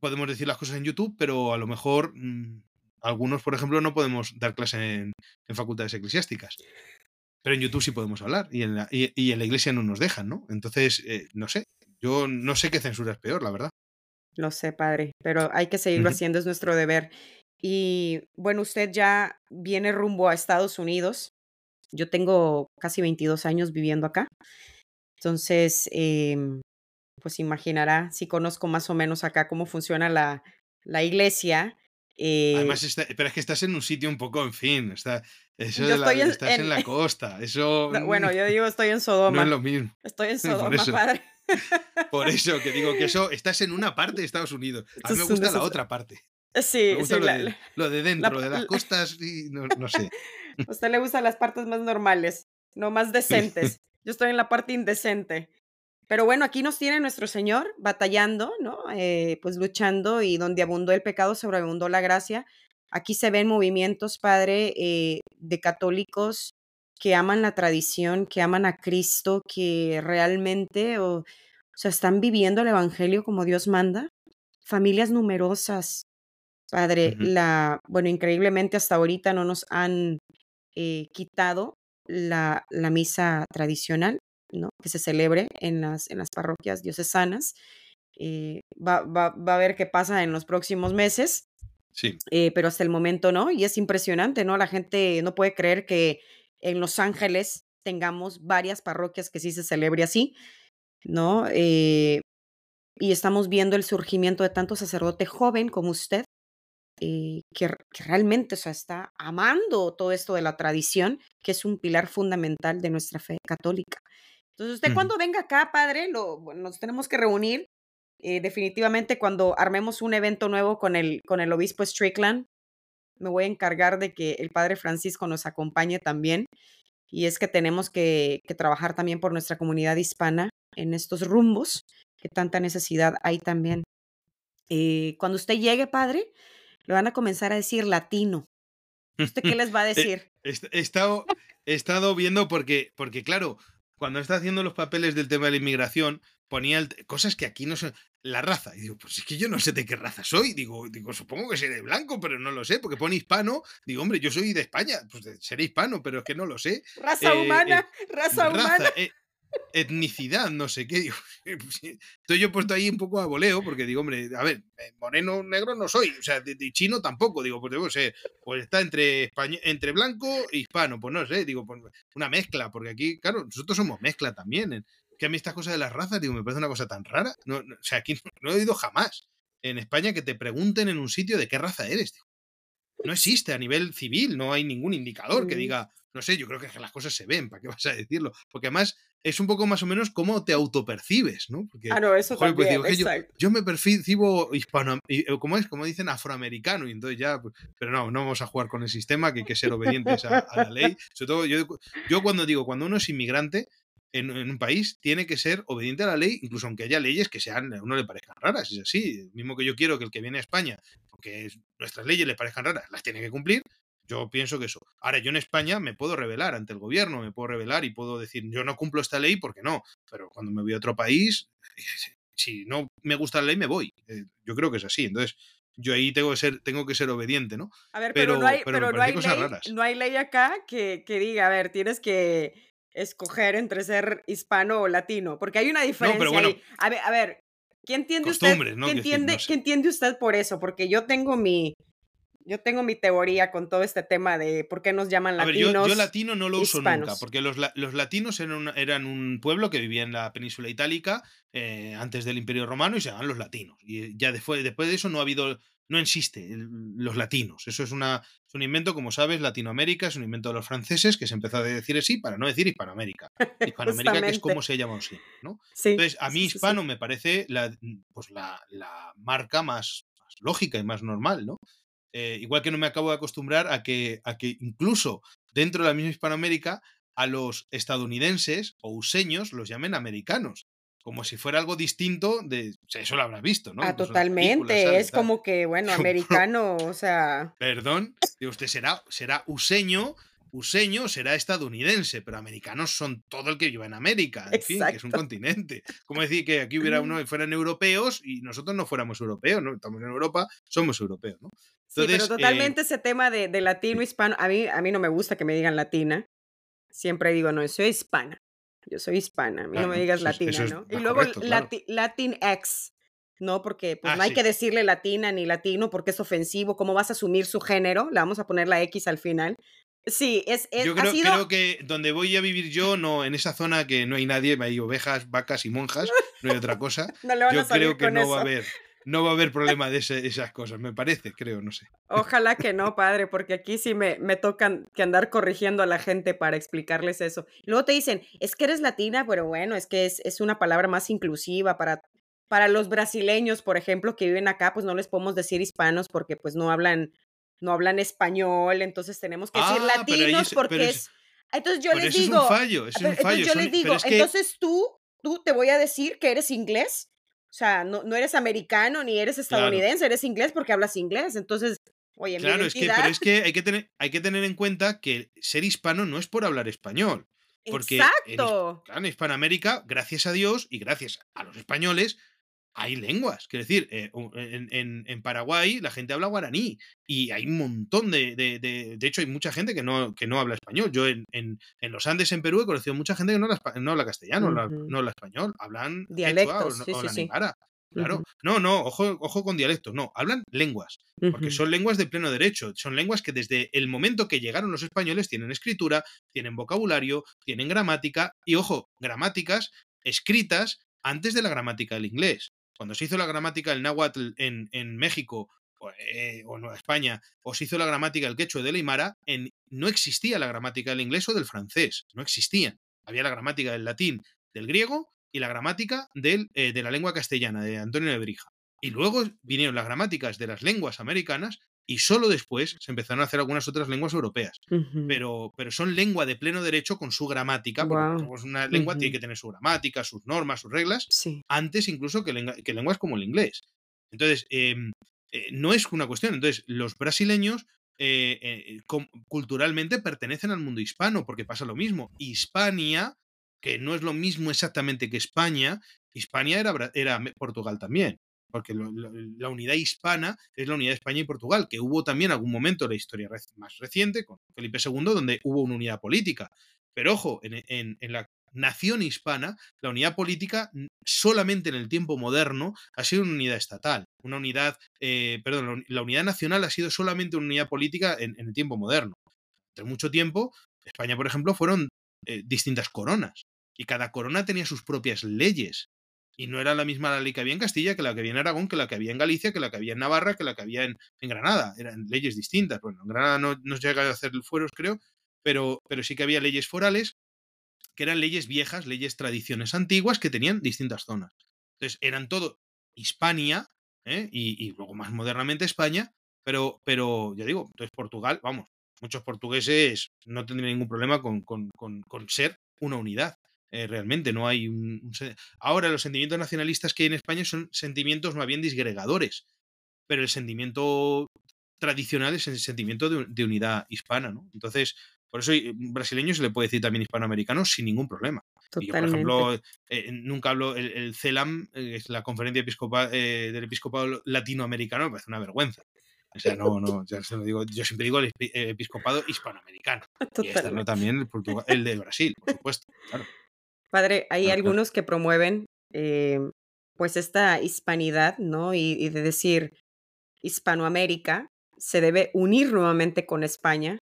podemos decir las cosas en YouTube, pero a lo mejor mm, algunos, por ejemplo, no podemos dar clase en, facultades eclesiásticas. Pero en YouTube sí podemos hablar y en la, y, en la iglesia no nos dejan, ¿no? Entonces, eh, no sé, yo no sé qué censura es peor, la verdad. Lo sé, padre, pero hay que seguirlo haciendo, es nuestro deber. Y bueno, usted ya viene rumbo a Estados Unidos. Yo tengo casi 22 años viviendo acá. Entonces, em, pues imaginará, si conozco más o menos acá cómo funciona la, la iglesia. Además, eh pero es que estás en un sitio un poco, en fin, está, eso estás en, la <laughs> costa, eso... bueno, yo digo, estoy en Sodoma. <laughs> No es lo mismo. Estoy en <laughs> Sodoma, padre. Por eso que digo que eso, estás en una parte de Estados Unidos. A mí me gusta la otra parte. Sí, lo, de, dentro, de las costas, y no, sé. <laughs> A usted le gustan las partes más normales, no más decentes. <laughs> Yo estoy en la parte indecente. Pero bueno, aquí nos tiene nuestro Señor batallando, ¿no? Eh, pues luchando y donde abundó el pecado, sobreabundó la gracia. Aquí se ven movimientos, Padre, eh, de católicos que aman la tradición, que aman a Cristo, que realmente, o, sea, están viviendo el Evangelio como Dios manda. Familias numerosas, Padre, la, bueno, increíblemente hasta ahorita no nos han eh, quitado la, la, misa tradicional, ¿no? Que se celebre en las, en las parroquias diocesanas. Eh, va, va, va, a ver qué pasa en los próximos meses. Sí. Eh, pero hasta el momento no, y es impresionante, ¿no? La gente no puede creer que en Los Ángeles tengamos varias parroquias que sí se celebre así, ¿no? y estamos viendo el surgimiento de tanto sacerdote joven como usted, eh, que, realmente o sea, está amando todo esto de la tradición, que es un pilar fundamental de nuestra fe católica. Entonces, usted cuando venga acá, padre, lo, nos tenemos que reunir. Eh, definitivamente cuando armemos un evento nuevo con el, con el obispo Strickland, me voy a encargar de que el padre Francisco nos acompañe también. Y es que tenemos que, que trabajar también por nuestra comunidad hispana en estos rumbos, que tanta necesidad hay también. Eh, cuando usted llegue, padre, le van a comenzar a decir latino. <laughs> ¿Usted qué les va a eh, decir? He, estado, he estado viendo porque, porque, claro, cuando está haciendo los papeles del tema de la inmigración, ponía cosas que aquí no son. La raza. Y digo, pues es que yo no sé de qué raza soy. Digo, digo, supongo que seré blanco, pero no lo sé, porque pone hispano. Digo, hombre, yo soy de España, pues seré hispano, pero es que no lo sé. Raza eh, humana, eh, raza, humana etnicidad, no sé qué. <laughs> Digo, estoy yo puesto ahí un poco a voleo, porque digo, hombre, a ver, eh, moreno negro no soy, o sea, de, chino tampoco, digo, pues debo ser, pues está entre, entre blanco e hispano, pues no sé, digo, pues una mezcla, porque aquí, claro, nosotros somos mezcla también. Que a mí estas cosas de las razas, digo, me parece una cosa tan rara. No, o sea, aquí <laughs> no, he oído jamás en España que te pregunten en un sitio de qué raza eres, No existe a nivel civil, no hay ningún indicador que mm. diga, no sé, yo creo que las cosas se ven, ¿para qué vas a decirlo? Porque además es un poco más o menos cómo te autopercibes, ¿no? Porque, ah, no, eso pues también, yo, me percibo hispano, eh, como es, como dicen, afroamericano, y entonces ya, pues, pero no, no vamos a jugar con el sistema, que hay que ser obedientes a, la ley. <laughs> Sobre todo, yo, yo cuando digo, cuando uno es inmigrante, en, un país tiene que ser obediente a la ley, incluso aunque haya leyes que sean, a uno le parezcan raras, es así. Mismo que yo quiero que el que viene a España, aunque nuestras leyes le parezcan raras, las tiene que cumplir, yo pienso que eso. Ahora, yo en España me puedo revelar ante el gobierno, me puedo revelar y puedo decir, yo no cumplo esta ley porque no. Pero cuando me voy a otro país, <laughs> si no me gusta la ley, me voy. Eh, yo creo que es así. Entonces, yo ahí tengo que ser, tengo que ser obediente, ¿no? A ver, pero, no hay, pero no, hay ley, no hay ley acá que, que diga, a ver, tienes que escoger entre ser hispano o latino, porque hay una diferencia ahí. A ver, a ver, ¿qué entiende usted? ¿qué, entiende, ¿Qué entiende usted por eso? Porque yo tengo mi, yo tengo mi teoría con todo este tema de por qué nos llaman latinos. A ver, yo, latino no lo uso nunca, porque los, los latinos eran, eran, un pueblo que vivía en la península itálica eh, antes del Imperio Romano y se llaman los latinos. Y ya después, después de eso no ha habido, no existe los latinos. Eso es, una, es un invento, como sabes, Latinoamérica es un invento de los franceses que se empezó a decir así para no decir Hispanoamérica. <laughs> Hispanoamérica que es como se llama así, ¿no? Entonces, a mí hispano me parece la, pues la, la marca más, más lógica y más normal, ¿no? Eh, igual que no me acabo de acostumbrar a que, a que incluso dentro de la misma Hispanoamérica a los estadounidenses o useños los llamen americanos. Como si fuera algo distinto de. eso lo habrás visto, ¿no? Ah, totalmente. Es como que, bueno, <laughs> americano, o sea. Perdón. usted será, será useño useño será estadounidense, pero americanos son todo el que vive en América, en fin, que es un continente. Como decir que aquí hubiera uno y fueran europeos y nosotros no fuéramos europeos, ¿no? Estamos en Europa, somos europeos, ¿no? sí, pero totalmente eh, ese tema de, latino, hispano, a mí, a mí no me gusta que me digan latina. Siempre digo, no, soy hispana. Yo soy hispana, a mí no me digas latina, ¿no? Y luego Latin X, ¿no? Porque pues, ah, no hay que decirle latina ni latino porque es ofensivo. ¿Cómo vas a asumir su género? Le vamos a poner la X al final. Sí, es, yo creo, creo, que donde voy a vivir yo, no, en esa zona que no hay nadie, hay ovejas, vacas y monjas, no hay otra cosa. <laughs> yo creo que no va a haber, no va a haber problema de <laughs> esas cosas, me parece, creo, no sé. Ojalá que no, <laughs> padre, porque aquí sí me, me tocan que andar corrigiendo a la gente para explicarles eso. Luego te dicen, es que eres latina, pero bueno, es que es, es una palabra más inclusiva para para los brasileños, por ejemplo, que viven acá, pues no les podemos decir hispanos porque pues no hablan no hablan español, entonces tenemos que decir ah, latinos porque es, Entonces yo les digo... Es un fallo, es un fallo. yo les digo, entonces tú, tú te voy a decir que eres inglés. O sea, no, no eres americano ni eres estadounidense, eres inglés porque hablas inglés. Entonces, oye, Claro, es que, pero es que hay que, tener, hay que tener en cuenta que ser hispano no es por hablar español. Porque Exacto. en Hispanoamérica, gracias a Dios y gracias a los españoles, hay lenguas. Quiero decir, eh, en, Paraguay la gente habla guaraní y hay un montón de, de, de, hecho, hay mucha gente que no, que no habla español. Yo en, en, los Andes, en Perú, he conocido mucha gente que no habla, no habla castellano, no, habla español, hablan dialectos. o, sí, Claro. No, no, ojo, ojo con dialectos, no, hablan lenguas, porque son lenguas de pleno derecho, son lenguas que desde el momento que llegaron los españoles tienen escritura, tienen vocabulario, tienen gramática y, ojo, gramáticas escritas antes de la gramática del inglés. Cuando se hizo la gramática del náhuatl en, en México eh, o, en España, o se hizo la gramática del quechua de la Aymara, en, no existía la gramática del inglés o del francés, no existían. Había la gramática del latín, del griego y la gramática del, eh, de la lengua castellana, de Antonio de Brija. Y luego vinieron las gramáticas de las lenguas americanas y solo después se empezaron a hacer algunas otras lenguas europeas. pero, pero son lengua de pleno derecho con su gramática, porque una lengua tiene que tener su gramática, sus normas, sus reglas, antes incluso que, lenguas como el inglés. Entonces, em, eh, no es una cuestión. Entonces, los brasileños eh, eh, culturalmente pertenecen al mundo hispano, porque pasa lo mismo. Hispania, que no es lo mismo exactamente que España, Hispania era, era Portugal también porque la unidad hispana es la unidad de España y Portugal, que hubo también algún momento en la historia más reciente, con Felipe II, donde hubo una unidad política. Pero ojo, en, la nación hispana, la unidad política solamente en el tiempo moderno ha sido una unidad estatal, una unidad, eh, perdón, la unidad nacional ha sido solamente una unidad política en, el tiempo moderno. Entre mucho tiempo, España, por ejemplo, fueron eh, distintas coronas y cada corona tenía sus propias leyes y no era la misma la ley que había en Castilla, que la que había en Aragón, que la que había en Galicia, que la que había en Navarra, que la que había en, Granada. Eran leyes distintas. Bueno, en Granada no, no se llega a hacer fueros, creo, pero, pero sí que había leyes forales, que eran leyes viejas, leyes tradiciones antiguas, que tenían distintas zonas. Entonces, eran todo Hispania, ¿eh? y, luego más modernamente España, pero, pero ya digo, entonces Portugal, vamos, muchos portugueses no tendrían ningún problema con, con, con ser una unidad. Eh, realmente no hay un, Ahora los sentimientos nacionalistas que hay en España son sentimientos más bien disgregadores, pero el sentimiento tradicional es el sentimiento de, unidad hispana, ¿no? Entonces, por eso brasileño se le puede decir también hispanoamericano sin ningún problema. Y yo, por ejemplo, eh, nunca hablo, el, CELAM, eh, es la conferencia episcopal, del episcopado latinoamericano, me parece una vergüenza. O sea, no, no, ya se lo digo, yo siempre digo el episcopado hispanoamericano. Y este, ¿no? también el, el de Brasil, por supuesto. Claro. Padre, hay algunos que promueven pues esta hispanidad, ¿no? y, de decir, Hispanoamérica se debe unir nuevamente con España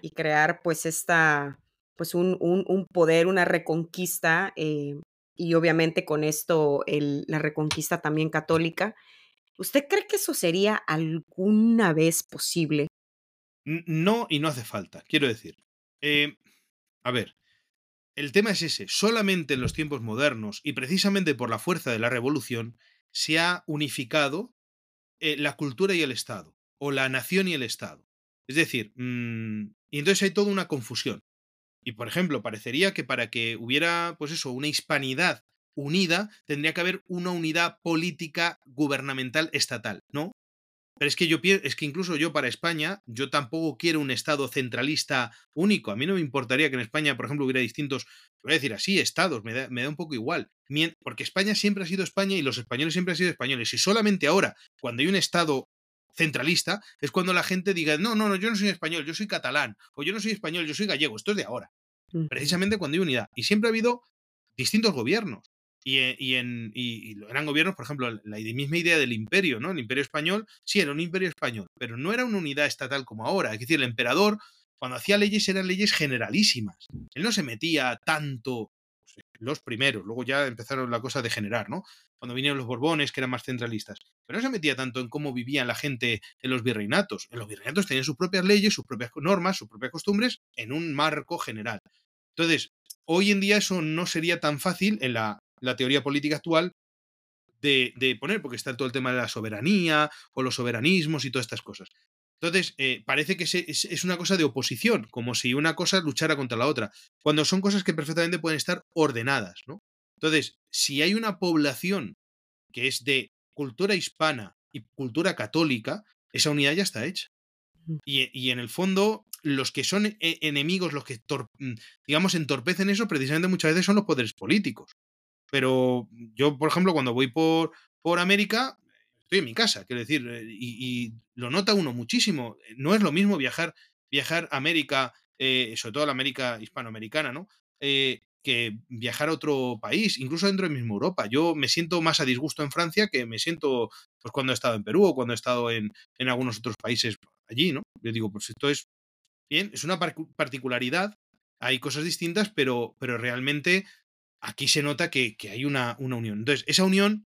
y crear pues esta, pues un, un, poder, una reconquista eh, y obviamente con esto el, la reconquista también católica. ¿Usted cree que eso sería alguna vez posible? No, y no hace falta, quiero decir. Eh, a ver, el tema es ese, solamente en los tiempos modernos y precisamente por la fuerza de la revolución se ha unificado eh, la cultura y el Estado, o la nación y el Estado. Es decir, mm, y entonces hay toda una confusión. Y por ejemplo, parecería que para que hubiera, pues eso, una hispanidad unida, tendría que haber una unidad política gubernamental estatal, ¿no? Pero es que yo es que incluso yo para España, yo tampoco quiero un Estado centralista único. A mí no me importaría que en España, por ejemplo, hubiera distintos, voy a decir así, estados, me da, me da un poco igual. Porque España siempre ha sido España y los españoles siempre han sido españoles. Y solamente ahora, cuando hay un Estado centralista, es cuando la gente diga, no, no, no, yo no soy español, yo soy catalán, o yo no soy español, yo soy gallego. Esto es de ahora. Precisamente cuando hay unidad. Y siempre ha habido distintos gobiernos. Y, eh, eran gobiernos, por ejemplo, la misma idea del imperio, ¿no? El imperio español, sí, era un imperio español, pero no era una unidad estatal como ahora. Es decir, el emperador, cuando hacía leyes, eran leyes generalísimas. Él no se metía tanto pues, los primeros, luego ya empezaron la cosa de generar, ¿no? Cuando vinieron los Borbones, que eran más centralistas. Pero no se metía tanto en cómo vivía la gente en los virreinatos. En los virreinatos tenían sus propias leyes, sus propias normas, sus propias costumbres, en un marco general. Entonces, hoy en día eso no sería tan fácil en la la teoría política actual de, poner, porque está todo el tema de la soberanía o los soberanismos y todas estas cosas. Entonces, eh, parece que es, una cosa de oposición, como si una cosa luchara contra la otra, cuando son cosas que perfectamente pueden estar ordenadas, ¿no? Entonces, si hay una población que es de cultura hispana y cultura católica, esa unidad ya está hecha. Mm. Y, en el fondo, los que son e, enemigos, los que, mm, digamos, entorpecen eso, precisamente muchas veces son los poderes políticos. Pero yo, por ejemplo, cuando voy por, por América, estoy en mi casa, quiero decir, eh, y, lo nota uno muchísimo. No es lo mismo viajar, viajar a América, eh, sobre todo a la América hispanoamericana, ¿no? Eh, que viajar a otro país, incluso dentro de mismo Europa. Yo me siento más a disgusto en Francia que me siento pues cuando he estado en Perú o cuando he estado en, en algunos otros países allí, ¿no? Yo digo, pues esto es bien, es una particularidad, hay cosas distintas, pero, pero realmente aquí se nota que, hay una, una, unión. Entonces, esa unión,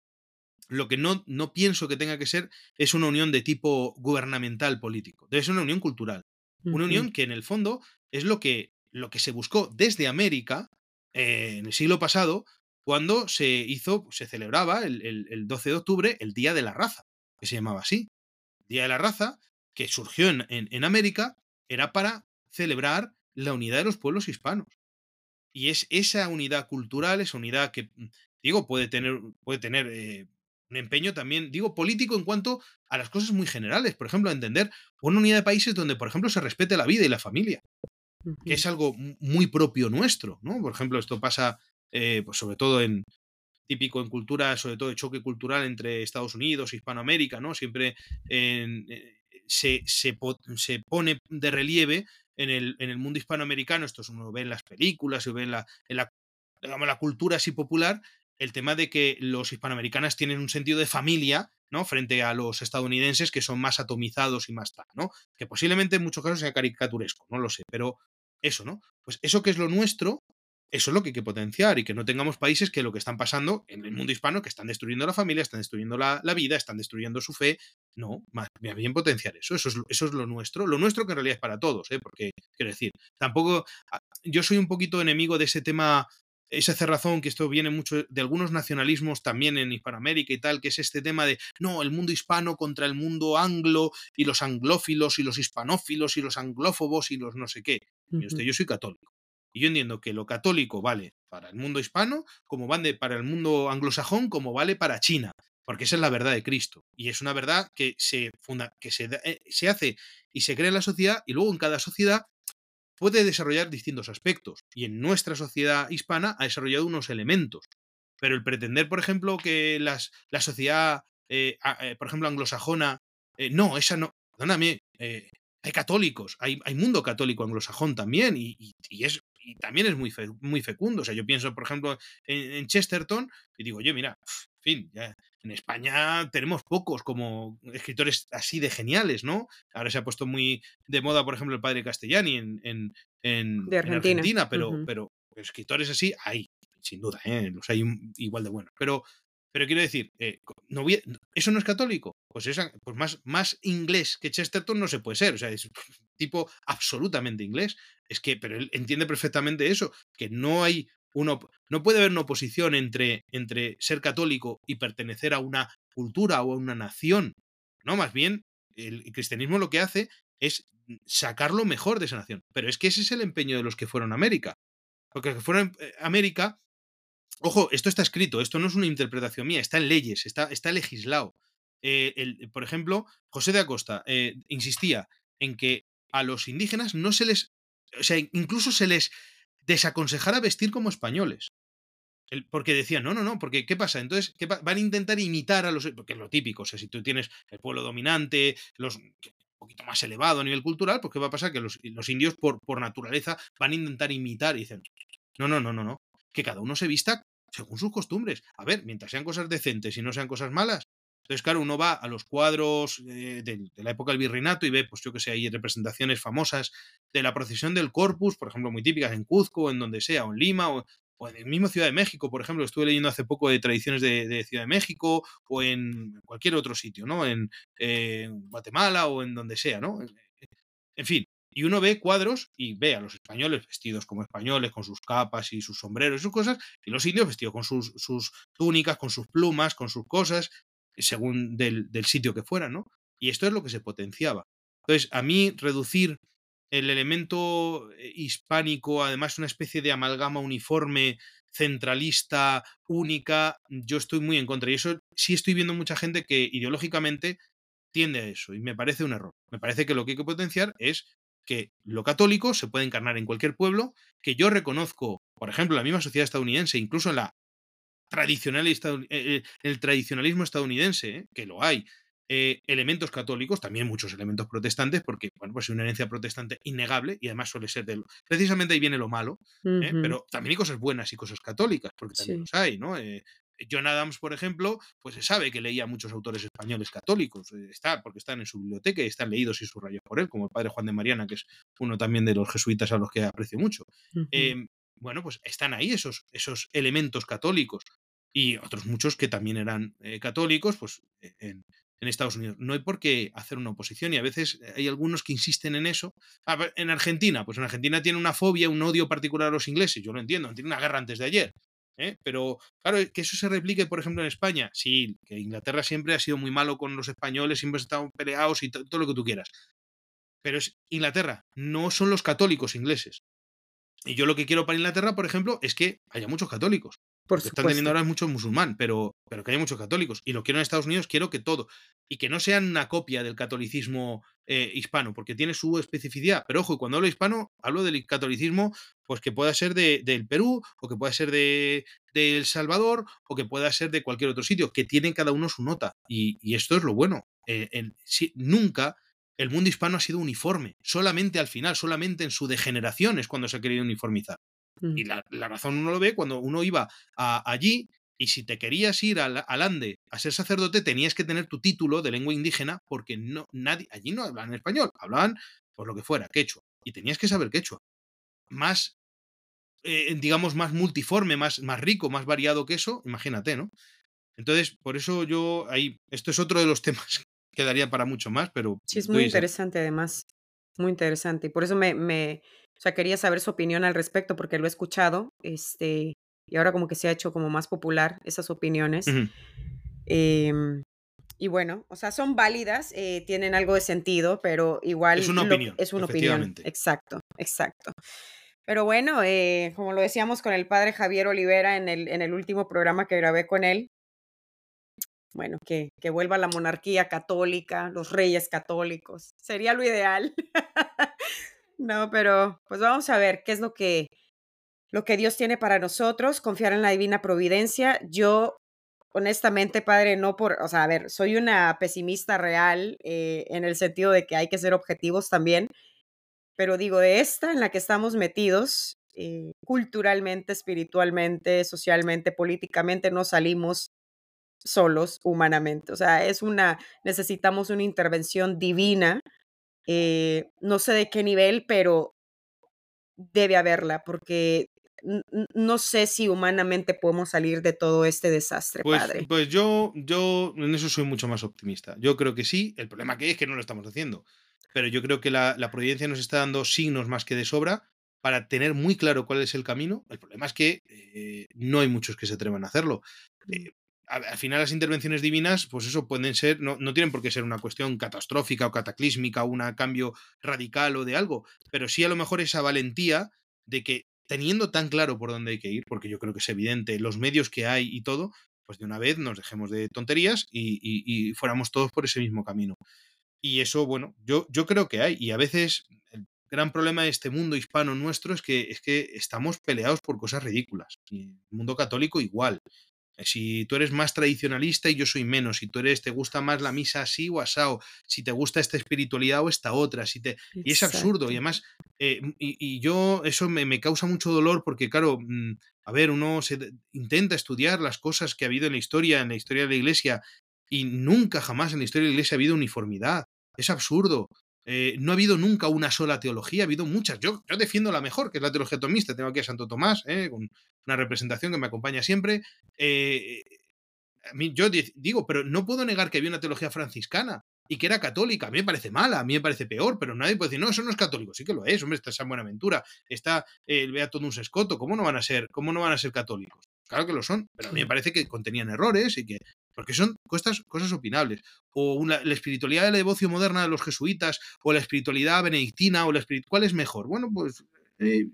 lo que no, no pienso que tenga que ser es una unión de tipo gubernamental político, debe ser una unión cultural. Una unión que en el fondo es lo que, lo que se buscó desde América eh, en el siglo pasado, cuando se hizo, se celebraba el, 12 de octubre el Día de la Raza, que se llamaba así. Día de la Raza, que surgió en, en América, era para celebrar la unidad de los pueblos hispanos. Y es esa unidad cultural, esa unidad que, mm, digo, puede tener, puede tener eh, un empeño también, digo, político en cuanto a las cosas muy generales. Por ejemplo, a entender una unidad de países donde, por ejemplo, se respete la vida y la familia, que es algo muy propio nuestro, ¿no? Por ejemplo, esto pasa, eh, pues sobre todo en, típico en cultura, sobre todo de choque cultural entre Estados Unidos e Hispanoamérica, ¿no? Siempre eh, se, se, se, pone de relieve en el, en el mundo hispanoamericano, esto uno ve en las películas, se ve en la, en la, digamos, la cultura así popular, el tema de que los hispanoamericanos tienen un sentido de familia, ¿no? Frente a los estadounidenses que son más atomizados y más tal, ¿no? Que posiblemente en muchos casos sea caricaturesco, no lo sé, pero eso, ¿no? Pues eso que es lo nuestro, eso es lo que hay que potenciar y que no tengamos países que lo que están pasando en el mundo hispano, que están destruyendo la familia, están destruyendo la, vida, están destruyendo su fe. No, más bien potenciar eso. Eso es, eso es lo nuestro. Lo nuestro que en realidad es para todos, ¿eh? porque quiero decir, tampoco. Ah, yo soy un poquito enemigo de ese tema esa cerrazón que esto viene mucho de algunos nacionalismos también en Hispanoamérica y tal, que es este tema de no, el mundo hispano contra el mundo anglo y los anglófilos y los hispanófilos y los anglófobos y los no sé qué. usted, yo soy católico. Y yo entiendo que lo católico vale para el mundo hispano, como vale para el mundo anglosajón, como vale para China, porque esa es la verdad de Cristo. Y es una verdad que se, funda, que se, eh, se hace y se crea en la sociedad, y luego en cada sociedad puede desarrollar distintos aspectos. Y en nuestra sociedad hispana ha desarrollado unos elementos. Pero el pretender, por ejemplo, que las, la sociedad, eh, eh, por ejemplo, anglosajona, eh, no, esa no, perdóname, hay católicos, hay, hay, mundo católico anglosajón también, y, es, y también es muy, muy fecundo. O sea, yo pienso, por ejemplo, en, Chesterton, y digo, oye, mira, en fin, ya, en España tenemos pocos como escritores así de geniales, ¿no? Ahora se ha puesto muy de moda, por ejemplo, el padre Castellani en, en, en, Argentina. pero, pero escritores así hay, sin duda, ¿eh? los hay igual de buenos. Pero, pero quiero decir, eh, no ¿eso no es católico? Pues, esa, pues más, inglés que Chesterton no se puede ser. O sea, es <laughs> tipo absolutamente inglés. Es que, pero él entiende perfectamente eso, que no hay uno, no puede haber una oposición entre, entre ser católico y pertenecer a una cultura o a una nación. No, más bien, el cristianismo lo que hace es sacar lo mejor de esa nación. Pero es que ese es el empeño de los que fueron a América. Porque los que fueron a América Ojo, esto está escrito, esto no es una interpretación mía, está en leyes, está, está legislado. Eh, por ejemplo, José de Acosta eh, insistía en que a los indígenas no se les, o sea, incluso se les desaconsejara vestir como españoles. porque decían, no, no, no, porque ¿qué pasa? Entonces, van a intentar imitar a los, porque es lo típico, o sea, si tú tienes el pueblo dominante, un poquito más elevado a nivel cultural, pues ¿qué va a pasar? Que los, indios por naturaleza van a intentar imitar y dicen, no, no, no, no, no, que cada uno se vista según sus costumbres. A ver, mientras sean cosas decentes y no sean cosas malas. Entonces, claro, uno va a los cuadros eh, de, la época del virreinato y ve, pues yo que sé, hay representaciones famosas de la procesión del Corpus, por ejemplo, muy típicas en Cuzco, en donde sea, o en Lima, o, en el mismo Ciudad de México, por ejemplo, estuve leyendo hace poco de tradiciones de, Ciudad de México, o en cualquier otro sitio, ¿no? En, en Guatemala o en donde sea, ¿no? En fin, y uno ve cuadros y ve a los españoles vestidos como españoles, con sus capas y sus sombreros y sus cosas, y los indios vestidos con sus, sus túnicas, con sus plumas, con sus cosas, según del, del, sitio que fuera, ¿no? Y esto es lo que se potenciaba. Entonces, a mí reducir el elemento eh, hispánico, además una especie de amalgama uniforme, centralista, única, yo estoy muy en contra. Y eso sí estoy viendo mucha gente que ideológicamente tiende a eso, y me parece un error. Me parece que lo que hay que potenciar es que lo católico se puede encarnar en cualquier pueblo, que yo reconozco, por ejemplo, en la misma sociedad estadounidense, incluso en la tradicional eh, eh, el tradicionalismo estadounidense, ¿eh? que lo hay, elementos católicos, también muchos elementos protestantes, porque, bueno, pues es una herencia protestante innegable y además suele ser de Precisamente ahí viene lo malo, pero también hay cosas buenas y cosas católicas, porque también los hay, ¿no? John Adams, por ejemplo, pues se sabe que leía muchos autores españoles católicos, eh, está, porque están en su biblioteca y están leídos y subrayados por él, como el padre Juan de Mariana, que es uno también de los jesuitas a los que aprecio mucho. Em, bueno, pues están ahí esos, esos elementos católicos y otros muchos que también eran eh, católicos, pues e, en, en, Estados Unidos. No hay por qué hacer una oposición y a veces hay algunos que insisten en eso. en Argentina, pues en Argentina tiene una fobia, un odio particular a los ingleses, yo lo entiendo, tiene una guerra antes de ayer. ¿Eh? Pero claro, que eso se replique, por ejemplo, en España. Sí, que Inglaterra siempre ha sido muy malo con los españoles, siempre estado peleados y todo lo que tú quieras. Pero es Inglaterra, no son los católicos ingleses. Y yo lo que quiero para Inglaterra, por ejemplo, es que haya muchos católicos. Por están teniendo ahora mucho musulmán, pero, pero que haya muchos católicos. Y lo quiero en Estados Unidos, quiero que todo. Y que no sean una copia del catolicismo eh, hispano, porque tiene su especificidad. Pero ojo, cuando hablo hispano, hablo del catolicismo, pues que pueda ser de, del Perú, o que pueda ser de, El Salvador, o que pueda ser de cualquier otro sitio, que tienen cada uno su nota. Y, esto es lo bueno. Eh, nunca el mundo hispano ha sido uniforme. Solamente al final, solamente en su degeneración es cuando se ha querido uniformizar. Y mm. la, razón uno lo ve cuando uno iba allí y si te querías ir al, Ande a ser sacerdote tenías que tener tu título de lengua indígena porque no, nadie, allí no hablaban español, hablaban por lo que fuera, quechua. Y tenías que saber quechua. Más, eh, digamos, más multiforme, más, más rico, más variado que eso, imagínate, ¿no? Entonces, por eso yo ahí, esto es otro de los <laughs> temas que daría para mucho más, pero... Sí, es muy interesante además, muy interesante. Y por eso me, me, sea, quería saber su opinión al respecto porque lo he escuchado, este, y ahora como que se ha hecho como más popular esas opiniones. Em, y bueno, o sea, son válidas, eh, tienen algo de sentido, pero igual... Es una opinión. Es una opinión. Exacto, exacto. Pero bueno, eh, como lo decíamos con el padre Javier Olivera en el, en el último programa que grabé con él, bueno, que, que vuelva la monarquía católica, los reyes católicos, sería lo ideal. <laughs> No, pero pues vamos a ver qué es lo que, lo que Dios tiene para nosotros, confiar en la divina providencia. Yo, honestamente, padre, no por, o sea, a ver, soy una pesimista real eh, en el sentido de que hay que ser objetivos también, pero digo, de esta en la que estamos metidos, eh, culturalmente, espiritualmente, socialmente, políticamente, no salimos solos humanamente. O sea, es una, necesitamos una intervención divina. Eh, no sé de qué nivel, pero debe haberla, porque no sé si humanamente podemos salir de todo este desastre, pues, padre. Pues yo, yo en eso soy mucho más optimista. Yo creo que sí. El problema que es que no lo estamos haciendo. Pero yo creo que la, la providencia nos está dando signos más que de sobra para tener muy claro cuál es el camino. El problema es que eh, no hay muchos que se atrevan a hacerlo. Eh, al final las intervenciones divinas, pues eso pueden ser, no, no, tienen por qué ser una cuestión catastrófica o cataclísmica un cambio radical o de algo, pero sí a lo mejor esa valentía de que teniendo tan claro por dónde hay que ir, porque yo creo que es evidente, los medios que hay y todo, pues de una vez nos dejemos de tonterías y, y, y fuéramos todos por ese mismo camino. Y eso, bueno, yo, yo creo que hay, y a veces el gran problema de este mundo hispano nuestro es que, es que estamos peleados por cosas ridículas. Y el mundo católico igual. Si tú eres más tradicionalista y yo soy menos, si tú eres, te gusta más la misa así o asao, si te gusta esta espiritualidad o esta otra, si te... y es absurdo, y además, eh, y, y, yo, eso me, me, causa mucho dolor porque, claro, mmm, a ver, uno se intenta estudiar las cosas que ha habido en la historia, en la historia de la iglesia, y nunca jamás en la historia de la iglesia ha habido uniformidad. Es absurdo. Eh, no ha habido nunca una sola teología, ha habido muchas. Yo, yo defiendo la mejor, que es la teología tomista. Tengo aquí a Santo Tomás, eh, con una representación que me acompaña siempre. Eh, a mí, yo digo, pero no puedo negar que había una teología franciscana y que era católica. A mí me parece mala, a mí me parece peor, pero nadie puede decir, no, eso no es católico. Sí que lo es, hombre, está San Buenaventura, está el Beato un Escoto, ¿cómo no van a ser, cómo no van a ser católicos? Claro que lo son, pero a mí me parece que contenían errores y que. Porque son cosas, cosas opinables. O una, la espiritualidad de la devoción moderna de los jesuitas, o la espiritualidad benedictina, o la espiritualidad. ¿Cuál es mejor? Bueno, pues. Eh,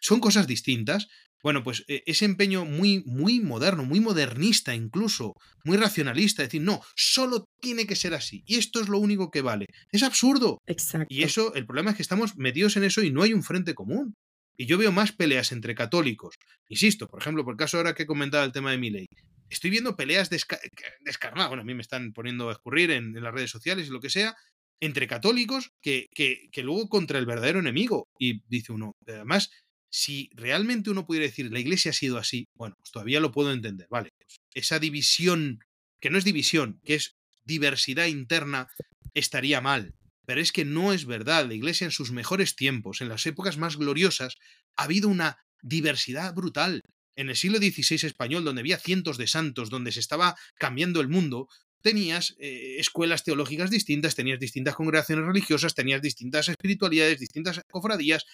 son cosas distintas. Bueno, pues eh, ese empeño muy, muy moderno, muy modernista incluso, muy racionalista, decir, no, solo tiene que ser así, y esto es lo único que vale. Es absurdo. Exacto. Y eso, el problema es que estamos metidos en eso y no hay un frente común. Y yo veo más peleas entre católicos. Insisto, por ejemplo, por el caso ahora que he comentado el tema de mi ley. Estoy viendo peleas desca descarnadas. Bueno, a mí me están poniendo a escurrir en, las redes sociales y lo que sea. Entre católicos que, que, que, luego contra el verdadero enemigo. Y dice uno, además, si realmente uno pudiera decir la iglesia ha sido así, bueno, pues todavía lo puedo entender. Vale, pues esa división, que no es división, que es diversidad interna, estaría mal. Pero es que no es verdad. La Iglesia en sus mejores tiempos, en las épocas más gloriosas, ha habido una diversidad brutal. En el siglo XVI español, donde había cientos de santos, donde se estaba cambiando el mundo, tenías eh, escuelas teológicas distintas, tenías distintas congregaciones religiosas, tenías distintas espiritualidades, distintas cofradías.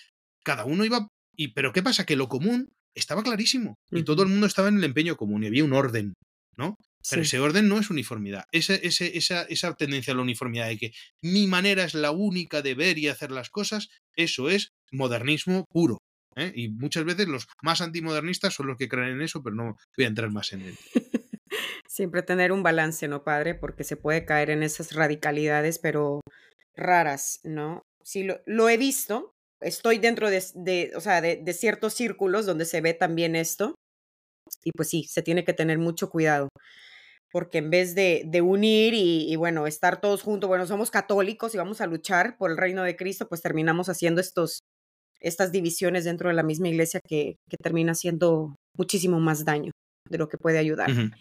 Cada uno iba... Y, pero ¿qué pasa? Que lo común estaba clarísimo. Y todo el mundo estaba en el empeño común y había un orden, ¿no? Pero sí. ese orden no es uniformidad. Ese, ese, esa, esa tendencia a la uniformidad de que mi manera es la única de ver y hacer las cosas, eso es modernismo puro. ¿Eh? Y muchas veces los más antimodernistas son los que creen en eso, pero no voy a entrar más en él. <laughs> Siempre tener un balance, ¿no, padre? Porque se puede caer en esas radicalidades, pero raras, ¿no? Sí, lo, lo he visto. Estoy dentro de, de o sea, de, de ciertos círculos donde se ve también esto. Y pues sí, se tiene que tener mucho cuidado porque en vez de, de unir y, y, bueno, estar todos juntos, bueno, somos católicos y vamos a luchar por el reino de Cristo, pues terminamos haciendo estos, estas divisiones dentro de la misma iglesia que, que termina haciendo muchísimo más daño de lo que puede ayudar. Uh -huh.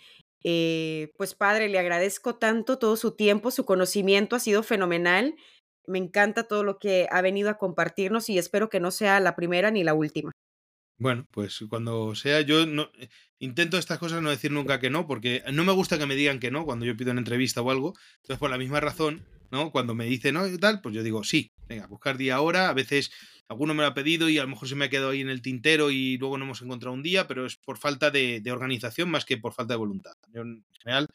eh, pues padre, le agradezco tanto todo su tiempo, su conocimiento ha sido fenomenal. Me encanta todo lo que ha venido a compartirnos y espero que no sea la primera ni la última. Bueno, pues cuando sea, yo no intento estas cosas no decir nunca que no, porque no me gusta que me digan que no cuando yo pido una entrevista o algo. Entonces, por la misma razón, ¿no? Cuando me dicen no y tal, pues yo digo sí, venga, buscar día ahora. A veces alguno me lo ha pedido y a lo mejor se me ha quedado ahí en el tintero y luego no hemos encontrado un día, pero es por falta de, de organización más que por falta de voluntad. Yo en general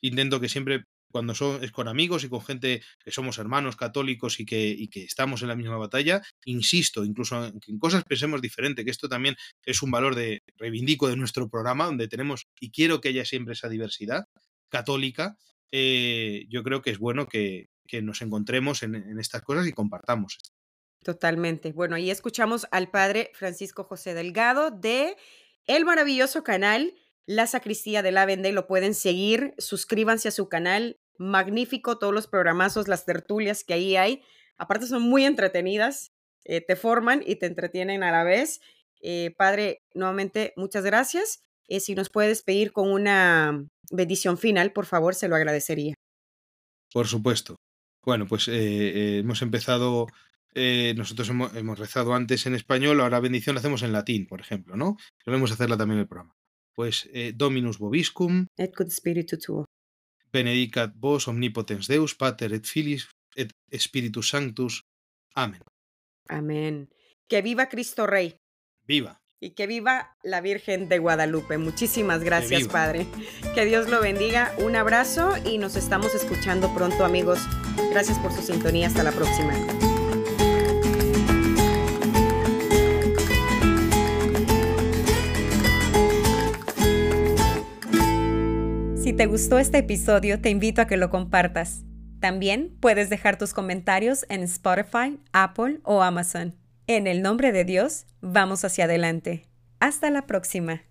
intento que siempre cuando son, es con amigos y con gente que somos hermanos católicos y que, y que estamos en la misma batalla, insisto, incluso en, en, cosas pensemos diferente, que esto también es un valor de reivindico de nuestro programa, donde tenemos, y quiero que haya siempre esa diversidad católica, eh, yo creo que es bueno que, que nos encontremos en, en, estas cosas y compartamos. Totalmente. Bueno, ahí escuchamos al padre Francisco José Delgado de el maravilloso canal La Sacristía de la Vende. Lo pueden seguir, suscríbanse a su canal. Magnífico todos los programazos, las tertulias que ahí hay. Aparte son muy entretenidas, eh, te forman y te entretienen a la vez. Eh, padre, nuevamente, muchas gracias. Eh, si nos puedes pedir con una bendición final, por favor, se lo agradecería. Por supuesto. Bueno, pues hemos empezado eh, nosotros hemos, rezado antes en español, ahora bendición la hacemos en latín, por ejemplo, ¿no? Solemos hacerla también en el programa. Pues eh, Dominus Bobiscum. Et quod spiritu tuo. Benedicat vos omnipotens Deus, Pater et Filis et Spiritus Sanctus. Amén. Amén. Que viva Cristo Rey. Viva. Y que viva la Virgen de Guadalupe. Muchísimas gracias, Padre. Que Dios lo bendiga. Un abrazo y nos estamos escuchando pronto, amigos. Gracias por su sintonía. Hasta la próxima. Si te gustó este episodio, te invito a que lo compartas. También puedes dejar tus comentarios en Spotify, Apple o Amazon. En el nombre de Dios, vamos hacia adelante. Hasta la próxima.